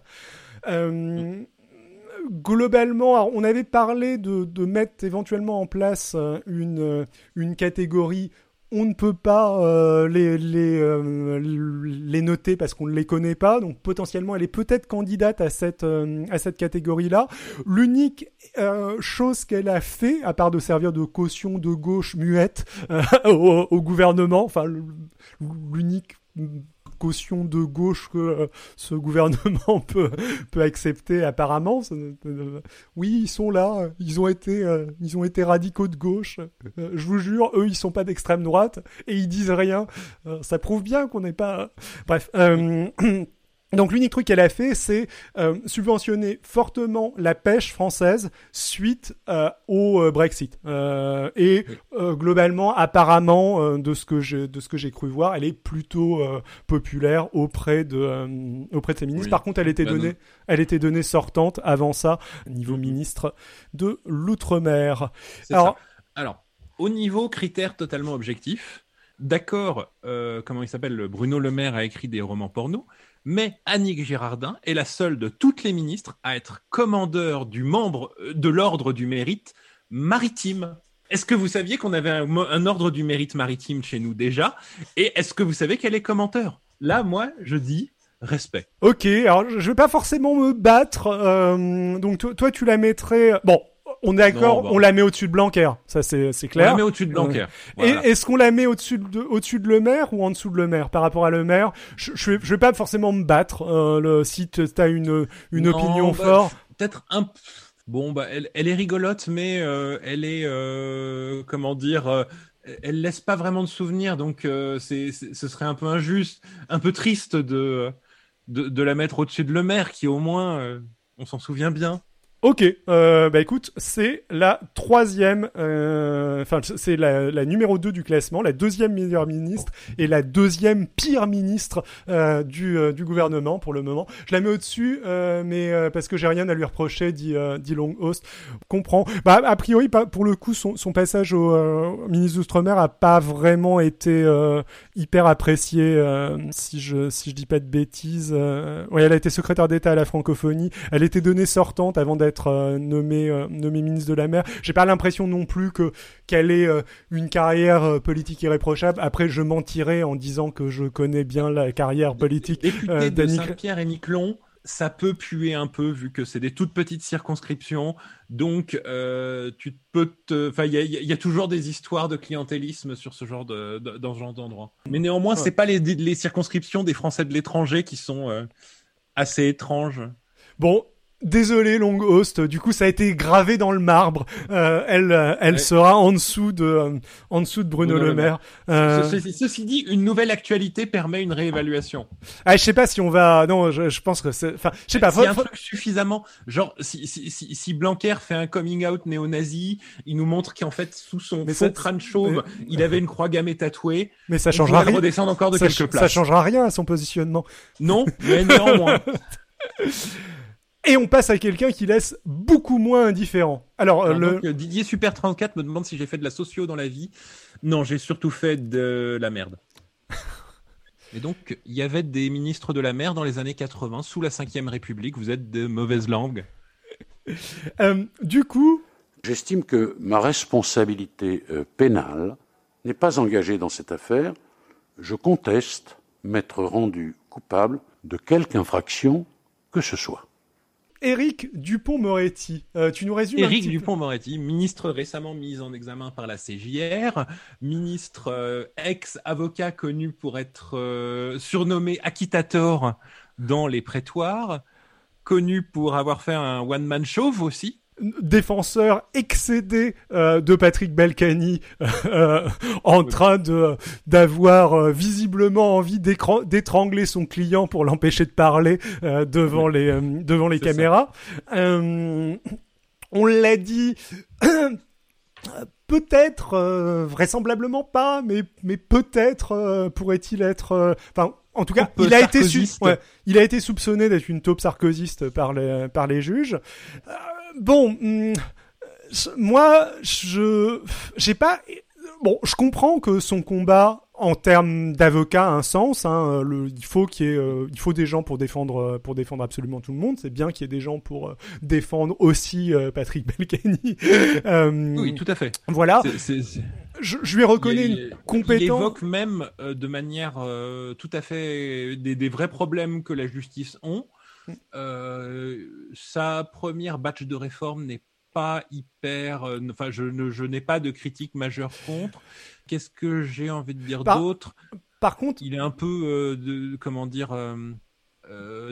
Globalement, on avait parlé de, de mettre éventuellement en place une, une catégorie. On ne peut pas euh, euh, les noter parce qu'on ne les connaît pas. Donc potentiellement, elle est peut-être candidate à cette, euh, à cette catégorie-là. L'unique euh, chose qu'elle a fait, à part de servir de caution de gauche muette au, au gouvernement, enfin l'unique caution de gauche que euh, ce gouvernement peut, peut accepter apparemment. euh, oui, ils sont là, ils ont été, euh, ils ont été radicaux de gauche. Je vous jure, eux, ils sont pas d'extrême droite et ils disent rien. Ça prouve bien qu'on n'est pas. Bref. Donc l'unique truc qu'elle a fait, c'est euh, subventionner fortement la pêche française suite euh, au euh, Brexit. Euh, et euh, globalement, apparemment, euh, de ce que j'ai de ce que j'ai cru voir, elle est plutôt euh, populaire auprès de euh, auprès de ses ministres. Oui. Par contre, elle était donnée, non. elle était donnée sortante avant ça, niveau ministre de l'outre-mer. Alors, ça. Alors, au niveau critères totalement objectifs, d'accord, euh, comment il s'appelle, Bruno Le Maire a écrit des romans porno, mais Annick Girardin est la seule de toutes les ministres à être commandeur du membre euh, de l'ordre du mérite maritime. Est-ce que vous saviez qu'on avait un, ordre du mérite maritime chez nous déjà? Et est-ce que vous savez qu'elle est commenteur? Là, moi, je dis respect. Ok, alors je je vais pas forcément me battre. euh, donc toi, toi, tu la mettrais. Bon, on est d'accord, bah. on la met au-dessus de Blanquer. Ça c'est c'est On clair. la met au-dessus de Blanquer. Voilà. Et est-ce qu'on la met au-dessus de au-dessus de Le Maire ou en dessous de Le Maire par rapport à Le Maire? Je, je, vais, je vais pas forcément me battre. Euh, le, si tu as une une Non, opinion bah, forte? Peut-être un. Bon, bah, elle, elle est rigolote, mais euh, elle est, euh, comment dire, euh, elle laisse pas vraiment de souvenirs, donc euh, c'est, c'est- ce serait un peu injuste, un peu triste de, de, de la mettre au-dessus de Le Maire, qui au moins, euh, on s'en souvient bien. Ok, euh, bah écoute, c'est la troisième, euh, enfin c'est la, la numéro 2 du classement, la deuxième meilleure ministre et la deuxième pire ministre euh, du, euh, du gouvernement pour le moment. Je la mets au-dessus, euh, mais euh, parce que j'ai rien à lui reprocher, dit, dit Longhost. Comprends. Bah a priori, pour le coup, son, son passage au ministre d'outre-mer a pas vraiment été hyper apprécié, si je si je dis pas de bêtises. Ouais, elle a été secrétaire d'État à la francophonie. Elle était donnée sortante avant d'être euh, nommée euh, nommée ministre de la mer. J'ai pas l'impression non plus que qu'elle ait euh, une carrière euh, politique irréprochable. Après, je mentirais en disant que je connais bien la carrière politique. Euh, de Saint-Pierre et Miquelon, ça peut puer un peu vu que c'est des toutes petites circonscriptions. Donc, euh, tu peux te, enfin, il y a, il y a toujours des histoires de clientélisme sur ce genre de, de- dans ce genre d'endroit. Mais néanmoins, Ouais. c'est pas les, les circonscriptions des Français de l'étranger qui sont euh, assez étranges. Bon. Désolé, Long Host. Du coup, ça a été gravé dans le marbre. Euh, elle, euh, elle Ouais. sera en dessous de, euh, en dessous de Bruno, Bruno Le Maire. Euh, Ce- ceci, dit, une nouvelle actualité permet une réévaluation. ah, je sais pas si on va. Non, je, je pense que c'est. Enfin, je sais pas. S'il y a faut- un truc suffisamment, genre si, si, si, si Blanquer fait un coming out néo-nazi, il nous montre qu'en fait sous son Mais faux ça- crâne chauve, il avait une croix gammée tatouée. Mais ça on changera rien. redescendre encore de ça, quelques places. ça changera rien à son positionnement. Non, mais néanmoins. Et on passe à quelqu'un qui laisse beaucoup moins indifférent. Alors, euh, Alors, le... donc, euh, Didier Super 34 me demande si j'ai fait de la socio dans la vie. Non, j'ai surtout fait de la merde. Et donc, il y avait des ministres de la mer dans les années 80, sous la 5ème République. Vous êtes de mauvaise langue. euh, du coup, J'estime que ma responsabilité euh, pénale n'est pas engagée dans cette affaire. Je conteste m'être rendu coupable de quelque infraction que ce soit. Éric Dupont-Moretti, euh, tu nous résumes Éric Dupont-Moretti, ministre récemment mis en examen par la CJR, ministre euh, ex-avocat connu pour être euh, surnommé acquittator dans les prétoires, connu pour avoir fait un one-man show aussi. Défenseur excédé euh, de Patrick Balkany euh, en train de d'avoir euh, visiblement envie d'étrangler son client pour l'empêcher de parler euh, devant les euh, devant les C'est ça. caméras. Euh, on l'a dit. Peut-être, euh, vraisemblablement pas, mais mais peut-être euh, pourrait-il être. euh, Enfin, en tout cas, il a été ouais, il a été soupçonné d'être une taupe sarkozyste par les par les juges. Euh, bon, hum, moi, je j'ai pas. Bon, je comprends que son combat en termes d'avocat a un sens. Hein, le, il faut qu'il y ait, euh, il faut des gens pour défendre euh, pour défendre absolument tout le monde. C'est bien qu'il y ait des gens pour euh, défendre aussi euh, Patrick Balkany. Euh, Oui, tout à fait. Voilà, C'est- c'est- c'est- je, je lui reconnais il, une il- Il compétence. évoque même de manière tout à fait des, des vrais problèmes que la justice ont. Euh, sa première batch de réforme n'est pas hyper. euh, Enfin, je, ne, je n'ai pas de critique majeure contre. Qu'est-ce que j'ai envie de dire Par- d'autre? Par contre, Il est un peu, euh, de, comment dire,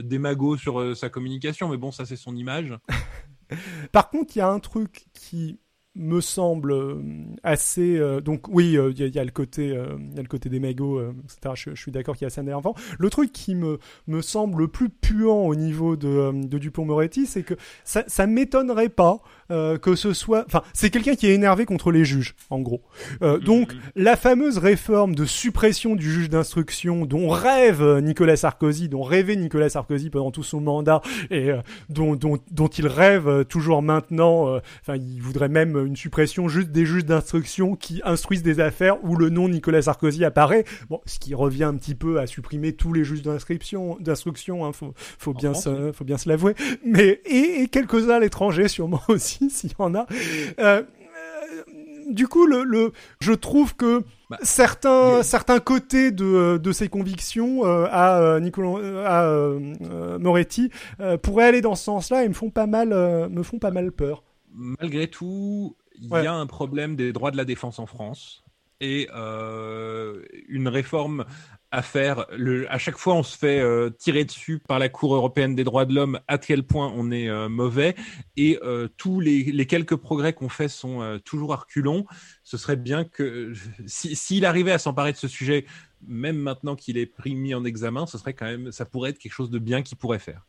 démago sur sa communication, mais bon, ça c'est son image. Par contre, il y a un truc qui me semble euh, assez euh, donc oui euh, il y, a, le côté il y a le côté des magots euh, etc je, suis d'accord qu'il y a assez énervant le truc qui me me semble le plus puant au niveau de, euh, de Dupont Moretti c'est que ça ça m'étonnerait pas euh, que ce soit enfin c'est quelqu'un qui est énervé contre les juges en gros Euh, donc la fameuse réforme de suppression du juge d'instruction dont rêve euh, Nicolas Sarkozy dont rêvait Nicolas Sarkozy pendant tout son mandat et euh, dont, dont, dont il rêve euh, toujours maintenant. euh, Enfin, il voudrait même une suppression juste des juges d'instruction qui instruisent des affaires où le nom Nicolas Sarkozy apparaît. Bon, ce qui revient un petit peu à supprimer tous les juges d'inscription, d'instruction. Hein, faut, faut bien, se, faut bien se l'avouer. Mais et, et quelques-uns à l'étranger, sûrement aussi, s'il y en a. Euh, euh, du coup, le, le, je trouve que Bah, certains, certains côtés de, de ses convictions euh, à euh, Nicolas, euh, à euh, euh, Moretti euh, pourraient aller dans ce sens-là et me font pas mal, euh, me font pas mal peur. malgré tout, il Ouais. y a un problème des droits de la défense en France et euh, une réforme à faire. Le, à chaque fois, on se fait euh, tirer dessus par la Cour européenne des droits de l'homme à quel point on est euh, mauvais et euh, tous les, les quelques progrès qu'on fait sont toujours à reculons. Ce serait bien que si- s'il arrivait à s'emparer de ce sujet, même maintenant qu'il est pris mis en examen, ce serait quand même, ça pourrait être quelque chose de bien qu'il pourrait faire.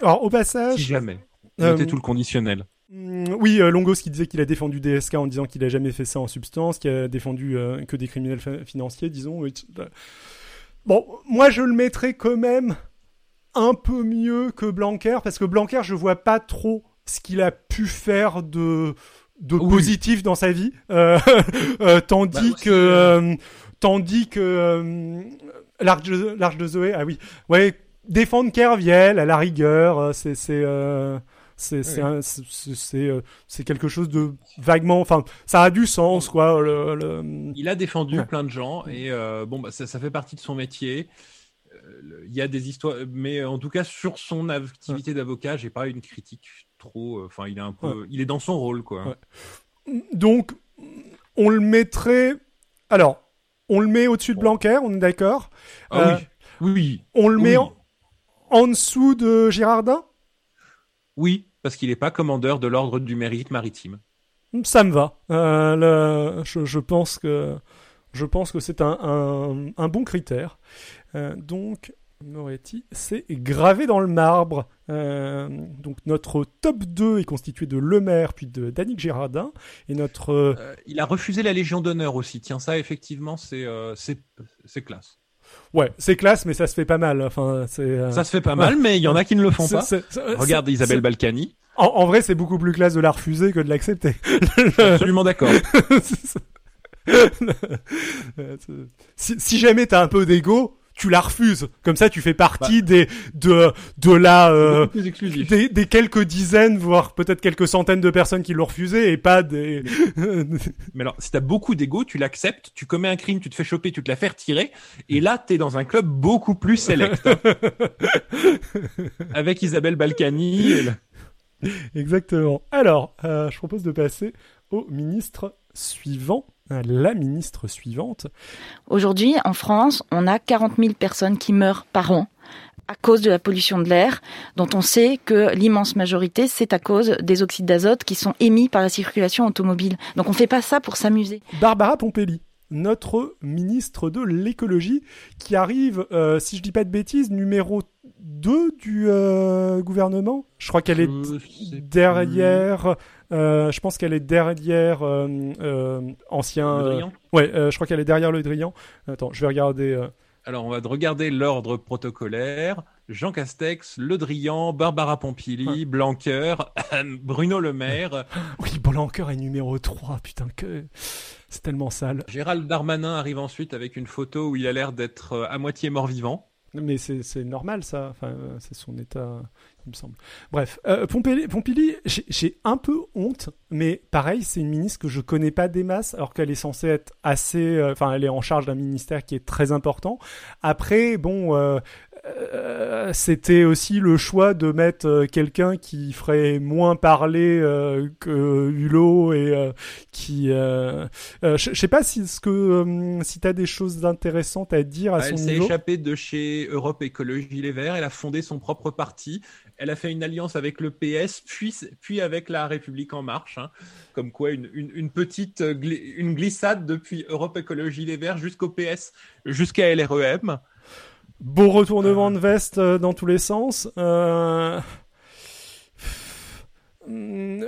Alors au passage, Si jamais. Notez tout le conditionnel. Mm, Oui, euh, Longos qui disait qu'il a défendu DSK en disant qu'il a jamais fait ça en substance, qu'il a défendu euh, que des criminels financiers, disons. euh. Bon, moi je le mettrais quand même un peu mieux que Blanquer, parce que Blanquer, je vois pas trop ce qu'il a pu faire de de Oui. positif dans sa vie, euh, euh, tandis Bah, aussi, que euh, tandis que l'arche de, Zoé, ah oui, ouais, défendre Kerviel à la rigueur, c'est c'est euh, c'est quelque chose de vaguement, enfin, ça a du sens quoi. Le, le- Il a défendu Ouais. plein de gens et euh, bon, bah, ça, ça fait partie de son métier. Euh, Il y a des histoires, mais en tout cas sur son activité d'avocat, j'ai pas une critique trop. Enfin, il est un peu, Ouais. il est dans son rôle quoi. Ouais. Donc, on le mettrait. Alors, on le met au-dessus de. Blanquer, on est d'accord? Ah Euh, oui, oui, On le met en, en dessous de Girardin? oui, parce qu'il n'est pas commandeur de l'ordre du mérite maritime. Ça me va. Euh, je, je pense que je pense que c'est un, un, un bon critère. Euh, donc Moretti, c'est gravé dans le marbre. Euh, donc notre top 2 est constitué de Le Maire puis de Danick Girardin et notre il a refusé la Légion d'honneur aussi. Tiens, ça effectivement, c'est c'est classe. Ouais c'est classe mais ça se fait pas mal. Enfin c'est euh, Ça se fait pas mal, mais il y en a qui ne le font pas. Regarde Isabelle Balkany. En, en vrai c'est beaucoup plus classe de la refuser que de l'accepter. Absolument d'accord. si, si jamais t'as un peu d'ego, tu la refuses. Comme ça, tu fais Bah. partie des de de la euh, des, des quelques dizaines, voire peut-être quelques centaines de personnes qui l'ont refusé et pas des. Mais alors, si t'as beaucoup d'ego, tu l'acceptes, tu commets un crime, tu te fais choper, tu te la fais retirer, et là, t'es dans un club beaucoup plus select. hein. Avec Isabelle Balkany. Exactement. Alors, euh, je propose de passer au ministre suivant, à la ministre suivante. Aujourd'hui, en France, on a 40 000 personnes qui meurent par an à cause de la pollution de l'air, dont on sait que l'immense majorité, c'est à cause des oxydes d'azote qui sont émis par la circulation automobile. Donc on fait pas ça pour s'amuser. Barbara Pompili, notre ministre de l'écologie, qui arrive, euh, si je dis pas de bêtises, numéro 2 du euh, gouvernement? Je crois qu'elle est derrière. euh, je pense qu'elle est derrière euh, euh, ancien. Le euh, Drian? ouais, euh, je crois qu'elle est derrière le Drian. Attends, je vais regarder. euh. Alors, on va regarder l'ordre protocolaire. Jean Castex, Le Drian, Barbara Pompili, Blanquer, Bruno Le Maire, Oui, Blanquer est numéro 3, putain que c'est tellement sale. Gérald Darmanin arrive ensuite avec une photo où il a l'air d'être à moitié mort-vivant. Mais c'est normal ça, enfin euh, c'est son état, il me semble. Bref, euh, Pompili, Pompili j'ai- j'ai un peu honte, mais pareil, c'est une ministre que je connais pas des masses, alors qu'elle est censée être assez, euh, enfin elle est en charge d'un ministère qui est très important. Après, bon, euh, euh, c'était aussi le choix de mettre euh, quelqu'un qui ferait moins parler euh, que Hulot et euh, qui, je sais pas si ce que si t'as des choses intéressantes à dire à Ah, son Elle s'est échappée de chez Europe Écologie Les Verts. Elle a fondé son propre parti. Elle a fait une alliance avec le PS, puis, puis avec la République En Marche. hein. Comme quoi, une, une, une petite gli- une glissade depuis Europe Écologie Les Verts jusqu'au PS, jusqu'à LREM. Beau retournement de veste euh, dans tous les sens. Euh... Bon,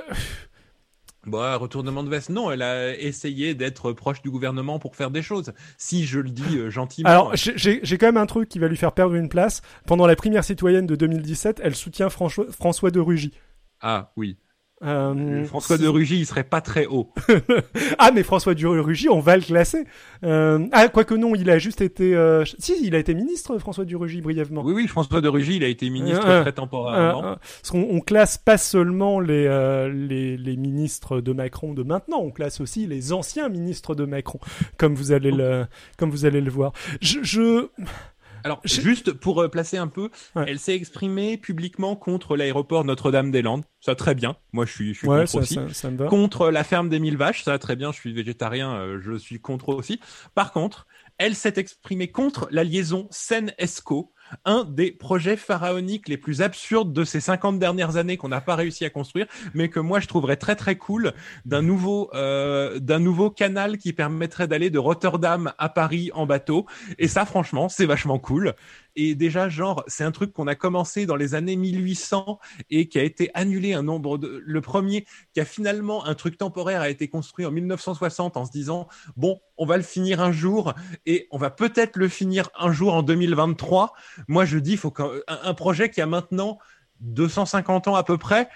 Bah, retournement de veste, non. Elle a essayé d'être proche du gouvernement pour faire des choses. Si je le dis euh, gentiment. Alors, j'ai- quand même un truc qui va lui faire perdre une place. Pendant la primaire citoyenne de 2017, elle soutient François, François de Rugy. Ah oui. Euh, François de Rugy, il serait pas très haut. ah, mais François de Rugy, on va le classer. Euh, ah, quoique non, il a juste été... euh, Si, il a été ministre, François de Rugy, brièvement. Oui, oui, François de Rugy, il a été ministre Euh, très temporairement. Euh, euh, parce qu'on on classe pas seulement les, euh, les les ministres de Macron de maintenant, on classe aussi les anciens ministres de Macron, comme vous allez le comme vous allez le voir. Je, je... Alors, Je- juste pour euh, placer un peu, Ouais. elle s'est exprimée publiquement contre l'aéroport Notre-Dame-des-Landes. Ça, très bien. Moi, je suis, je suis ouais, contre ça, aussi. ça, ça me va. Contre la ferme des mille vaches, ça, très bien. Je suis végétarien, euh, je suis contre aussi. Par contre, elle s'est exprimée contre la liaison Seine-Escaut, un des projets pharaoniques les plus absurdes de ces 50 dernières années qu'on n'a pas réussi à construire, mais que moi je trouverais très très cool d'un nouveau euh, d'un nouveau canal qui permettrait d'aller de Rotterdam à Paris en bateau. Et ça, franchement, c'est vachement cool. Et déjà, genre, c'est un truc qu'on a commencé dans les années 1800 et qui a été annulé un nombre de. Le premier, qui a finalement un truc temporaire, a été construit en 1960 en se disant bon, on va le finir un jour et on va peut-être le finir un jour en 2023. Moi, je dis, faut qu'un un projet qui a maintenant 250 ans à peu près,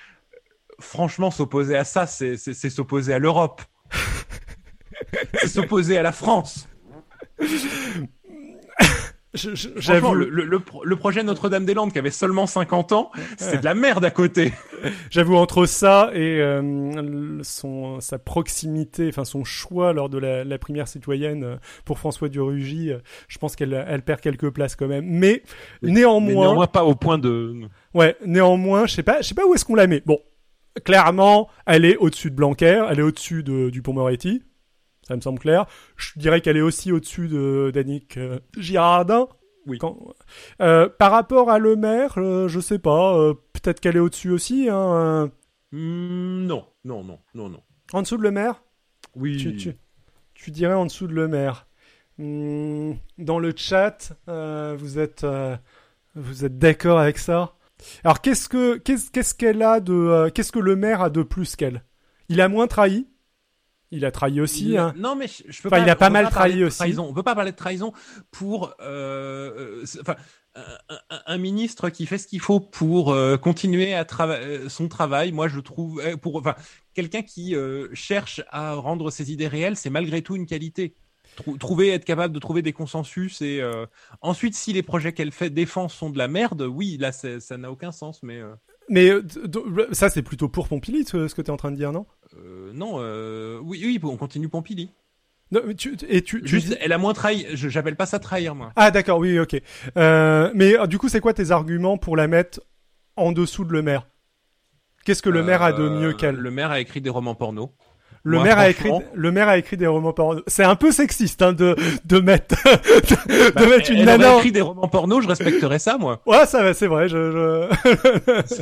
franchement, s'opposer à ça, c'est s'opposer à l'Europe. c'est s'opposer à la France. J'avoue, le, le- le pro- le projet Notre-Dame-des-Landes qui avait seulement 50 ans, c'est de la merde à côté. J'avoue entre ça et euh, son sa proximité, enfin son choix lors de la, la primaire citoyenne euh, pour François Durugy, euh, je pense qu'elle elle perd quelques places quand même. Mais Mais néanmoins, néanmoins pas au point de. ouais, néanmoins, je sais pas, je sais pas où est-ce qu'on la met. Bon, clairement, elle est au-dessus de Blanquer, elle est au-dessus de du Pont-Moretti. Ça me semble clair. Je dirais qu'elle est aussi au-dessus de d'Annick euh, Girardin. Oui. Quand- euh, par rapport à Le Maire, euh, je sais pas. euh, Peut-être qu'elle est au-dessus aussi. Hein, euh, Hmm, non, non, non, non, non. en dessous de Le Maire? Oui. tu, tu, tu dirais en dessous de Le Maire. Hmm, dans le chat, euh, vous êtes, euh, vous êtes d'accord avec ça? Alors qu'est-ce que qu'est-ce qu'est-ce qu'elle a de euh, qu'est-ce que le maire a de plus qu'elle? Il a moins trahi? Il a trahi aussi. Il- Hein. Non, mais je, je peux Enfin, pas. il a pas mal parler trahi de aussi. Trahison. On peut pas parler de trahison pour, euh, euh, enfin, un, un- un ministre qui fait ce qu'il faut pour euh, continuer à travailler son travail. Moi, je trouve, pour, enfin, quelqu'un qui euh, cherche à rendre ses idées réelles, c'est malgré tout une qualité. Trou- trouver, être capable de trouver des consensus et ensuite, si les projets qu'elle fait défend sont de la merde, oui, là, ça n'a aucun sens. Mais Mais ça c'est plutôt pour Pompili ce, que tu es en train de dire, non? Non, euh, oui, oui, on continue Pompili. Non, mais tu, et tu, tu Juste, dis- elle a moins trahi. Je j'appelle pas ça trahir, moi. Ah d'accord, oui, ok. Euh, mais euh, du coup, c'est quoi tes arguments pour la mettre en dessous de le maire? Qu'est-ce que le maire a de Euh, mieux qu'elle? Le maire a écrit des romans porno. Le Moi, maire a écrit, le maire a écrit des romans porno. C'est un peu sexiste hein, de de mettre de, Bah, mettre une elle nana. aurait en- écrit des romans porno, je respecterais ça, moi. Ouais, ça va, c'est vrai. Je, je...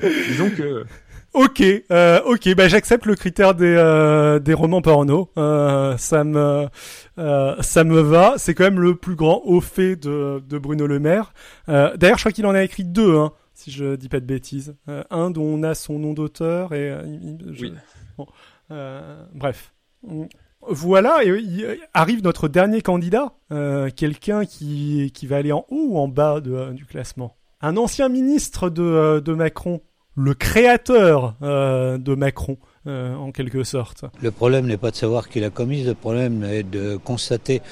Disons que ok, euh, ok. Bah j'accepte le critère des euh, des romans porno. Euh, ça me euh, ça me va. C'est quand même le plus grand au fait de de Bruno Le Maire. Euh, D'ailleurs, je crois qu'il en a écrit deux. Hein, si je dis pas de bêtises. Euh, un dont on a son nom d'auteur et euh, je- Oui. Bon, euh, bref. Voilà, et il arrive notre dernier candidat, euh, quelqu'un qui, qui va aller en haut ou en bas de, du classement? Un ancien ministre de, euh, de Macron, le créateur euh, de Macron, euh, en quelque sorte. Le problème n'est pas de savoir qui l'a commise, le problème est de constater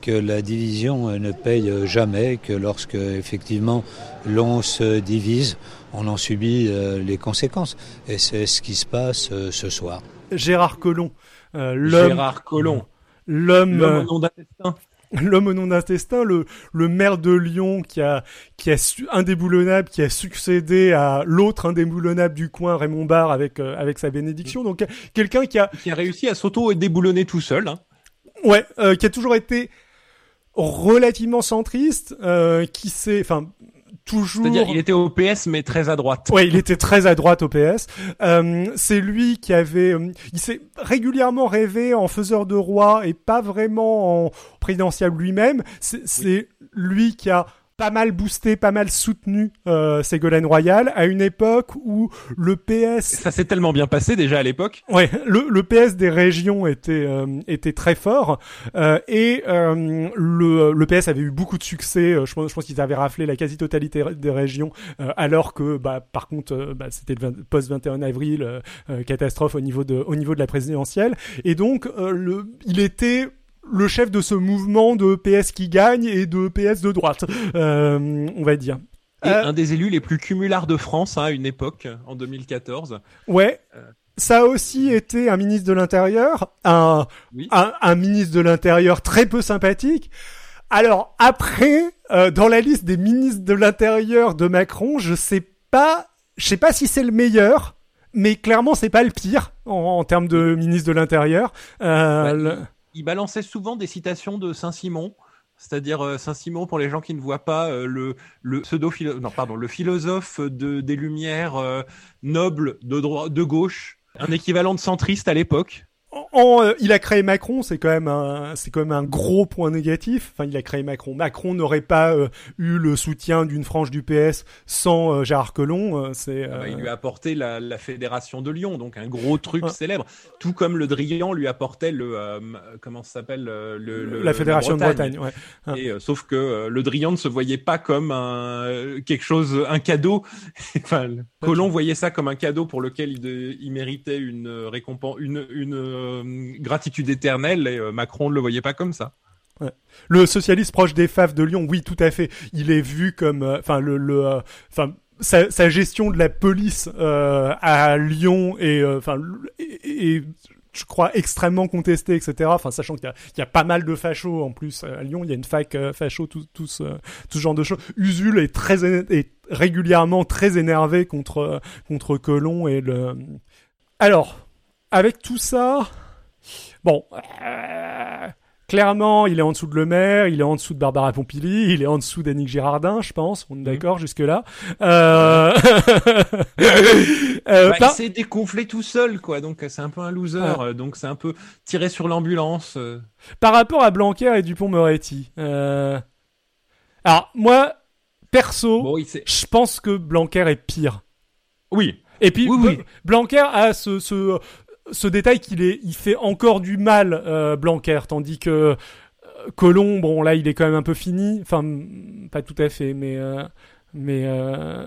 que la division euh, ne paye jamais, que lorsque effectivement l'on se divise, on en subit euh, les conséquences. Et c'est ce qui se passe euh, ce soir. Gérard Collomb, euh, l'homme, Gérard Collomb, l'homme, euh, nom. L'homme au nom d'intestin, le, le maire de Lyon qui a, qui a su, indéboulonnable, qui a succédé à l'autre indéboulonnable du coin, Raymond Barre, avec, euh, avec sa bénédiction. Donc, quelqu'un qui a, Qui a réussi à s'auto-déboulonner tout seul. Hein. ouais, euh, qui a toujours été relativement centriste, euh, qui s'est, enfin, toujours. C'est-à-dire, il était au PS, mais très à droite. Ouais, il était très à droite au PS. Euh, c'est lui qui avait, euh, il s'est régulièrement rêvé en faiseur de roi et pas vraiment en présidentiable lui-même. C'est c'est lui qui a pas mal boosté, pas mal soutenu euh, Ségolène Royal à une époque où le PS Ça s'est tellement bien passé déjà à l'époque. Ouais, le, le PS des régions était euh, était très fort euh, et euh, le, le PS avait eu beaucoup de succès. euh, Je pense, je pense qu'ils avaient raflé la quasi-totalité des régions, euh, alors que bah par contre euh, bah, c'était le 20 post 21 avril catastrophe au niveau de au niveau de la présidentielle et donc euh, le il était le chef de ce mouvement de PS qui gagne et de PS de droite, euh, on va dire. Et Euh, un des élus les plus cumulards de France hein, à une époque, en 2014. Ouais. Ça a aussi été un ministre de l'Intérieur, un, Oui. un, un ministre de l'Intérieur très peu sympathique. Alors après, euh, dans la liste des ministres de l'Intérieur de Macron, je sais pas, je sais pas si c'est le meilleur, mais clairement c'est pas le pire en, en termes de ministre de l'Intérieur. Euh, Bah, le- Il balançait souvent des citations de Saint-Simon. C'est-à-dire euh, Saint-Simon, pour les gens qui ne voient pas, euh, le, le pseudo non le philosophe de, des Lumières euh, nobles de droite, de gauche, un équivalent de centriste à l'époque. En, euh, il a créé Macron, c'est quand même un, c'est quand même un gros point négatif. Enfin, il a créé Macron. Macron n'aurait pas euh, eu le soutien d'une frange du PS sans euh, Gérard Collomb. euh, c'est, Ah bah, il lui a apporté la, la fédération de Lyon, donc un gros truc célèbre. Tout comme le Drian lui apportait le comment ça s'appelle le, le- la fédération de Bretagne. Ouais. Et, sauf que le Drian ne se voyait pas comme un quelque chose, un cadeau. enfin, Colomb voyait ça comme un cadeau pour lequel il, méritait une récompense, une, une gratitude éternelle. Et euh, Macron ne le voyait pas comme ça. Le socialiste proche des faves de Lyon, oui, tout à fait. Il est vu comme, euh, enfin, le, euh, enfin. sa, gestion de la police euh, à Lyon euh, enfin et, je crois extrêmement contestée, etc. Enfin, sachant qu'il y a, pas mal de fachos en plus à Lyon, il y a une fac euh, facho, tout, tout, ce, tout genre de choses. Usul est très est régulièrement très énervé contre contre Colomb et le. Alors, avec tout ça, bon. euh, Clairement, il est en dessous de Le Maire, il est en dessous de Barbara Pompili, il est en dessous d'Annick Girardin, je pense. On est d'accord jusque-là. Euh... euh, Bah, Il s'est dégonflé tout seul, quoi. Donc c'est un peu un loser. Ouais. euh, Donc c'est un peu tiré sur l'ambulance. euh. par rapport à Blanquer et Dupont-Moretti. Euh... Alors, moi, perso, Bon, je pense que Blanquer est pire. Oui. Et puis, Oui, Bl- oui. Blanquer a ce, ce, ce détail qu'il est, il fait encore du mal, euh, Blanquer, tandis que euh, Colomb, bon, là, il est quand même un peu fini. Enfin, mm, pas tout à fait, mais, euh, mais, euh,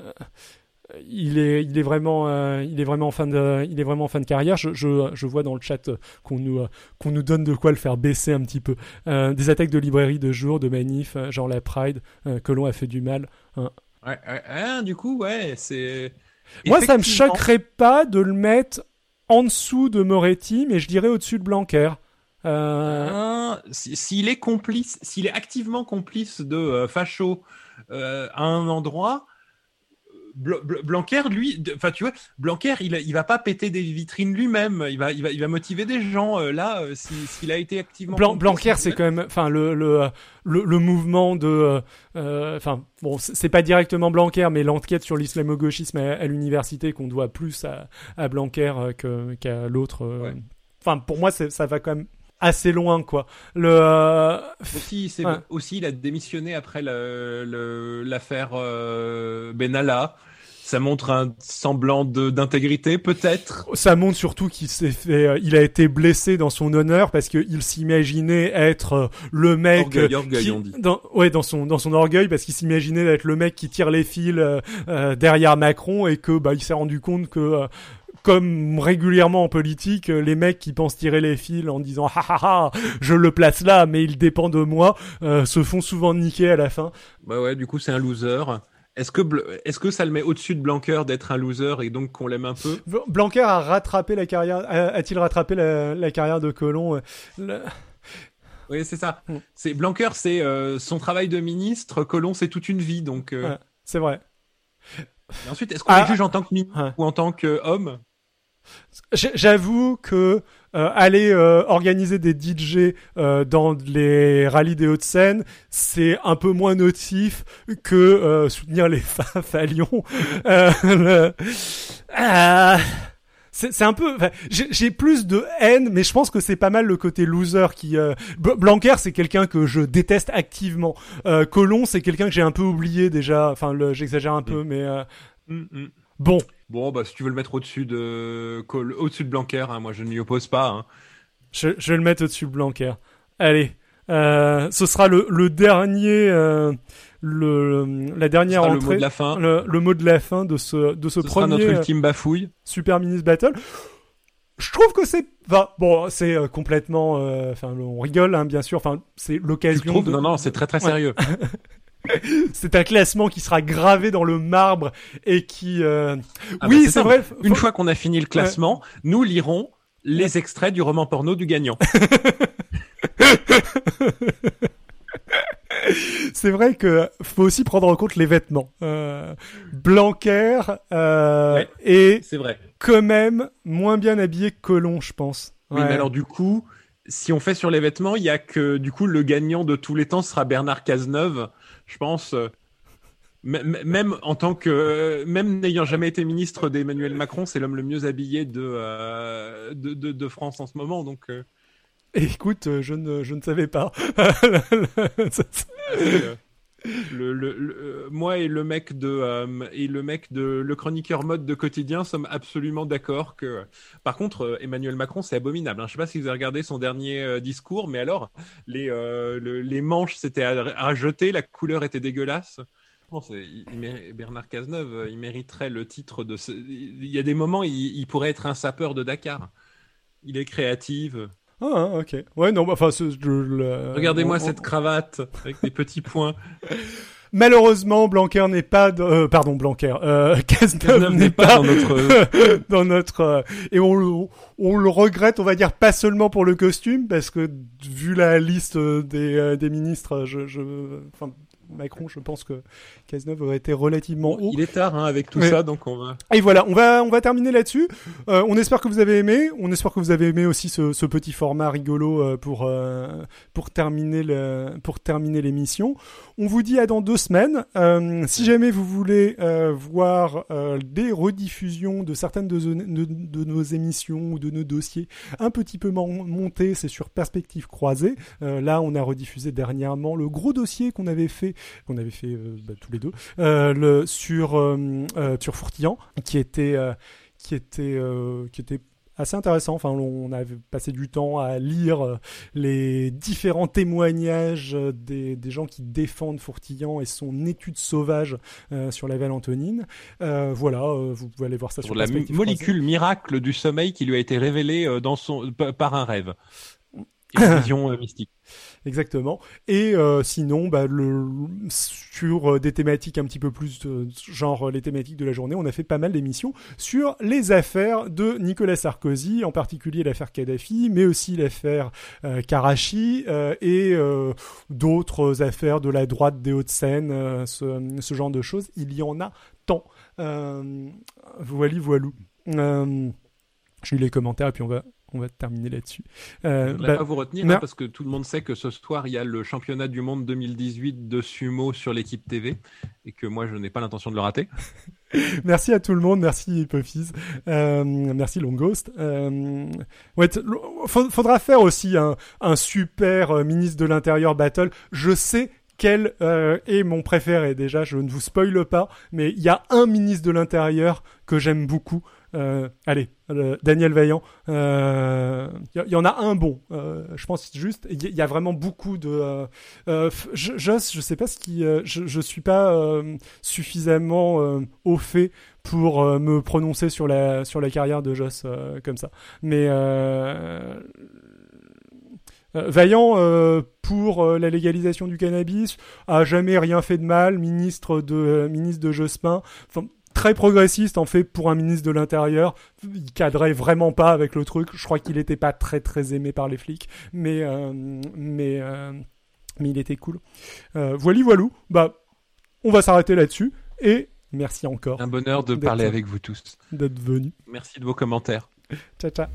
il est, il est vraiment, euh, il est vraiment en fin de, il est vraiment en fin de carrière. Je, je, je vois dans le chat qu'on nous, qu'on nous donne de quoi le faire baisser un petit peu. Des attaques de librairie de jour, de manif, genre la Pride, Colomb a fait du mal. hein. Ouais, ouais, ouais, du coup, ouais, c'est. Moi, ça me choquerait pas de le mettre en dessous de Moretti, mais je dirais au-dessus de Blanquer. Euh, si- S'il est complice, s'il est activement complice de euh, facho euh, à un endroit, Blanquer, lui, enfin tu vois, Blanquer, il, il va pas péter des vitrines lui-même. Il va, il va, il va motiver des gens. euh, là, euh, si- s'il a été activement. Blan- Blanquer, c'est quand même, enfin le le, le le mouvement de, euh, enfin bon, c'est pas directement Blanquer, mais l'enquête sur l'islamo-gauchisme à, à l'université qu'on doit plus à, à Blanquer euh, que qu'à l'autre. euh. Ouais. Enfin, pour moi, ça va quand même assez loin, quoi. Le euh, Aussi, c'est Ouais. aussi, il a démissionné après le- le- l'affaire euh, Benalla. Ça montre un semblant de- d'intégrité, peut-être? Ça montre surtout qu'il s'est fait, euh, il a été blessé dans son honneur parce qu'il s'imaginait être euh, le mec Orgueil, orgueil, qui- on dit. dans, ouais, dans son dans son orgueil parce qu'il s'imaginait être le mec qui tire les fils euh, euh, derrière Macron et que bah il s'est rendu compte que euh, comme régulièrement en politique, euh, les mecs qui pensent tirer les fils en disant ha ha ha, je le place là, mais il dépend de moi, euh, se font souvent niquer à la fin. Bah ouais, du coup, c'est un loser. Est-ce que, est-ce que ça le met au-dessus de Blanquer d'être un loser et donc qu'on l'aime un peu? Bl- Blanquer a rattrapé la carrière, a-t-il rattrapé la, la carrière de Colomb euh, le- Oui, c'est ça. Mm. C'est Blanquer, c'est euh, son travail de ministre. Colomb, c'est toute une vie. Donc, euh, Ouais. C'est vrai. et ensuite, est-ce qu'on Ah. le juge en tant que ministre Ouais. ou en tant qu'homme? J'avoue que euh, aller euh, organiser des DJ euh, dans les rallyes des Hauts-de-Seine, c'est un peu moins notif que soutenir les FAF à Lyon. Le- Ah, c'est un peu. J'ai plus de haine, mais je pense que c'est pas mal le côté loser qui. Blanquer, c'est quelqu'un que je déteste activement. Colomb, c'est quelqu'un que j'ai un peu oublié déjà. Enfin, j'exagère un peu, mais euh, Mm, mm. bon. Bon, bah si tu veux le mettre au-dessus de Col- au-dessus de Blanquer, hein, moi je ne m'y oppose pas. hein. Je, je vais le mettre au-dessus de Blanquer. Allez, euh, ce sera le, le dernier, euh, le, la dernière Ce sera le entrée, mot de la fin. le, le mot de la fin de ce, de ce, Ce sera premier notre euh, ultime bafouille. Super Minis Battle. Je trouve que c'est, enfin, bon, c'est complètement, euh, enfin, on rigole, hein, bien sûr. Enfin, c'est l'occasion. de- Non, non, c'est très très Ouais. c'est un classement qui sera gravé dans le marbre et qui, euh, Ah bah, oui, c'est simple. vrai. Une fois qu'on a fini le classement, nous lirons les extraits du roman porno du gagnant. c'est vrai que faut aussi prendre en compte les vêtements. Euh, Blanquer euh, Ouais. est C'est vrai. quand même moins bien habillé que Colomb, je pense. Oui, Ouais. mais alors du coup, si on fait sur les vêtements, il y a que du coup le gagnant de tous les temps sera Bernard Cazeneuve, je pense. euh, Même en tant que, euh, même n'ayant jamais été ministre d'Emmanuel Macron, c'est l'homme le mieux habillé de, euh, de, de, de France en ce moment. Donc, Écoute, je ne, je ne savais pas. le, moi et le mec de euh, et le mec de le chroniqueur mode de quotidien sommes absolument d'accord que. Par contre, euh, Emmanuel Macron, c'est abominable. Hein. Je sais pas si vous avez regardé son dernier euh, discours, mais alors les le- les manches c'était à, jeter, la couleur était dégueulasse. Bernard Cazeneuve, il mériterait le titre de. Il y a des moments, il pourrait être un sapeur de Dakar. Il est créatif. Ah, ok. Ouais, non, bah, enfin, Regardez-moi on- cette cravate avec des petits points. Malheureusement, Blanquer n'est pas, de- euh, pardon, Blanquer, euh, n'est pas pas dans notre- dans notre, euh, et on, le- on le regrette, on va dire pas seulement pour le costume, parce que vu la liste euh, des, euh, des ministres, je, je, enfin, Macron, je pense que Cazeneuve aurait été relativement haut. Il est tard hein, avec tout ça, donc on va. Et voilà, on va on va terminer là-dessus. Euh, on espère que vous avez aimé. On espère que vous avez aimé aussi ce, ce petit format rigolo euh, pour euh, pour terminer le pour terminer l'émission. On vous dit à dans deux semaines. Si jamais vous voulez voir des rediffusions de certaines de, de, de nos émissions ou de nos dossiers un petit peu mon- montés, c'est sur Perspective Croisée. Là, on a rediffusé dernièrement le gros dossier qu'on avait fait qu'on avait fait euh, bah, tous les deux euh, le sur euh, sur Fourtillan qui était qui était qui était assez intéressant. Enfin, on avait passé du temps à lire les différents témoignages des, des gens qui défendent Fourtillan et son étude sauvage euh, sur la Valentonine. Euh, voilà, euh, vous pouvez aller voir ça Sur sur la molécule miracle du sommeil qui lui a été révélée dans son pa- par un rêve. Et une vision mystique. Exactement. Et euh, sinon, bah, sur euh, des thématiques un petit peu plus euh, genre les thématiques de la journée, on a fait pas mal d'émissions sur les affaires de Nicolas Sarkozy, en particulier l'affaire Kadhafi, mais aussi l'affaire Karachi et d'autres affaires de la droite des Hauts-de-Seine, ce, genre de choses. Il y en a tant. Euh, voilà, voilou. Je lis les commentaires et puis on va on va terminer là-dessus. Euh, Je voudrais bah, pas vous retenir hein, parce que tout le monde sait que ce soir il y a le championnat du monde 2018 de sumo sur l'équipe TV et que moi je n'ai pas l'intention de le rater. merci à tout le monde, merci Hypophyse, euh, merci Long Ghost. Euh, ouais, faudra faire aussi un, un super euh, ministre de l'Intérieur battle. Je sais quel est mon préféré déjà, je ne vous spoile pas, mais il y a un ministre de l'Intérieur que j'aime beaucoup. Euh, allez, euh, Daniel Vaillant. euh, Il y, y en a un bon. euh, je pense juste. Il y, a vraiment beaucoup de. Euh, euh, je, je, sais pas ce qui. euh, je, je suis pas euh, suffisamment euh, au fait pour euh, me prononcer sur la sur la carrière de Joss euh, comme ça. Mais euh, euh, Vaillant euh, pour euh, la légalisation du cannabis a jamais rien fait de mal. Ministre de euh, ministre de Jospin. Enfin, très progressiste en fait pour un ministre de l'Intérieur. Il cadrait vraiment pas avec le truc. Je crois qu'il était pas très très aimé par les flics, mais euh, mais euh, mais il était cool. Euh, voilà voilou. Bah on va s'arrêter là-dessus et merci encore. Un bonheur de parler avec vous tous. D'être venu. Merci de vos commentaires. Ciao ciao.